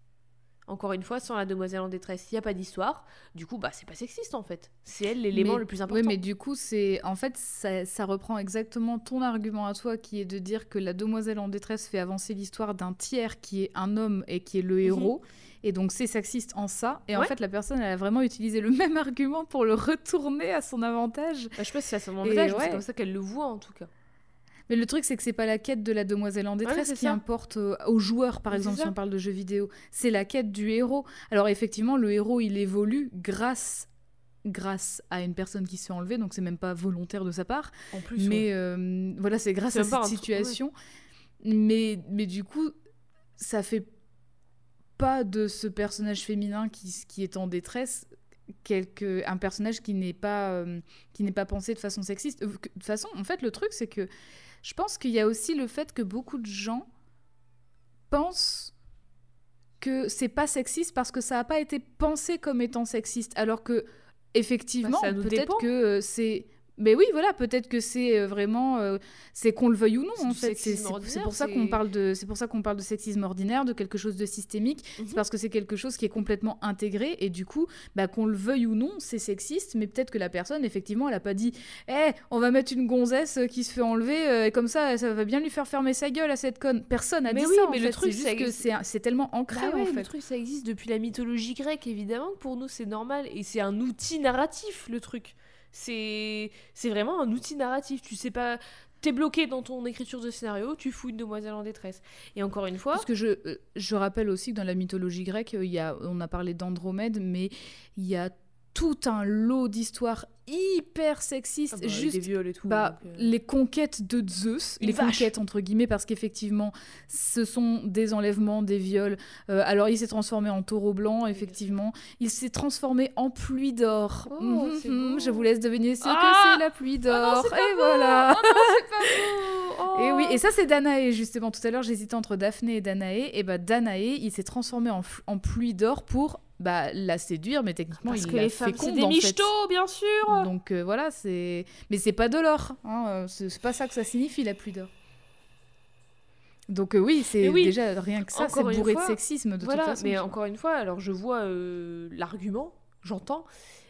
Encore une fois, sans la demoiselle en détresse, il n'y a pas d'histoire, du coup, bah, c'est pas sexiste en fait. C'est elle l'élément le plus important. Oui, mais du coup, c'est en fait, ça, ça reprend exactement ton argument à toi, qui est de dire que la demoiselle en détresse fait avancer l'histoire d'un tiers qui est un homme et qui est le héros, et donc c'est sexiste en ça. Et en Mhm. Fait, la personne, elle a vraiment utilisé le même argument pour le retourner à son avantage. Bah, je sais pas si c'est à son avantage, ouais. c'est comme ça qu'elle le voit en tout cas. Mais le truc, c'est que c'est pas la quête de la demoiselle en détresse qui ça. importe euh, aux joueurs, par Mais exemple, si on parle de jeux vidéo. C'est la quête du héros. Alors effectivement, le héros, il évolue grâce grâce à une personne qui se fait enlever, donc c'est même pas volontaire de sa part. En plus, Mais euh, voilà, c'est grâce à cette truc- situation. Mais, mais du coup, ça fait pas de ce personnage féminin qui, qui est en détresse quelque, un personnage qui n'est pas, euh, qui n'est pas pensé de façon sexiste. De toute façon, en fait, le truc, c'est que je pense qu'il y a aussi le fait que beaucoup de gens pensent que c'est pas sexiste parce que ça n'a pas été pensé comme étant sexiste, alors que effectivement, Bah, peut-être que euh, c'est mais oui, voilà, peut-être que c'est euh, vraiment, euh, c'est qu'on le veuille ou non. C'est En fait, c'est pour ça qu'on parle de, c'est pour ça qu'on parle de sexisme ordinaire, de quelque chose de systémique. Mhm. C'est parce que c'est quelque chose qui est complètement intégré et du coup, bah, qu'on le veuille ou non, c'est sexiste. Mais peut-être que la personne, effectivement, elle a pas dit, eh, on va mettre une gonzesse qui se fait enlever euh, et comme ça, ça va bien lui faire fermer sa gueule à cette conne. Personne a Mais dit oui, ça. en mais le fait. truc, c'est que c'est, tellement ancré Bah ouais, en le fait. truc, ça existe depuis la mythologie grecque, évidemment que pour nous c'est normal. Et c'est un outil narratif, le truc. C'est vraiment un outil narratif. Tu sais pas. T'es bloqué dans ton écriture de scénario, tu fous une demoiselle en détresse. Et encore une fois. Parce que je, euh, je rappelle aussi que dans la mythologie grecque, il y a, on a parlé d'Andromède, mais il y a tout un lot d'histoires hyper sexistes, ah bah, juste et tout. bah, donc, euh, les conquêtes de Zeus, Une les vache. conquêtes entre guillemets, parce qu'effectivement, ce sont des enlèvements, des viols. Euh, alors, il s'est transformé en taureau blanc, effectivement. Il s'est transformé en pluie d'or. Oh, Mhm, mhm, je vous laisse deviner ce Ah que c'est la pluie Ah non, d'or. et beau. voilà. Oh non, Et oui, Oh. et ça c'est Danaé justement. Tout à l'heure j'hésitais entre Daphné et Danaé. Et bah Danaé, il s'est transformé en, en pluie d'or pour bah, la séduire, mais techniquement Parce il que la les femmes, c'est des fait. michetots, bien sûr Donc euh, voilà, c'est. Mais c'est pas de l'or. Hein. euh, C'est pas ça que ça signifie la pluie d'or. Donc euh, oui, c'est oui, déjà rien que ça, c'est bourré fois, de sexisme de Voilà, toute façon. mais encore une fois, alors je vois euh, l'argument, j'entends,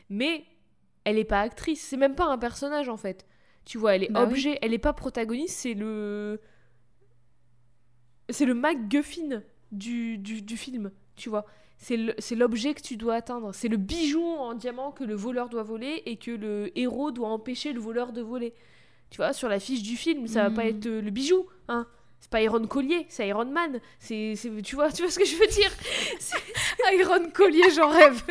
mais elle est pas actrice, c'est même pas un personnage en fait. Tu vois, elle est Bah oui. objet, elle est pas protagoniste, c'est le. C'est le MacGuffin du, du, du film, tu vois. C'est l'objet que tu dois atteindre. C'est le bijou en diamant que le voleur doit voler et que le héros doit empêcher le voleur de voler. Tu vois, sur la fiche du film, ça va pas Mhm. être euh, le bijou, hein. C'est pas Iron Collier, c'est Iron Man. C'est, c'est- tu vois, tu vois ce que je veux dire? Iron collier, j'en rêve.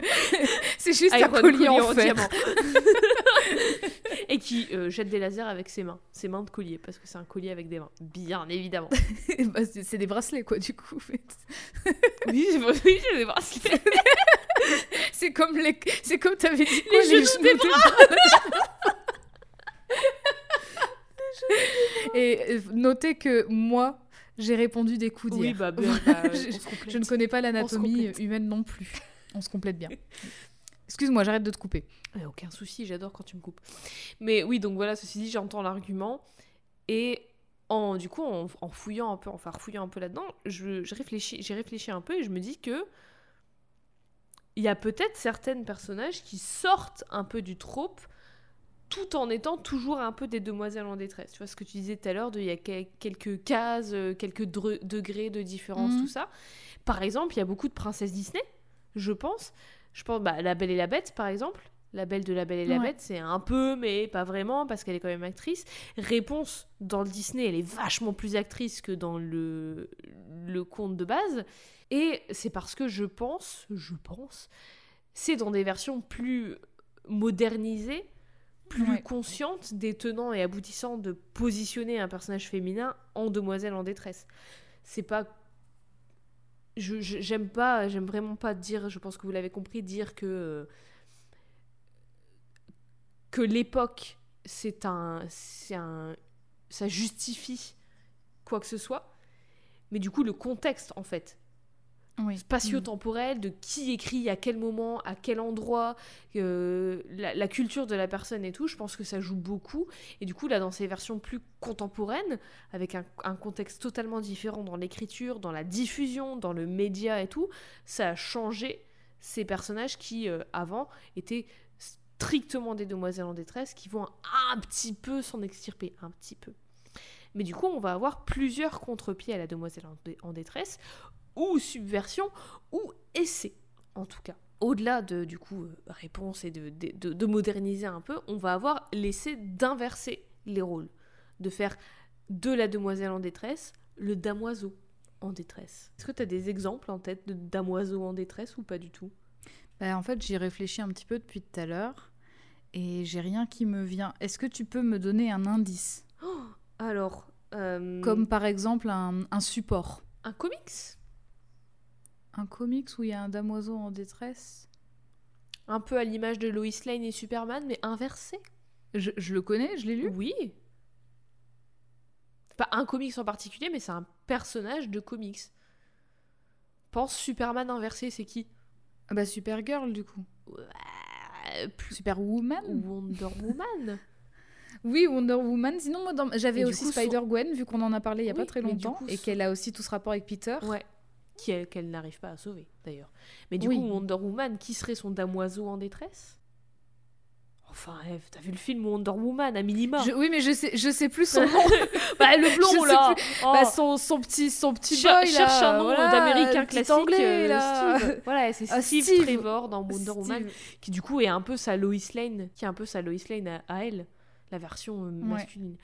c'est juste un Iron collier, en fer. diamant. et qui euh, jette des lasers avec ses mains, ses mains de collier, parce que c'est un collier avec des mains, bien évidemment. Bah, c'est c'est des bracelets, quoi, du coup. oui, c'est oui, j'ai des bracelets. c'est comme les... c'est comme t'avais dit quoi, Les genoux des bras. Et euh, notez que moi, j'ai répondu des coups Oui, d'hier. bah, bah, Je- complète. Je ne connais pas l'anatomie humaine non plus. On se complète bien. Excuse-moi, j'arrête de te couper. Aucun souci, j'adore quand tu me coupes. Mais oui, donc voilà, ceci dit, j'entends l'argument. Et en, du coup, en, en fouillant un peu, enfin fouillant un peu là-dedans, je, je réfléchis, j'ai réfléchi un peu et je me dis que il y a peut-être certaines personnages qui sortent un peu du trope tout en étant toujours un peu des demoiselles en détresse. Tu vois ce que tu disais tout à l'heure, de- il y a que- quelques cases, euh, quelques degrés de différence, Mhm. tout ça. Par exemple, il y a beaucoup de princesses Disney, je pense. Je pense, bah, La Belle et la Bête, par exemple. La Belle de la Belle et la Ouais. Bête, c'est un peu, mais pas vraiment, parce qu'elle est quand même actrice. Réponse, dans le Disney, elle est vachement plus actrice que dans le, le conte de base. Et c'est parce que je pense, je pense, c'est dans des versions plus modernisées, plus Ouais. conscientes des tenants et aboutissants de positionner un personnage féminin en demoiselle en détresse. C'est pas je j'aime pas j'aime vraiment pas dire je pense que vous l'avez compris dire que euh, que l'époque c'est un c'est un ça justifie quoi que ce soit mais du coup le contexte en fait Oui. spatio-temporel de qui écrit à quel moment, à quel endroit, euh, la, culture de la personne et tout, je pense que ça joue beaucoup. Et du coup, là, dans ces versions plus contemporaines, avec un, contexte totalement différent dans l'écriture, dans la diffusion, dans le média et tout, ça a changé ces personnages qui, euh, avant, étaient strictement des demoiselles en détresse, qui vont un petit peu s'en extirper, un petit peu. Mais du coup, on va avoir plusieurs contre-pieds à la demoiselle en détresse, ou subversion, ou essai, en tout cas. Au-delà de, du coup, euh, réponse et de, de, de- de moderniser un peu, on va avoir l'essai d'inverser les rôles. De faire de la demoiselle en détresse le damoiseau en détresse. Est-ce que tu as des exemples en tête de damoiseau en détresse ou pas du tout? Bah, en fait, j'y réfléchis un petit peu depuis tout à l'heure et j'ai rien qui me vient. Est-ce que tu peux me donner un indice? Alors, euh, Comme par exemple un, un support. un comics? Un comics où il y a un damoiseau en détresse Un peu à l'image de Lois Lane et Superman, mais inversé je, je le connais, je l'ai lu. Oui. Pas un comics en particulier, mais c'est un personnage de comics. Pense Superman inversé, c'est qui? Ah bah Supergirl du coup. Euh, plus- Superwoman Wonder Woman. Oui, Wonder Woman. Sinon, moi, dans- j'avais aussi son- Spider-Gwen, vu qu'on en a parlé il y a Oui, pas très longtemps, coup, et qu'elle a aussi tout ce rapport avec Peter. Ouais. Qu'elle n'arrive pas à sauver, d'ailleurs. Mais du Oui. coup, Wonder Woman, qui serait son damoiseau en détresse? Enfin, Eve, t'as vu le film Wonder Woman, à minima Je- oui, mais je sais, je sais plus son nom. Bah, le blond, là Oh. Bah, son, son petit, son petit Cher- boy, là. cherche un nom voilà, d'américain classique. anglais, euh, là. Steve. Voilà, c'est Ah, Steve, Steve. Trevor dans Wonder Woman, qui du coup est un peu sa Lois Lane, qui est un peu sa Lois Lane à, à elle, la version euh, masculine.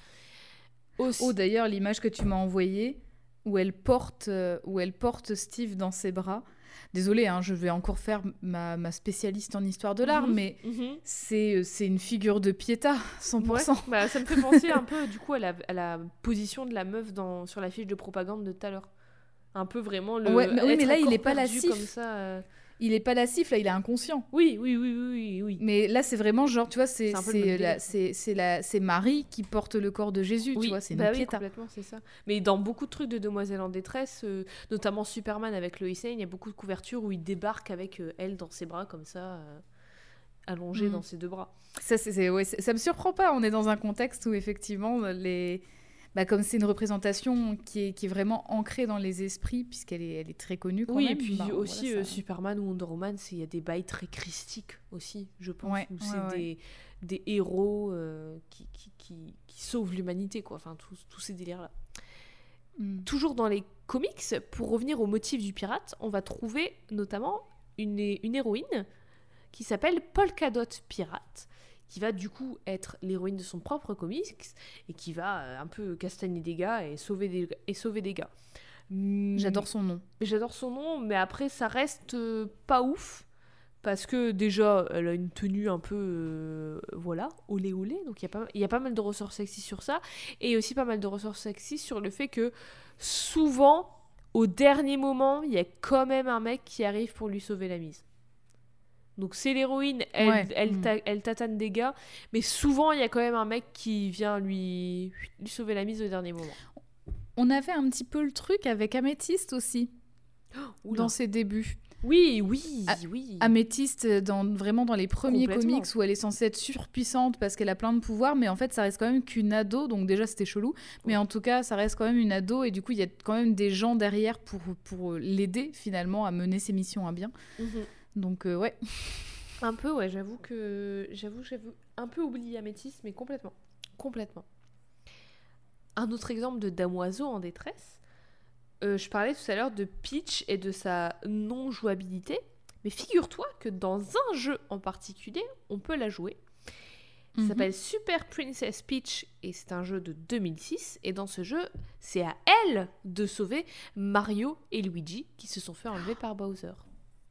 Aussi. Oh, d'ailleurs, l'image que tu m'as envoyée, où elle porte, euh, où elle porte Steve dans ses bras. Désolée, hein, je vais encore faire ma, ma spécialiste en histoire de l'art, Mhm. mais Mhm. c'est c'est une figure de Pieta, 100%. Ouais, bah, ça me fait penser un peu du coup à la, à la position de la meuf dans, sur la fiche de propagande de tout à l'heure. Un peu vraiment le. Ouais, mais oui, être mais là, il encore est pas lascif. comme ça. euh. Il est pas lascif, là, il est inconscient. Oui, oui, oui, oui, oui. Mais là, c'est vraiment genre, tu vois, c'est C'est Marie qui porte le corps de Jésus, Oui, tu vois, c'est une bah oui, complètement, c'est ça. Mais dans beaucoup de trucs de demoiselles en détresse, euh, notamment Superman avec Lois Lane, il y a beaucoup de couvertures où il débarque avec euh, elle dans ses bras comme ça, euh, allongée Mm. dans ses deux bras. Ça, c'est- c'est- ouais, ça me surprend pas. On est dans un contexte où effectivement, les... bah, comme c'est une représentation qui est, qui est vraiment ancrée dans les esprits, puisqu'elle est, elle est très connue quand oui, même. et puis bah, aussi voilà, euh, ça- Superman ou Wonder Woman, il y a des bails très christiques aussi, je pense, Ouais, où ouais, c'est ouais. des, des héros euh, qui, qui, qui, qui sauvent l'humanité, quoi. Enfin, tous ces délires-là. Mm. Toujours dans les comics, pour revenir au motif du pirate, on va trouver notamment une, une héroïne qui s'appelle Polka Dot Pirate, qui va du coup être l'héroïne de son propre comics et qui va euh, un peu castagner des gars et sauver des, et sauver des gars. Hmm, J'adore son nom. J'adore son nom, mais après ça reste euh, pas ouf. Parce que déjà, elle a une tenue un peu. euh, voilà, olé olé. Donc il y, a pas- il y a pas mal de ressorts sexy sur ça. Et aussi pas mal de ressorts sexy sur le fait que souvent, au dernier moment, il y a quand même un mec qui arrive pour lui sauver la mise. Donc c'est l'héroïne, elle, Ouais. elle, Mm. ta- elle tatane des gars, mais souvent il y a quand même un mec qui vient lui, lui sauver la mise au dernier moment. On avait un petit peu le truc avec Améthyste aussi, Oula. dans ses débuts. Oui, oui, oui. Améthyste, euh, dans, vraiment dans les premiers comics où elle est censée être surpuissante parce qu'elle a plein de pouvoirs, mais en fait, ça reste quand même qu'une ado, donc déjà c'était chelou, mais en tout cas, ça reste quand même une ado, et du coup, il y a quand même des gens derrière pour, pour l'aider finalement à mener ses missions à bien. Mhm. Donc, euh, ouais. Un peu, ouais, j'avoue que j'avoue, j'avoue, un peu oublié Améthyste, mais complètement, complètement. Un autre exemple de damoiseau en détresse. euh, je parlais tout à l'heure de Peach et de sa non-jouabilité, mais figure-toi que dans un jeu en particulier, on peut la jouer. Ça Mhm. s'appelle Super Princess Peach et c'est un jeu de 2006. Et dans ce jeu, c'est à elle de sauver Mario et Luigi qui se sont fait enlever par Bowser.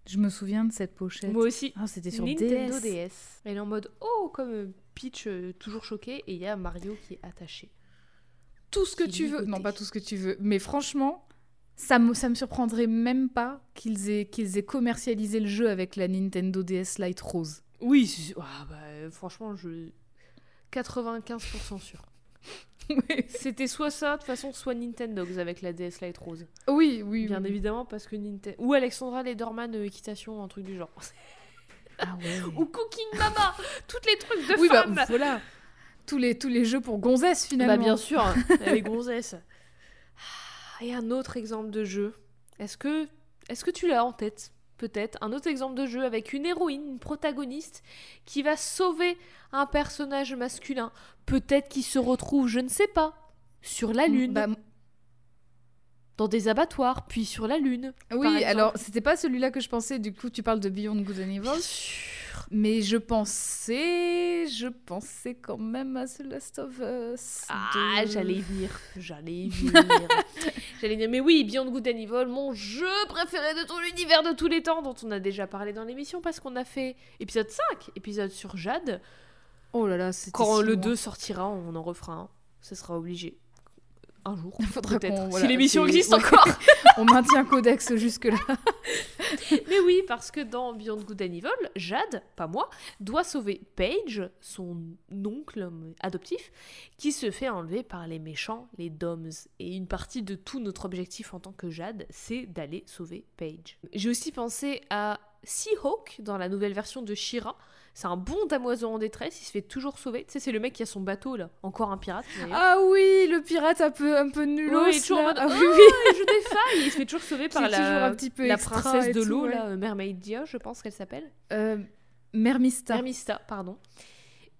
Je me souviens de cette pochette. Moi aussi. Ah, c'était sur Nintendo DS. DS. Elle est en mode oh comme euh, Peach euh, toujours choquée et il y a Mario qui est attaché. Tout ce que Qui tu veux. Non, pas tout ce que tu veux. Mais franchement, ça me, ça me surprendrait même pas qu'ils aient, qu'ils aient commercialisé le jeu avec la Nintendo DS Lite Rose. Oui, ah, bah, euh, franchement je 95% sûr. C'était soit ça de toute façon soit Nintendo avec la DS Lite Rose. oui, oui. Bien oui. évidemment parce que Nintendo ou Alexandra Lederman euh, équitation un truc du genre. Ah ouais. ou Cooking Mama, toutes les trucs de oui, bah, femmes. voilà. Tous les, tous les jeux pour gonzesses finalement. Bah bien sûr, les gonzesses. Ah, Et un autre exemple de jeu. Est-ce que, est-ce que tu l'as en tête? Peut-être. Un autre exemple de jeu avec une héroïne, une protagoniste, qui va sauver un personnage masculin. Peut-être qu'il se retrouve, je ne sais pas, sur la Lune, Bah, dans des abattoirs, puis sur la Lune. oui, alors c'était pas celui-là que je pensais. Du coup, tu parles de Beyond Good and Evil. Bien sûr. Mais je pensais, je pensais quand même à The Last of Us. Ah, de- j'allais y venir. J'allais y venir. j'allais y venir. Mais oui, Beyond Good and Evil, mon jeu préféré de tout l'univers de tous les temps, dont on a déjà parlé dans l'émission, parce qu'on a fait épisode 5, épisode sur Jade. Oh là là, c'était Quand si le loin. 2 sortira, on en refera un. Ce sera obligé. Un jour. Faudra peut-être. si l'émission existe ouais. encore. On maintient Codex jusque-là. Mais oui, parce que dans Beyond Good and Evil, Jade, pas moi, doit sauver Paige, son oncle adoptif, qui se fait enlever par les méchants, les Doms. Et une partie de tout notre objectif en tant que Jade, c'est d'aller sauver Paige. J'ai aussi pensé à Seahawk dans la nouvelle version de Shira. C'est un bon damoiseau en détresse, il se fait toujours sauver. Tu sais, c'est le mec qui a son bateau là, encore un pirate. Ah oui, le pirate un peu, un peu nulos. Oui, il est toujours en mode, Ah oui, Oh, oui. je défaille Il se fait toujours sauver par la, un petit peu la princesse de l'eau, ouais. là, euh, Mermaid Dia, je pense qu'elle s'appelle. Euh, Mermista. Hermista, pardon.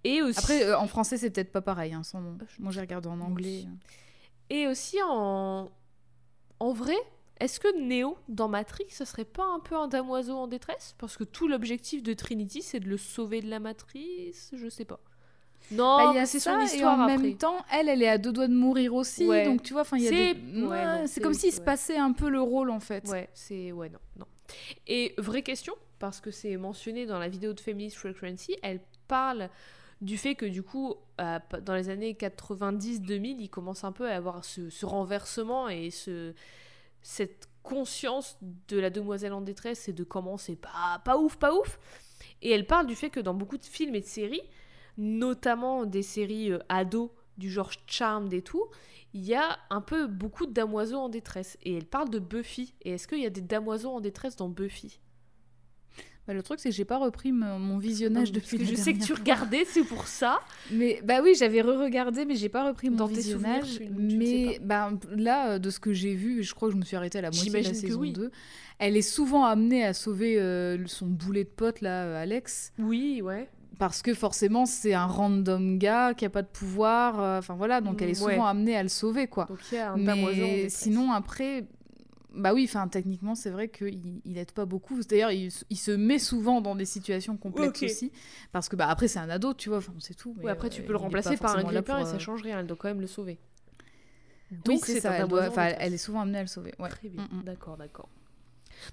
Et aussi, Après, euh, en français, c'est peut-être pas pareil, hein, son nom. Euh, Moi, j'ai regardé en anglais. et aussi en... en vrai, est-ce que Neo, dans Matrix, ce serait pas un peu un damoiseau en détresse? Parce que tout l'objectif de Trinity, c'est de le sauver de la matrice, je sais pas. Non, Bah, il y a c'est son et histoire en après. même temps, elle, elle est à deux doigts de mourir aussi. Ouais. Donc, tu vois, enfin, il y a C'est- des... ouais, Ouais, non, c'est comme s'il se passait un peu le rôle, en fait. Ouais, c'est... Ouais, non, non. Et vraie question, parce que c'est mentionné dans la vidéo de Feminist Frequency, elle parle du fait que du coup, euh, dans les années 90-2000, il commence un peu à avoir ce, ce renversement et ce, cette conscience de la demoiselle en détresse et de comment c'est pas, pas ouf, pas ouf. Et elle parle du fait que dans beaucoup de films et de séries, notamment des séries euh, ados du genre Charmed et tout, il y a un peu beaucoup de damoiseaux en détresse. Et elle parle de Buffy. Et est-ce qu'il y a des damoiseaux en détresse dans Buffy? Bah, le truc, c'est que j'ai pas repris mon visionnage Non, depuis Parce que je sais que tu regardais, c'est pour ça. Mais bah oui, j'avais re-regardé, mais j'ai pas repris mon Dans tes visionnage. souvenirs, tu- mais bah, là, euh, de ce que j'ai vu, je crois que je me suis arrêtée à la moitié de la que saison oui. 2. Elle est souvent amenée à sauver euh, son boulet de pote, là, euh, Alex. Oui, ouais. Parce que forcément, c'est un random gars qui a pas de pouvoir. euh, Enfin voilà, donc elle est Ouais. souvent amenée à le sauver, quoi. Donc il y a un damoiseau en Mais sinon, après, bah oui, enfin techniquement c'est vrai qu'il il aide pas beaucoup. D'ailleurs, il, il se met souvent dans des situations complexes aussi, parce que bah après c'est un ado, tu vois, enfin c'est tout. mais, Ouais, après, euh, tu peux le remplacer par un grippin et ça euh, change rien. Elle doit quand même le sauver. Oui, Donc, c'est ça. Elle, doit- elle est souvent amenée à le sauver. Ouais. Très bien. Mm, mm. D'accord, d'accord.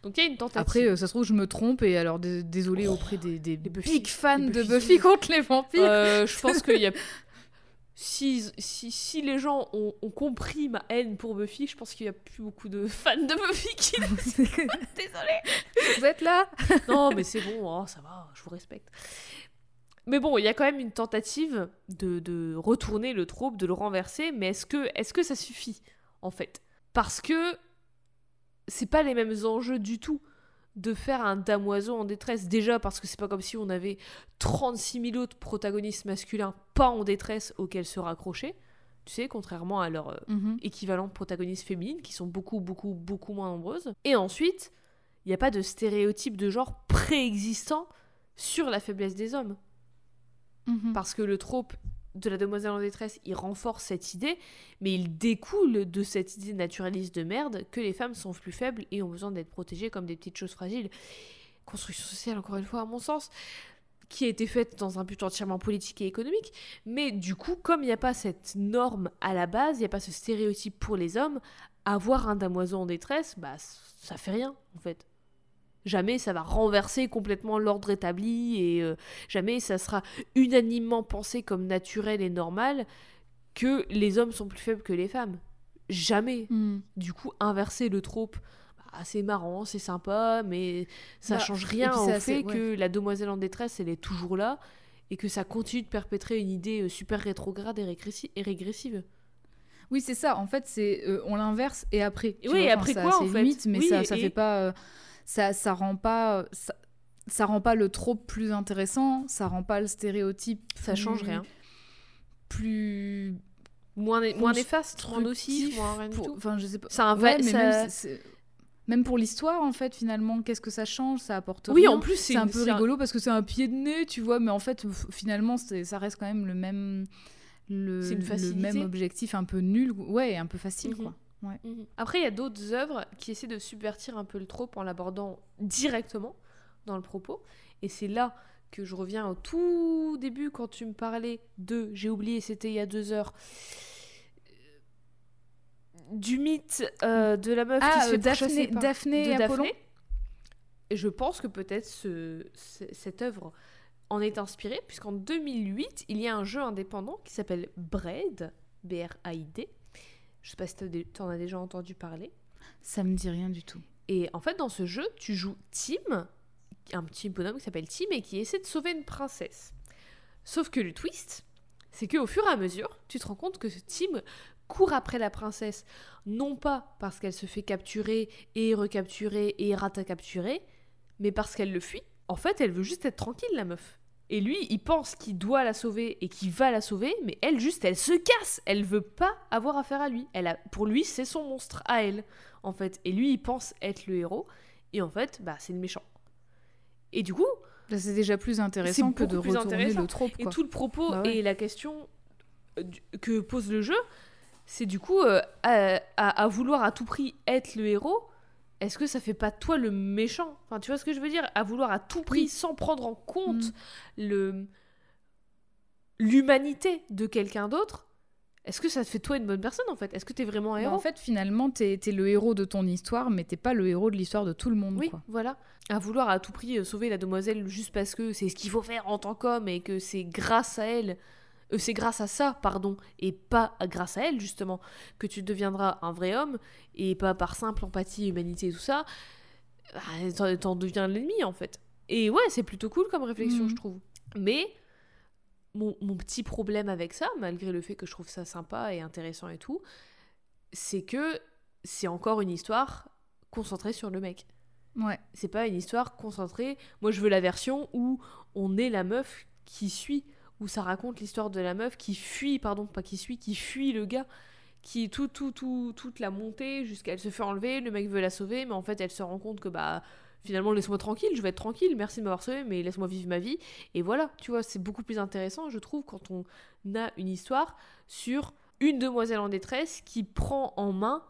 Donc, il y a une tentative. Après, euh, ça se trouve, je me trompe et alors dé- désolé Oh, auprès des, des big fans de Buffy Buffy contre les vampires. Euh, je pense qu'il y a. Si, si, si les gens ont, ont compris ma haine pour Buffy, je pense qu'il y a plus beaucoup de fans de Buffy qui. Désolée. Vous êtes là Non, mais c'est bon, oh, ça va, je vous respecte. Mais bon, il y a quand même une tentative de, de retourner le trope, de le renverser, mais est-ce que, est que ça suffit, en fait? Parce que c'est pas les mêmes enjeux du tout de faire un damoiseau en détresse. Déjà parce que c'est pas comme si on avait 36 000 autres protagonistes masculins pas en détresse auxquels se raccrocher. Tu sais, contrairement à leurs euh, équivalentes protagonistes féminines qui sont beaucoup, beaucoup, beaucoup moins nombreuses. Et ensuite, il n'y a pas de stéréotype de genre préexistant sur la faiblesse des hommes. Mhm. Parce que le trope de la demoiselle en détresse, il renforce cette idée, mais il découle de cette idée naturaliste de merde que les femmes sont plus faibles et ont besoin d'être protégées comme des petites choses fragiles. Construction sociale, encore une fois, à mon sens, qui a été faite dans un but entièrement politique et économique, mais du coup, comme il n'y a pas cette norme à la base, il n'y a pas ce stéréotype pour les hommes, avoir un damoiseau en détresse, bah ça fait rien, en fait. Jamais ça va renverser complètement l'ordre établi et euh, jamais ça sera unanimement pensé comme naturel et normal que les hommes sont plus faibles que les femmes. Jamais. Mhm. Du coup, inverser le trope, bah, c'est marrant, c'est sympa, mais ça Bah, change rien au fait assez- que la demoiselle en détresse, elle est toujours là et que ça continue de perpétrer une idée euh, super rétrograde et, régressi- et régressive. Oui, c'est ça. En fait, c'est euh, on l'inverse et après. tu Oui, vois, et après quoi, en fait? limite, mais Oui, ça, ça et- fait pas. euh, ça, ça rend pas. Ça, ça rend pas le trope plus intéressant. Ça rend pas le stéréotype. Ça change rien. Plus. Moins, né- moins néfaste, moins nocif, moins rien du pour- tout. Enfin, je sais pas. C'est un Ouais, vrai. mais ça- même, pour l'histoire, en fait, finalement, qu'est-ce que ça change? Ça apporte Oui, rien. en plus, c'est un peu rigolo parce que c'est un pied de nez, tu vois, mais en fait, finalement, ça reste quand même le même, le, le même objectif un peu nul, ouais, un peu facile, Mhm. quoi. Mhm. Après, il y a d'autres œuvres qui essaient de subvertir un peu le trope en l'abordant directement dans le propos. Et c'est là que je reviens au tout début quand tu me parlais de, j'ai oublié, c'était il y a deux heures, euh, du mythe euh, de la meuf qui Ah, se euh, Daphné, par- Daphné de et Apollon Daphné. Et je pense que peut-être ce- ce- cette œuvre en est inspirée, puisqu'en 2008, il y a un jeu indépendant qui s'appelle Braid, B-R-A-I-D. Je sais pas si tu en as déjà entendu parler. Ça me dit rien du tout. Et en fait, dans ce jeu, tu joues Tim, un petit bonhomme qui s'appelle Tim et qui essaie de sauver une princesse. Sauf que le twist, c'est qu'au fur et à mesure, tu te rends compte que ce Tim court après la princesse, non pas parce qu'elle se fait capturer et recapturer et rata-capturer, mais parce qu'elle le fuit. En fait, elle veut juste être tranquille, la meuf. Et lui, il pense qu'il doit la sauver et qu'il va la sauver, mais elle, juste, elle se casse. Elle veut pas avoir affaire à lui. Elle a, pour lui, c'est son monstre à elle, en fait. Et lui, il pense être le héros, et en fait, bah, c'est le méchant. Et du coup, C'est déjà plus intéressant que de plus retourner intéressant. le trope, et tout le propos Bah ouais. et la question euh, que pose le jeu, c'est du coup, euh, à, à- à vouloir à tout prix être le héros, est-ce que ça fait pas toi le méchant? Enfin, tu vois ce que je veux dire? À vouloir à tout prix, Oui. sans prendre en compte Mm. le l'humanité de quelqu'un d'autre, est-ce que ça te fait toi une bonne personne en fait? Est-ce que t'es vraiment un Bah, héros? en fait, finalement, t'es es le héros de ton histoire, mais t'es pas le héros de l'histoire de tout le monde, Oui, quoi. voilà. À vouloir à tout prix euh, sauver la demoiselle juste parce que c'est ce qu'il faut faire en tant qu'homme et que c'est grâce à elle, c'est grâce à ça, pardon, et pas grâce à elle justement, que tu deviendras un vrai homme et pas par simple empathie, humanité et tout ça, bah, t'en- t'en deviens l'ennemi en fait. Et ouais, c'est plutôt cool comme réflexion, Mhm. je trouve. Mais mon, mon petit problème avec ça, malgré le fait que je trouve ça sympa et intéressant et tout, c'est que c'est encore une histoire concentrée sur le mec Ouais. c'est pas une histoire concentrée. Moi, je veux la version où on est la meuf qui suit, où ça raconte l'histoire de la meuf qui fuit, pardon, pas qui suit, qui fuit le gars, qui tout, tout, tout, toute la montée jusqu'à elle se fait enlever, le mec veut la sauver, mais en fait, elle se rend compte que bah finalement laisse-moi tranquille, je vais être tranquille, merci de m'avoir sauvé, mais laisse-moi vivre ma vie. Et voilà, tu vois, c'est beaucoup plus intéressant, je trouve, quand on a une histoire sur une demoiselle en détresse qui prend en main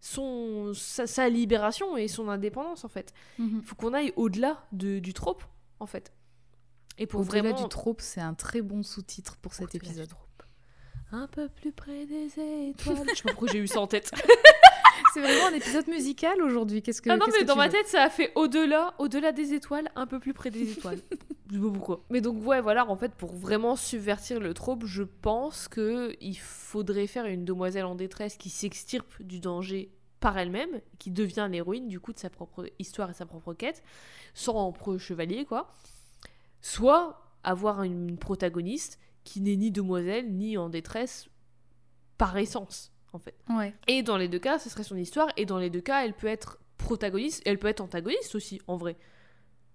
son, sa, sa libération et son indépendance, en fait. Il faut qu'on aille au-delà de- du trope, en fait. Et pour Au-delà vraiment... du trope, c'est un très bon sous-titre pour cet Au-delà épisode. Un peu plus près des étoiles. Je sais pas pourquoi j'ai eu ça en tête. C'est vraiment un épisode musical aujourd'hui. Qu'est-ce que ah non, mais que dans ma tête, ça a fait au-delà, au-delà des étoiles, un peu plus près des étoiles. je sais pas pourquoi. Mais donc, ouais, voilà, en fait, pour vraiment subvertir le trope, je pense que il faudrait faire une demoiselle en détresse qui s'extirpe du danger par elle-même, qui devient l'héroïne du coup de sa propre histoire et sa propre quête, sans empereur chevalier, quoi. Soit avoir une protagoniste qui n'est ni demoiselle ni en détresse par essence, en fait. Ouais. Et dans les deux cas, ce serait son histoire. Et dans les deux cas, elle peut être protagoniste et elle peut être antagoniste aussi, en vrai.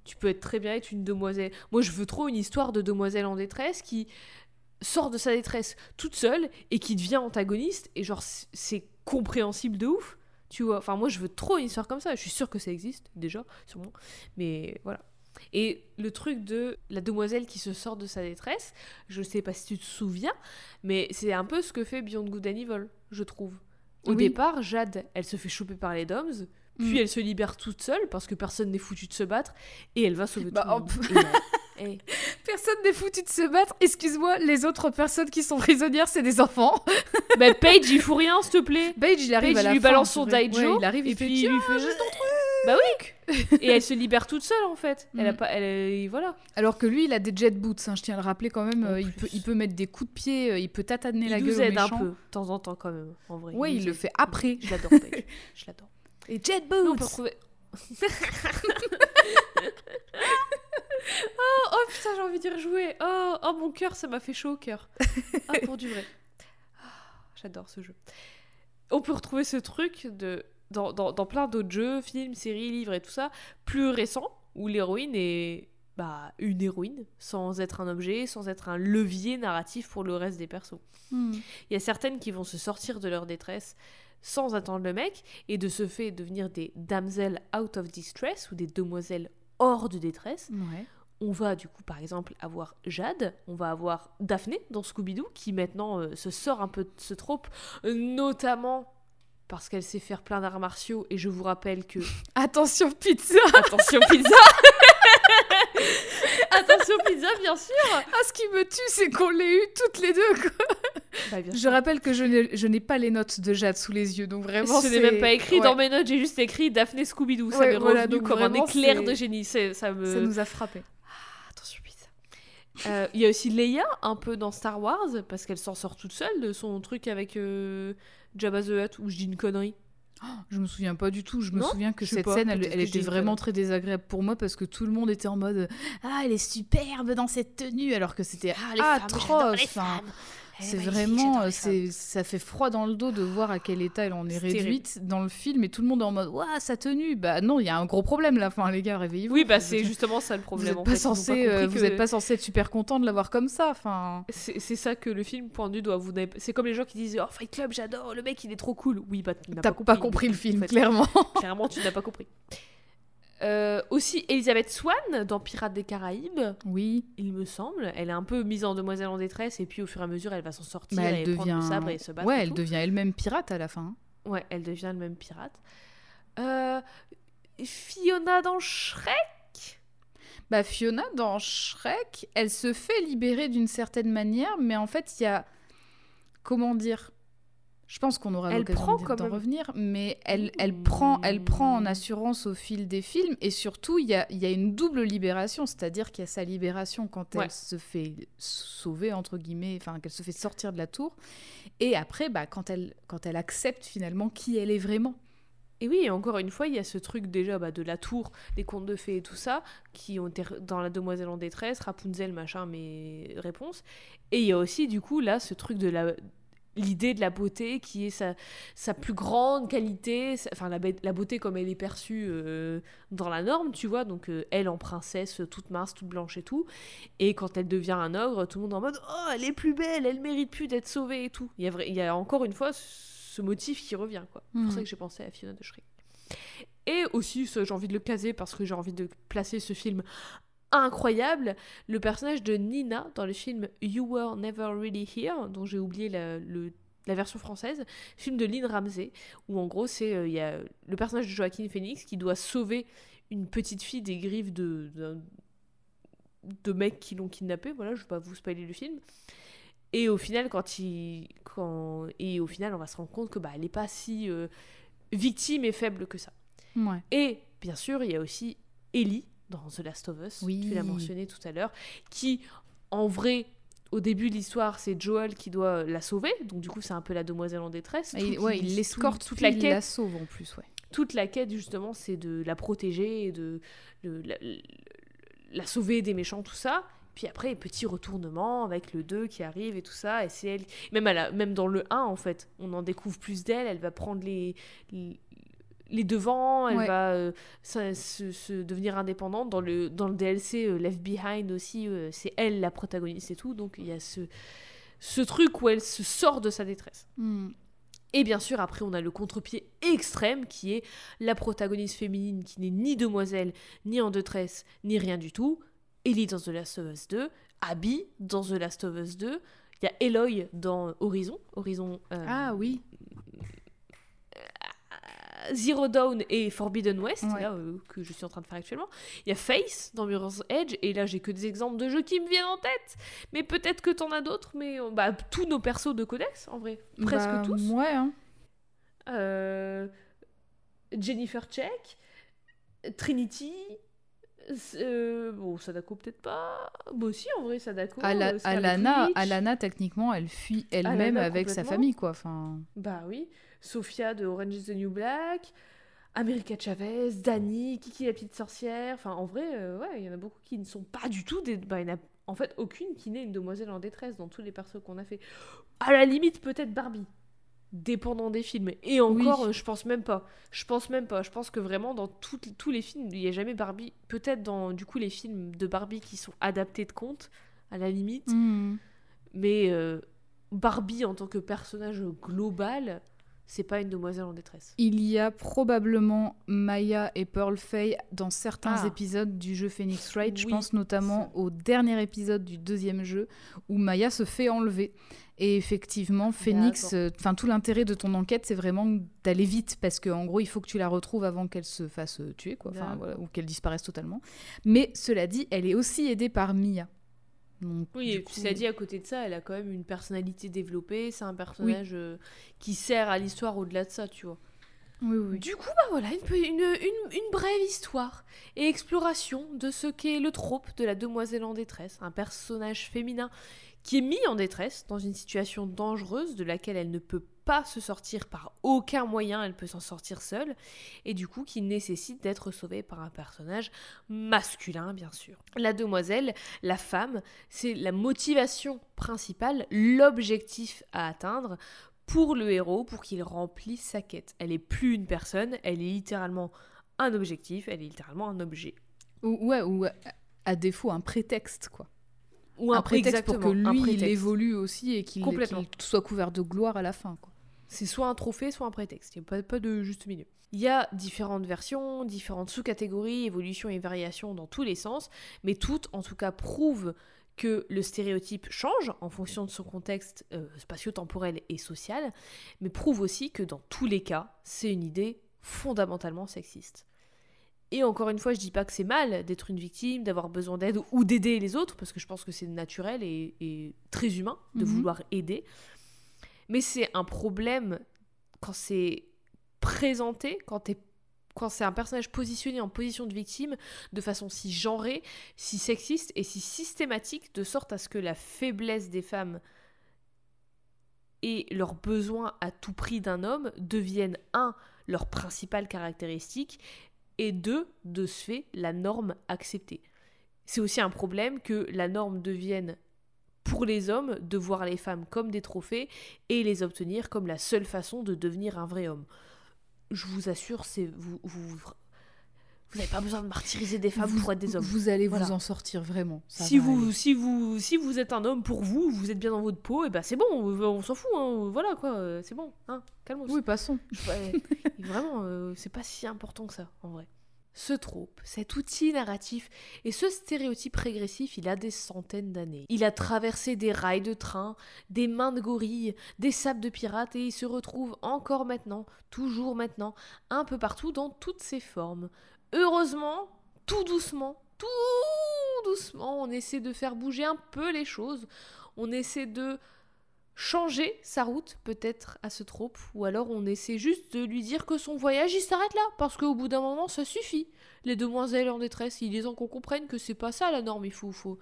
Tu peux être très bien être une demoiselle. Moi, je veux trop une histoire de demoiselle en détresse qui sort de sa détresse toute seule et qui devient antagoniste. Et genre, c'est compréhensible de ouf. Tu vois, enfin, moi, je veux trop une histoire comme ça. Je suis sûre que ça existe, déjà, sûrement. Mais voilà. Et le truc de la demoiselle qui se sort de sa détresse, je sais pas si tu te souviens, mais c'est un peu ce que fait Beyond Good and Evil, je trouve. Au Oui. départ, Jade, elle se fait choper par les Doms, puis Mm. elle se libère toute seule parce que personne n'est foutu de se battre, et elle va sauver Bah, tout le monde. Et Personne n'est foutu de se battre. Excuse-moi, les autres personnes qui sont prisonnières, c'est des enfants. bah, Paige, il fout rien, s'il te plaît. Page, il arrive Paige, à la il lui fin, balance son daijo, Ouais, il arrive, il et fait il lui fait Bah oui Et elle se libère toute seule en fait. Elle a Mm. pas, elle, voilà. Alors que lui, il a des jet boots, hein, je tiens à le rappeler quand même. Euh, il, peut, il peut mettre des coups de pied, euh, il peut tataner la il gueule nous au aide un peu, de temps en temps quand même, en vrai. Ouais, nous il le fait après. Je l'adore. Je l'adore. Et jet Nous, on peut boots retrouver. oh, oh putain, j'ai envie d'y rejouer. Oh, oh, mon cœur, ça m'a fait chaud au cœur. Ah, pour du vrai. Ah, J'adore ce jeu. On peut retrouver ce truc de, dans, dans, dans plein d'autres jeux, films, séries, livres et tout ça, plus récents, où l'héroïne est bah, une héroïne, sans être un objet, sans être un levier narratif pour le reste des persos. Hmm. Il y a certaines qui vont se sortir de leur détresse sans attendre le mec et de ce fait devenir des damsels out of distress ou des demoiselles hors de détresse. Ouais. On va du coup par exemple avoir Jade, on va avoir Daphné dans Scooby-Doo qui maintenant euh, se sort un peu de ce trope, notamment parce qu'elle sait faire plein d'arts martiaux et je vous rappelle que Attention, pizza attention pizza Attention pizza bien sûr Ah, ce qui me tue, c'est qu'on l'ait eu toutes les deux. quoi. Bah, bien Je sûr. rappelle que je n'ai pas les notes de Jade sous les yeux, donc vraiment. Ce n'est même pas écrit ouais, dans mes notes, j'ai juste écrit Daphné Scooby-Doo. Ça Ouais, m'est voilà, revenu comme un éclair de génie. Ça me... Ça nous a frappé. Euh, Il y a aussi Leia, un peu dans Star Wars, parce qu'elle s'en sort toute seule de son truc avec euh, Jabba the Hutt, où je dis une connerie. Je me souviens pas du tout. Je me Non souviens que cette pas, scène, elle, était vraiment très désagréable pour moi parce que tout le monde était en mode Ah, elle est superbe dans cette tenue, alors que c'était atroce. Enfin, C'est vraiment, euh, c'est, ça fait froid dans le dos de voir à quel état elle en est réduite dans le film et tout le monde est en mode Ouah, sa tenue. Bah non, il y a un gros problème là. Enfin, les gars, réveillez-vous. Oui, bah c'est justement ça le Vous problème. êtes en pas censé, compris euh, vous que- êtes pas censé être super content de l'avoir comme ça. Enfin, C'est ça que le film pointe du doigt. Vous C'est comme les gens qui disent Oh, Fight Club, j'adore, le mec il est trop cool. Oui, bah tu n'as t'as pas compris le en film, fait. clairement. Clairement, tu n'as pas compris. Euh, aussi, Elisabeth Swan dans Pirates des Caraïbes. Oui, il me semble. Elle est un peu mise en demoiselle en détresse et puis au fur et à mesure elle va s'en sortir bah, et elle prendre le devient. sabre et se battre. Ouais, elle tout. devient elle-même pirate à la fin. Ouais, elle devient le même pirate. Euh, Fiona dans Shrek? Bah Fiona dans Shrek, elle se fait libérer d'une certaine manière, mais en fait il y a comment dire. Je pense qu'on aura l'occasion d'en revenir, mais elle, elle, Mmh. prend, elle prend en assurance au fil des films, et surtout, il y a, il y a une double libération, c'est-à-dire qu'il y a sa libération quand Ouais. elle se fait sauver, entre guillemets, enfin, qu'elle se fait sortir de la tour, et après, bah, quand, elle, quand elle accepte finalement qui elle est vraiment. Et oui, et encore une fois, il y a ce truc déjà bah, de la tour, des contes de fées et tout ça, qui ont été dans La Demoiselle en détresse, Rapunzel, machin, mes réponses. Et il y a aussi, du coup, là, ce truc de la l'idée de la beauté qui est sa, sa plus grande qualité, sa- enfin la, la beauté comme elle est perçue euh, dans la norme, tu vois, donc euh, elle en princesse, toute mince, toute blanche et tout, et quand elle devient un ogre, tout le monde en mode « Oh, elle est plus belle, elle mérite plus d'être sauvée et tout ». Il y a, il y a encore une fois ce motif qui revient, quoi. C'est pour ça que j'ai pensé à Fiona de Shrek. Et aussi, j'ai envie de le caser parce que j'ai envie de placer ce film incroyable, le personnage de Nina dans le film You Were Never Really Here, dont j'ai oublié la, le- la version française, film de Lynn Ramsey, où en gros, c'est euh, il y a le personnage de Joaquin Phoenix qui doit sauver une petite fille des griffes de, de mecs qui l'ont kidnappée. Voilà, je vais pas vous spoiler le film. Et au final, quand il, quand, et au final, on va se rendre compte que bah, elle est pas si euh, victime et faible que ça. Ouais. Et bien sûr, il y a aussi Ellie dans The Last of Us, Oui. tu l'as mentionné tout à l'heure, qui en vrai, au début de l'histoire, c'est Joel qui doit la sauver, donc du coup c'est un peu la demoiselle en détresse. Et il, ouais, il l'escorte, toute, la il quête, la sauve en plus, ouais. toute la quête justement, c'est de la protéger et de la, la sauver des méchants, tout ça. Puis après, petit retournement avec le 2 qui arrive et tout ça. Et c'est elle. Même, à la- même dans le 1, en fait, on en découvre plus d'elle. Elle va prendre les, les, les devants. Elle Ouais. va euh, se, devenir indépendante. Dans le, dans le DLC euh, Left Behind aussi, euh, c'est elle la protagoniste et tout. Donc il y a ce, ce truc où elle se sort de sa détresse. Hmm. Et bien sûr, après, on a le contre-pied extrême qui est la protagoniste féminine qui n'est ni demoiselle, ni en détresse, ni rien du tout. Ellie dans The Last of Us 2, Abby dans The Last of Us 2, il y a Eloy dans Horizon, Horizon Ah oui. Zero Dawn et Forbidden West, Ouais. là, euh, que je suis en train de faire actuellement. Il y a Face dans Mirror's Edge, et là j'ai que des exemples de jeux qui me viennent en tête. Mais peut-être que t'en as d'autres, mais euh, bah, tous nos persos de Codex, en vrai, presque Bah, tous. Ouais, hein. Euh, Jennifer Check, Trinity. euh, bon, Sadako peut-être pas. Bon, si, en vrai, Sadako. Ala- Alana. Alana, techniquement, elle fuit elle-même avec sa famille, quoi. Enfin, Bah oui. Sophia de Orange is the New Black. America Chavez, Dani, Kiki la petite sorcière. Enfin, en vrai, euh, ouais, il y en a beaucoup qui ne sont pas du tout des. Bah, il y en a en fait aucune qui n'est une demoiselle en détresse dans tous les persos qu'on a fait. À la limite, peut-être Barbie. Dépendant des films. Et encore, Oui. euh, je pense même pas. Je pense même pas. Je pense que vraiment, dans tout- tous les films, il n'y a jamais Barbie. Peut-être dans, du coup, les films de Barbie qui sont adaptés de contes, à la limite. hmm. Mais euh, Barbie en tant que personnage global, c'est pas une demoiselle en détresse. il y a probablement Maya et Pearl Fay dans certains Ah. épisodes du jeu Phoenix Wright. Je pense notamment au dernier épisode du deuxième jeu où Maya se fait enlever. Et effectivement, Phoenix, euh, enfin tout l'intérêt de ton enquête, c'est vraiment d'aller vite parce qu'en gros, il faut que tu la retrouves avant qu'elle se fasse tuer, quoi, voilà, ou qu'elle disparaisse totalement. Mais cela dit, elle est aussi aidée par Mia. Donc, Oui, et coup- cela dit, à côté de ça, elle a quand même une personnalité développée. C'est un personnage euh, qui sert à l'histoire au-delà de ça, tu vois. Oui, oui. Du coup, bah voilà, une, une, une- une brève histoire et exploration de ce qu'est le trope de la demoiselle en détresse, un personnage féminin qui est mis en détresse dans une situation dangereuse de laquelle elle ne peut pas se sortir par aucun moyen, elle peut s'en sortir seule, et du coup qui nécessite d'être sauvée par un personnage masculin, bien sûr. La demoiselle, la femme, c'est la motivation principale, l'objectif à atteindre pour le héros, pour qu'il remplisse sa quête. Elle est plus une personne, elle est littéralement un objectif, elle est littéralement un objet. Ou, ouais, ou à défaut, un prétexte, quoi. Ou un, prétexte pour que lui, il évolue aussi et qu'il soit couvert de gloire à la fin, quoi. C'est soit un trophée, soit un prétexte. Il n'y a pas, pas de juste milieu. Il y a différentes versions, différentes sous-catégories, évolutions et variations dans tous les sens, mais toutes, en tout cas, prouvent que le stéréotype change en fonction de son contexte euh, spatio-temporel et social, mais prouvent aussi que dans tous les cas, c'est une idée fondamentalement sexiste. Et encore une fois, je dis pas que c'est mal d'être une victime, d'avoir besoin d'aide ou d'aider les autres, parce que je pense que c'est naturel et, et très humain de Mhm. vouloir aider. Mais c'est un problème quand c'est présenté, quand, t'es- quand c'est un personnage positionné en position de victime de façon si genrée, si sexiste et si systématique, de sorte à ce que la faiblesse des femmes et leurs besoins à tout prix d'un homme deviennent, un, leur principale caractéristique, et deux, de ce fait, la norme acceptée. C'est aussi un problème que la norme devienne pour les hommes de voir les femmes comme des trophées et les obtenir comme la seule façon de devenir un vrai homme. Je vous assure, c'est vous vous vous n'avez pas besoin de martyriser des femmes vous, pour être des hommes. vous allez Voilà. vous en sortir vraiment. ça si vous aller. si vous si vous êtes un homme pour vous, vous êtes bien dans votre peau, et ben c'est bon, on, on s'en fout, hein, voilà quoi, euh, c'est bon, hein, calme Oui, passons. Vraiment, euh, c'est pas si important que ça, en vrai. ce trope, cet outil narratif et ce stéréotype régressif, il a des centaines d'années. Il a traversé des rails de train, des mains de gorilles, des sables de pirates et il se retrouve encore maintenant, toujours maintenant, un peu partout dans toutes ses formes. Heureusement, tout doucement, tout doucement, on essaie de faire bouger un peu les choses. On essaie de changer sa route peut-être à ce trope ou alors on essaie juste de lui dire que son voyage il s'arrête là parce qu'au bout d'un moment ça suffit les demoiselles en détresse il est temps qu'on comprenne que c'est pas ça la norme il faut faut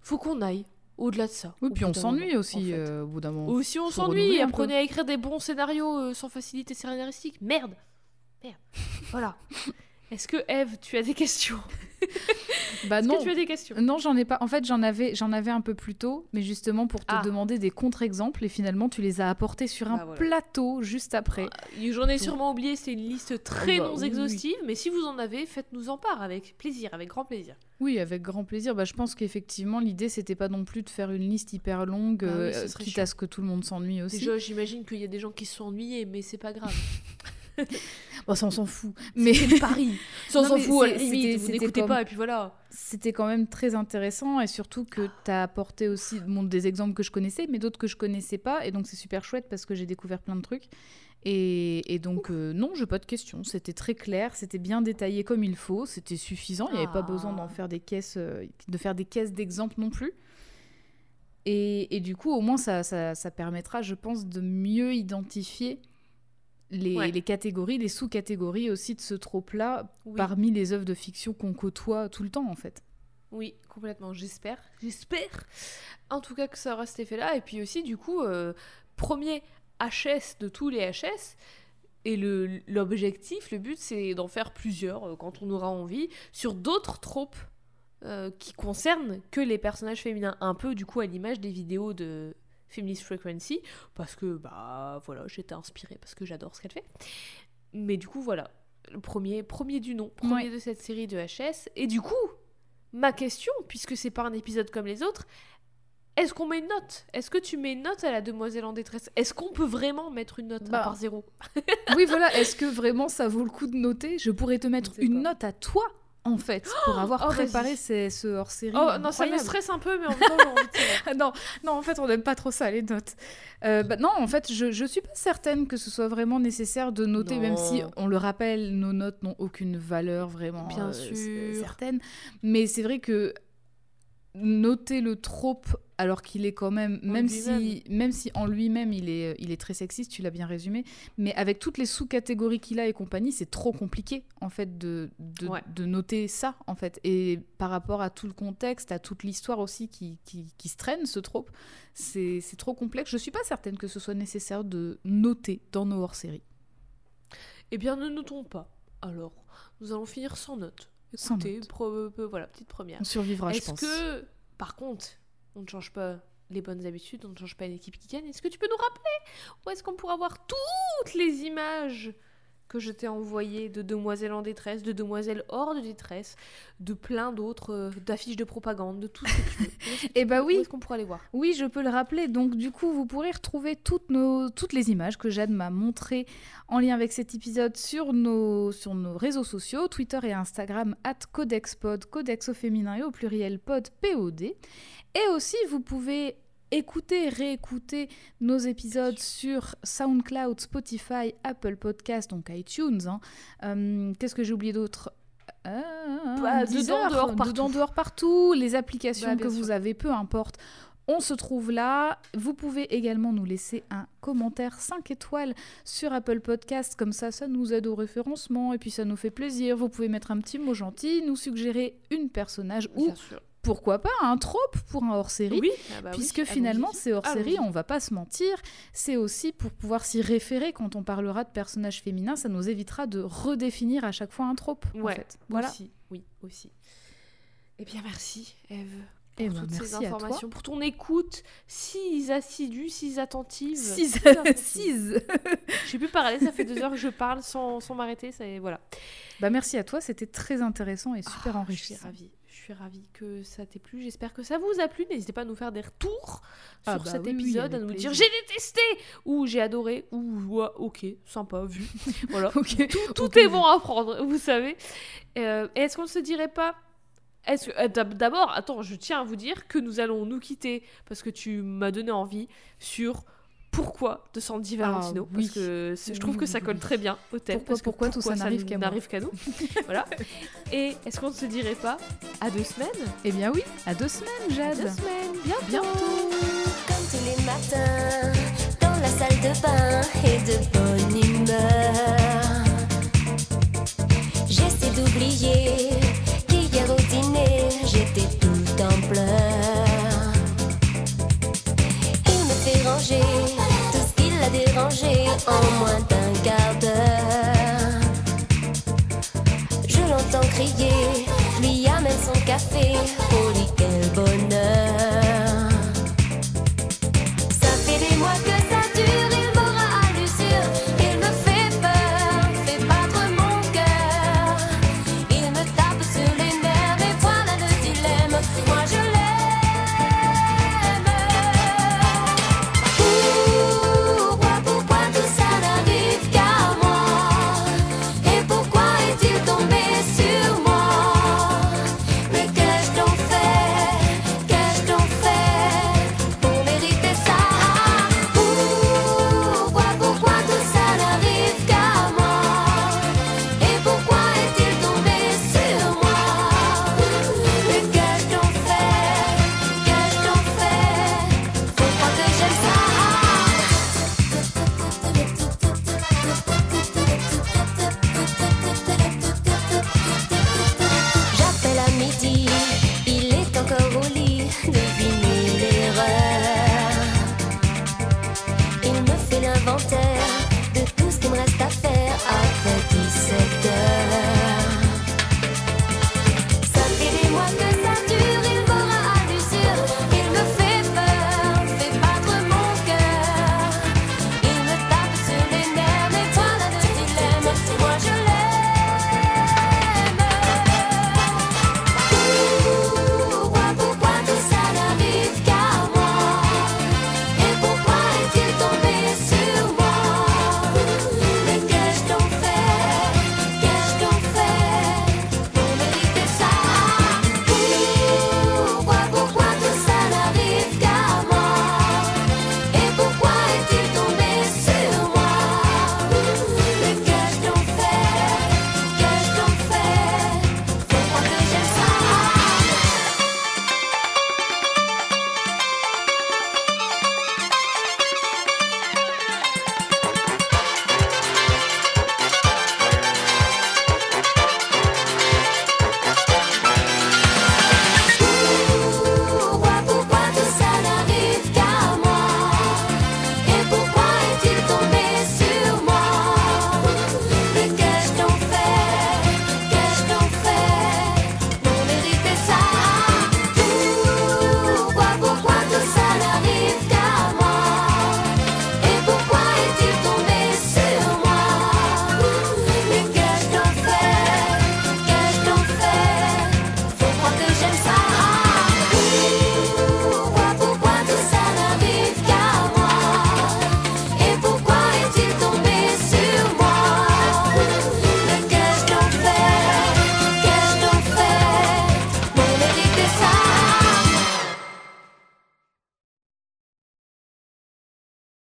faut qu'on aille au-delà de ça Oui, puis on s'ennuie en aussi fait. euh, au bout d'un moment. Aussi on s'ennuie, apprenez à écrire des bons scénarios euh, sans facilité scénaristique. Merde Merde Voilà. Est-ce que Eve, tu as des questions? Bah Est-ce non. que tu as des questions? Non, j'en ai pas. En fait, j'en avais, j'en avais un peu plus tôt, mais justement pour te Ah. demander des contre-exemples, et finalement, tu les as apportés sur un Bah, voilà. plateau juste après. J'en ai sûrement oublié, c'est une liste très bah, non oui, exhaustive, mais si vous en avez, faites-nous en part avec plaisir, avec grand plaisir. Oui, avec grand plaisir. Bah, je pense qu'effectivement, l'idée, c'était pas non plus de faire une liste hyper longue, oui, euh, serait quitte chiant. à ce que tout le monde s'ennuie aussi. Déjà, j'imagine qu'il y a des gens qui se sont ennuyés, mais c'est pas grave. Bon, ça, on s'en fout. Mais Paris Ça, on s'en fout, à la limite, vous n'écoutez comme- pas, et puis voilà. c'était quand même très intéressant, et surtout que tu as apporté aussi bon, des exemples que je connaissais, mais d'autres que je connaissais pas, et donc c'est super chouette parce que j'ai découvert plein de trucs. Et, et donc, euh, non, j'ai pas de questions. C'était très clair, c'était bien détaillé comme il faut, c'était suffisant. Il n'y avait pas Ah. besoin d'en faire des caisses, euh, de faire des caisses d'exemples non plus. Et, et du coup, au moins, ça, ça, ça permettra, je pense, de mieux identifier les, Ouais. les catégories, les sous-catégories aussi de ce trope-là Oui. parmi les œuvres de fiction qu'on côtoie tout le temps, en fait. Oui, complètement, j'espère. J'espère. En tout cas que ça aura cet effet-là. Et puis aussi, du coup, euh, premier HS de tous les HS. Et le- l'objectif, le but, c'est d'en faire plusieurs euh, quand on aura envie, sur d'autres tropes euh, qui concernent que les personnages féminins. Un peu, du coup, à l'image des vidéos de Feminist Frequency. Parce que, bah, voilà, j'étais inspirée parce que j'adore ce qu'elle fait. Mais du coup, voilà. Le premier, premier du nom, premier Ouais. de cette série de HS. Et du coup, ma question, puisque c'est pas un épisode comme les autres, est-ce qu'on met une note? Est-ce que tu mets une note à la demoiselle en détresse? Est-ce qu'on peut vraiment mettre une note Bah, à part zéro? Oui, voilà. Est-ce que vraiment ça vaut le coup de noter? Je pourrais te mettre une pas. note à toi, en fait, pour avoir oh, préparé ces- ce hors-série. Oh non, ça me stresse un peu, mais en même temps, j'ai envie de savoir. Non, non, en fait, on n'aime pas trop ça, les notes. Euh, bah, non, en fait, je, je suis pas certaine que ce soit vraiment nécessaire de noter, même si, on le rappelle, nos notes n'ont aucune valeur vraiment Bien euh, sûr. certaine. Mais c'est vrai que noter le trope, alors qu'il est quand même, En même si, même si en lui-même il est, il est très sexiste, tu l'as bien résumé, mais avec toutes les sous-catégories qu'il a et compagnie, c'est trop compliqué en fait de, de, Ouais. de noter ça en fait. Et par rapport à tout le contexte, à toute l'histoire aussi qui, qui, qui se traîne, ce trope, c'est c'est trop complexe. Je suis pas certaine que ce soit nécessaire de noter dans nos hors-séries. Eh bien, ne notons pas. Alors, nous allons finir sans note. Écoutez, pro- euh, voilà, petite première. On survivra, je Est-ce pense. que, par contre, on ne change pas les bonnes habitudes, on ne change pas une équipe qui gagne Est-ce que tu peux nous rappeler Où est-ce qu'on pourra voir toutes les images que je t'ai envoyées de demoiselles en détresse, de demoiselles hors de détresse, de plein d'autres, euh, d'affiches de propagande, de tout ce que tu veux Où est-ce que Eh bah tu- oui. Où est-ce qu'on pourra les voir Oui, je peux le rappeler. Donc, du coup, vous pourrez retrouver toutes, nos, toutes les images que Jade m'a montrées en lien avec cet épisode sur nos, sur nos réseaux sociaux, Twitter et Instagram, at CodexPod, Codex au féminin et au pluriel pod, POD. Et aussi, vous pouvez écouter, réécouter nos épisodes sur SoundCloud, Spotify, Apple Podcast, donc iTunes. hein. Euh, Qu'est-ce que j'ai oublié d'autre? Euh, Bah, dedans, dehors, partout. dedans, dehors, partout. Les applications Bah, que vous avez, peu importe. On se trouve là. Vous pouvez également nous laisser un commentaire 5 étoiles sur Apple Podcast. Comme ça, ça nous aide au référencement et puis ça nous fait plaisir. Vous pouvez mettre un petit mot gentil, nous suggérer une personnage ou. Pourquoi pas un trope pour un hors-série. Oui, ah bah oui, Puisque finalement, c'est hors série, Allons-y. on va pas se mentir, c'est aussi pour pouvoir s'y référer quand on parlera de personnages féminins, ça nous évitera de redéfinir à chaque fois un trope. en Ouais, fait. Voilà. Aussi, oui, aussi. Eh bien, merci, Eve. Eh Pour ben, toutes merci ces à toi. informations, pour ton écoute si assidue, si attentive. Six. si. Je sais plus parler, ça fait deux heures que je parle sans, sans m'arrêter, ça voilà. Bah merci à toi, c'était très intéressant et super Ah, Je enrichissant. suis ravie, Je suis ravie que ça t'ait plu. J'espère que ça vous a plu. N'hésitez pas à nous faire des retours Ah sur bah cet oui, épisode, à nous dire j'ai détesté ou j'ai adoré ou ouais, ok, sympa, vu. voilà. Tout, est bon à prendre, vous savez. Euh, Est-ce qu'on ne se dirait pas euh, d'ab- D'abord, attends, je tiens à vous dire que nous allons nous quitter parce que tu m'as donné envie sur pourquoi de Sandy Valentino ah parce que je trouve que ça colle très bien au thème pourquoi, parce pourquoi, tout ça n'arrive qu'à nous voilà. Et est-ce qu'on ne se dirait pas à deux semaines? Eh bien oui à deux semaines Jade. À deux semaines bientôt. bientôt. Comme tous les matins dans la salle de bain et de bonne humeur j'essaie d'oublier en moins d'un quart d'heure. Je l'entends crier, Liam et son café,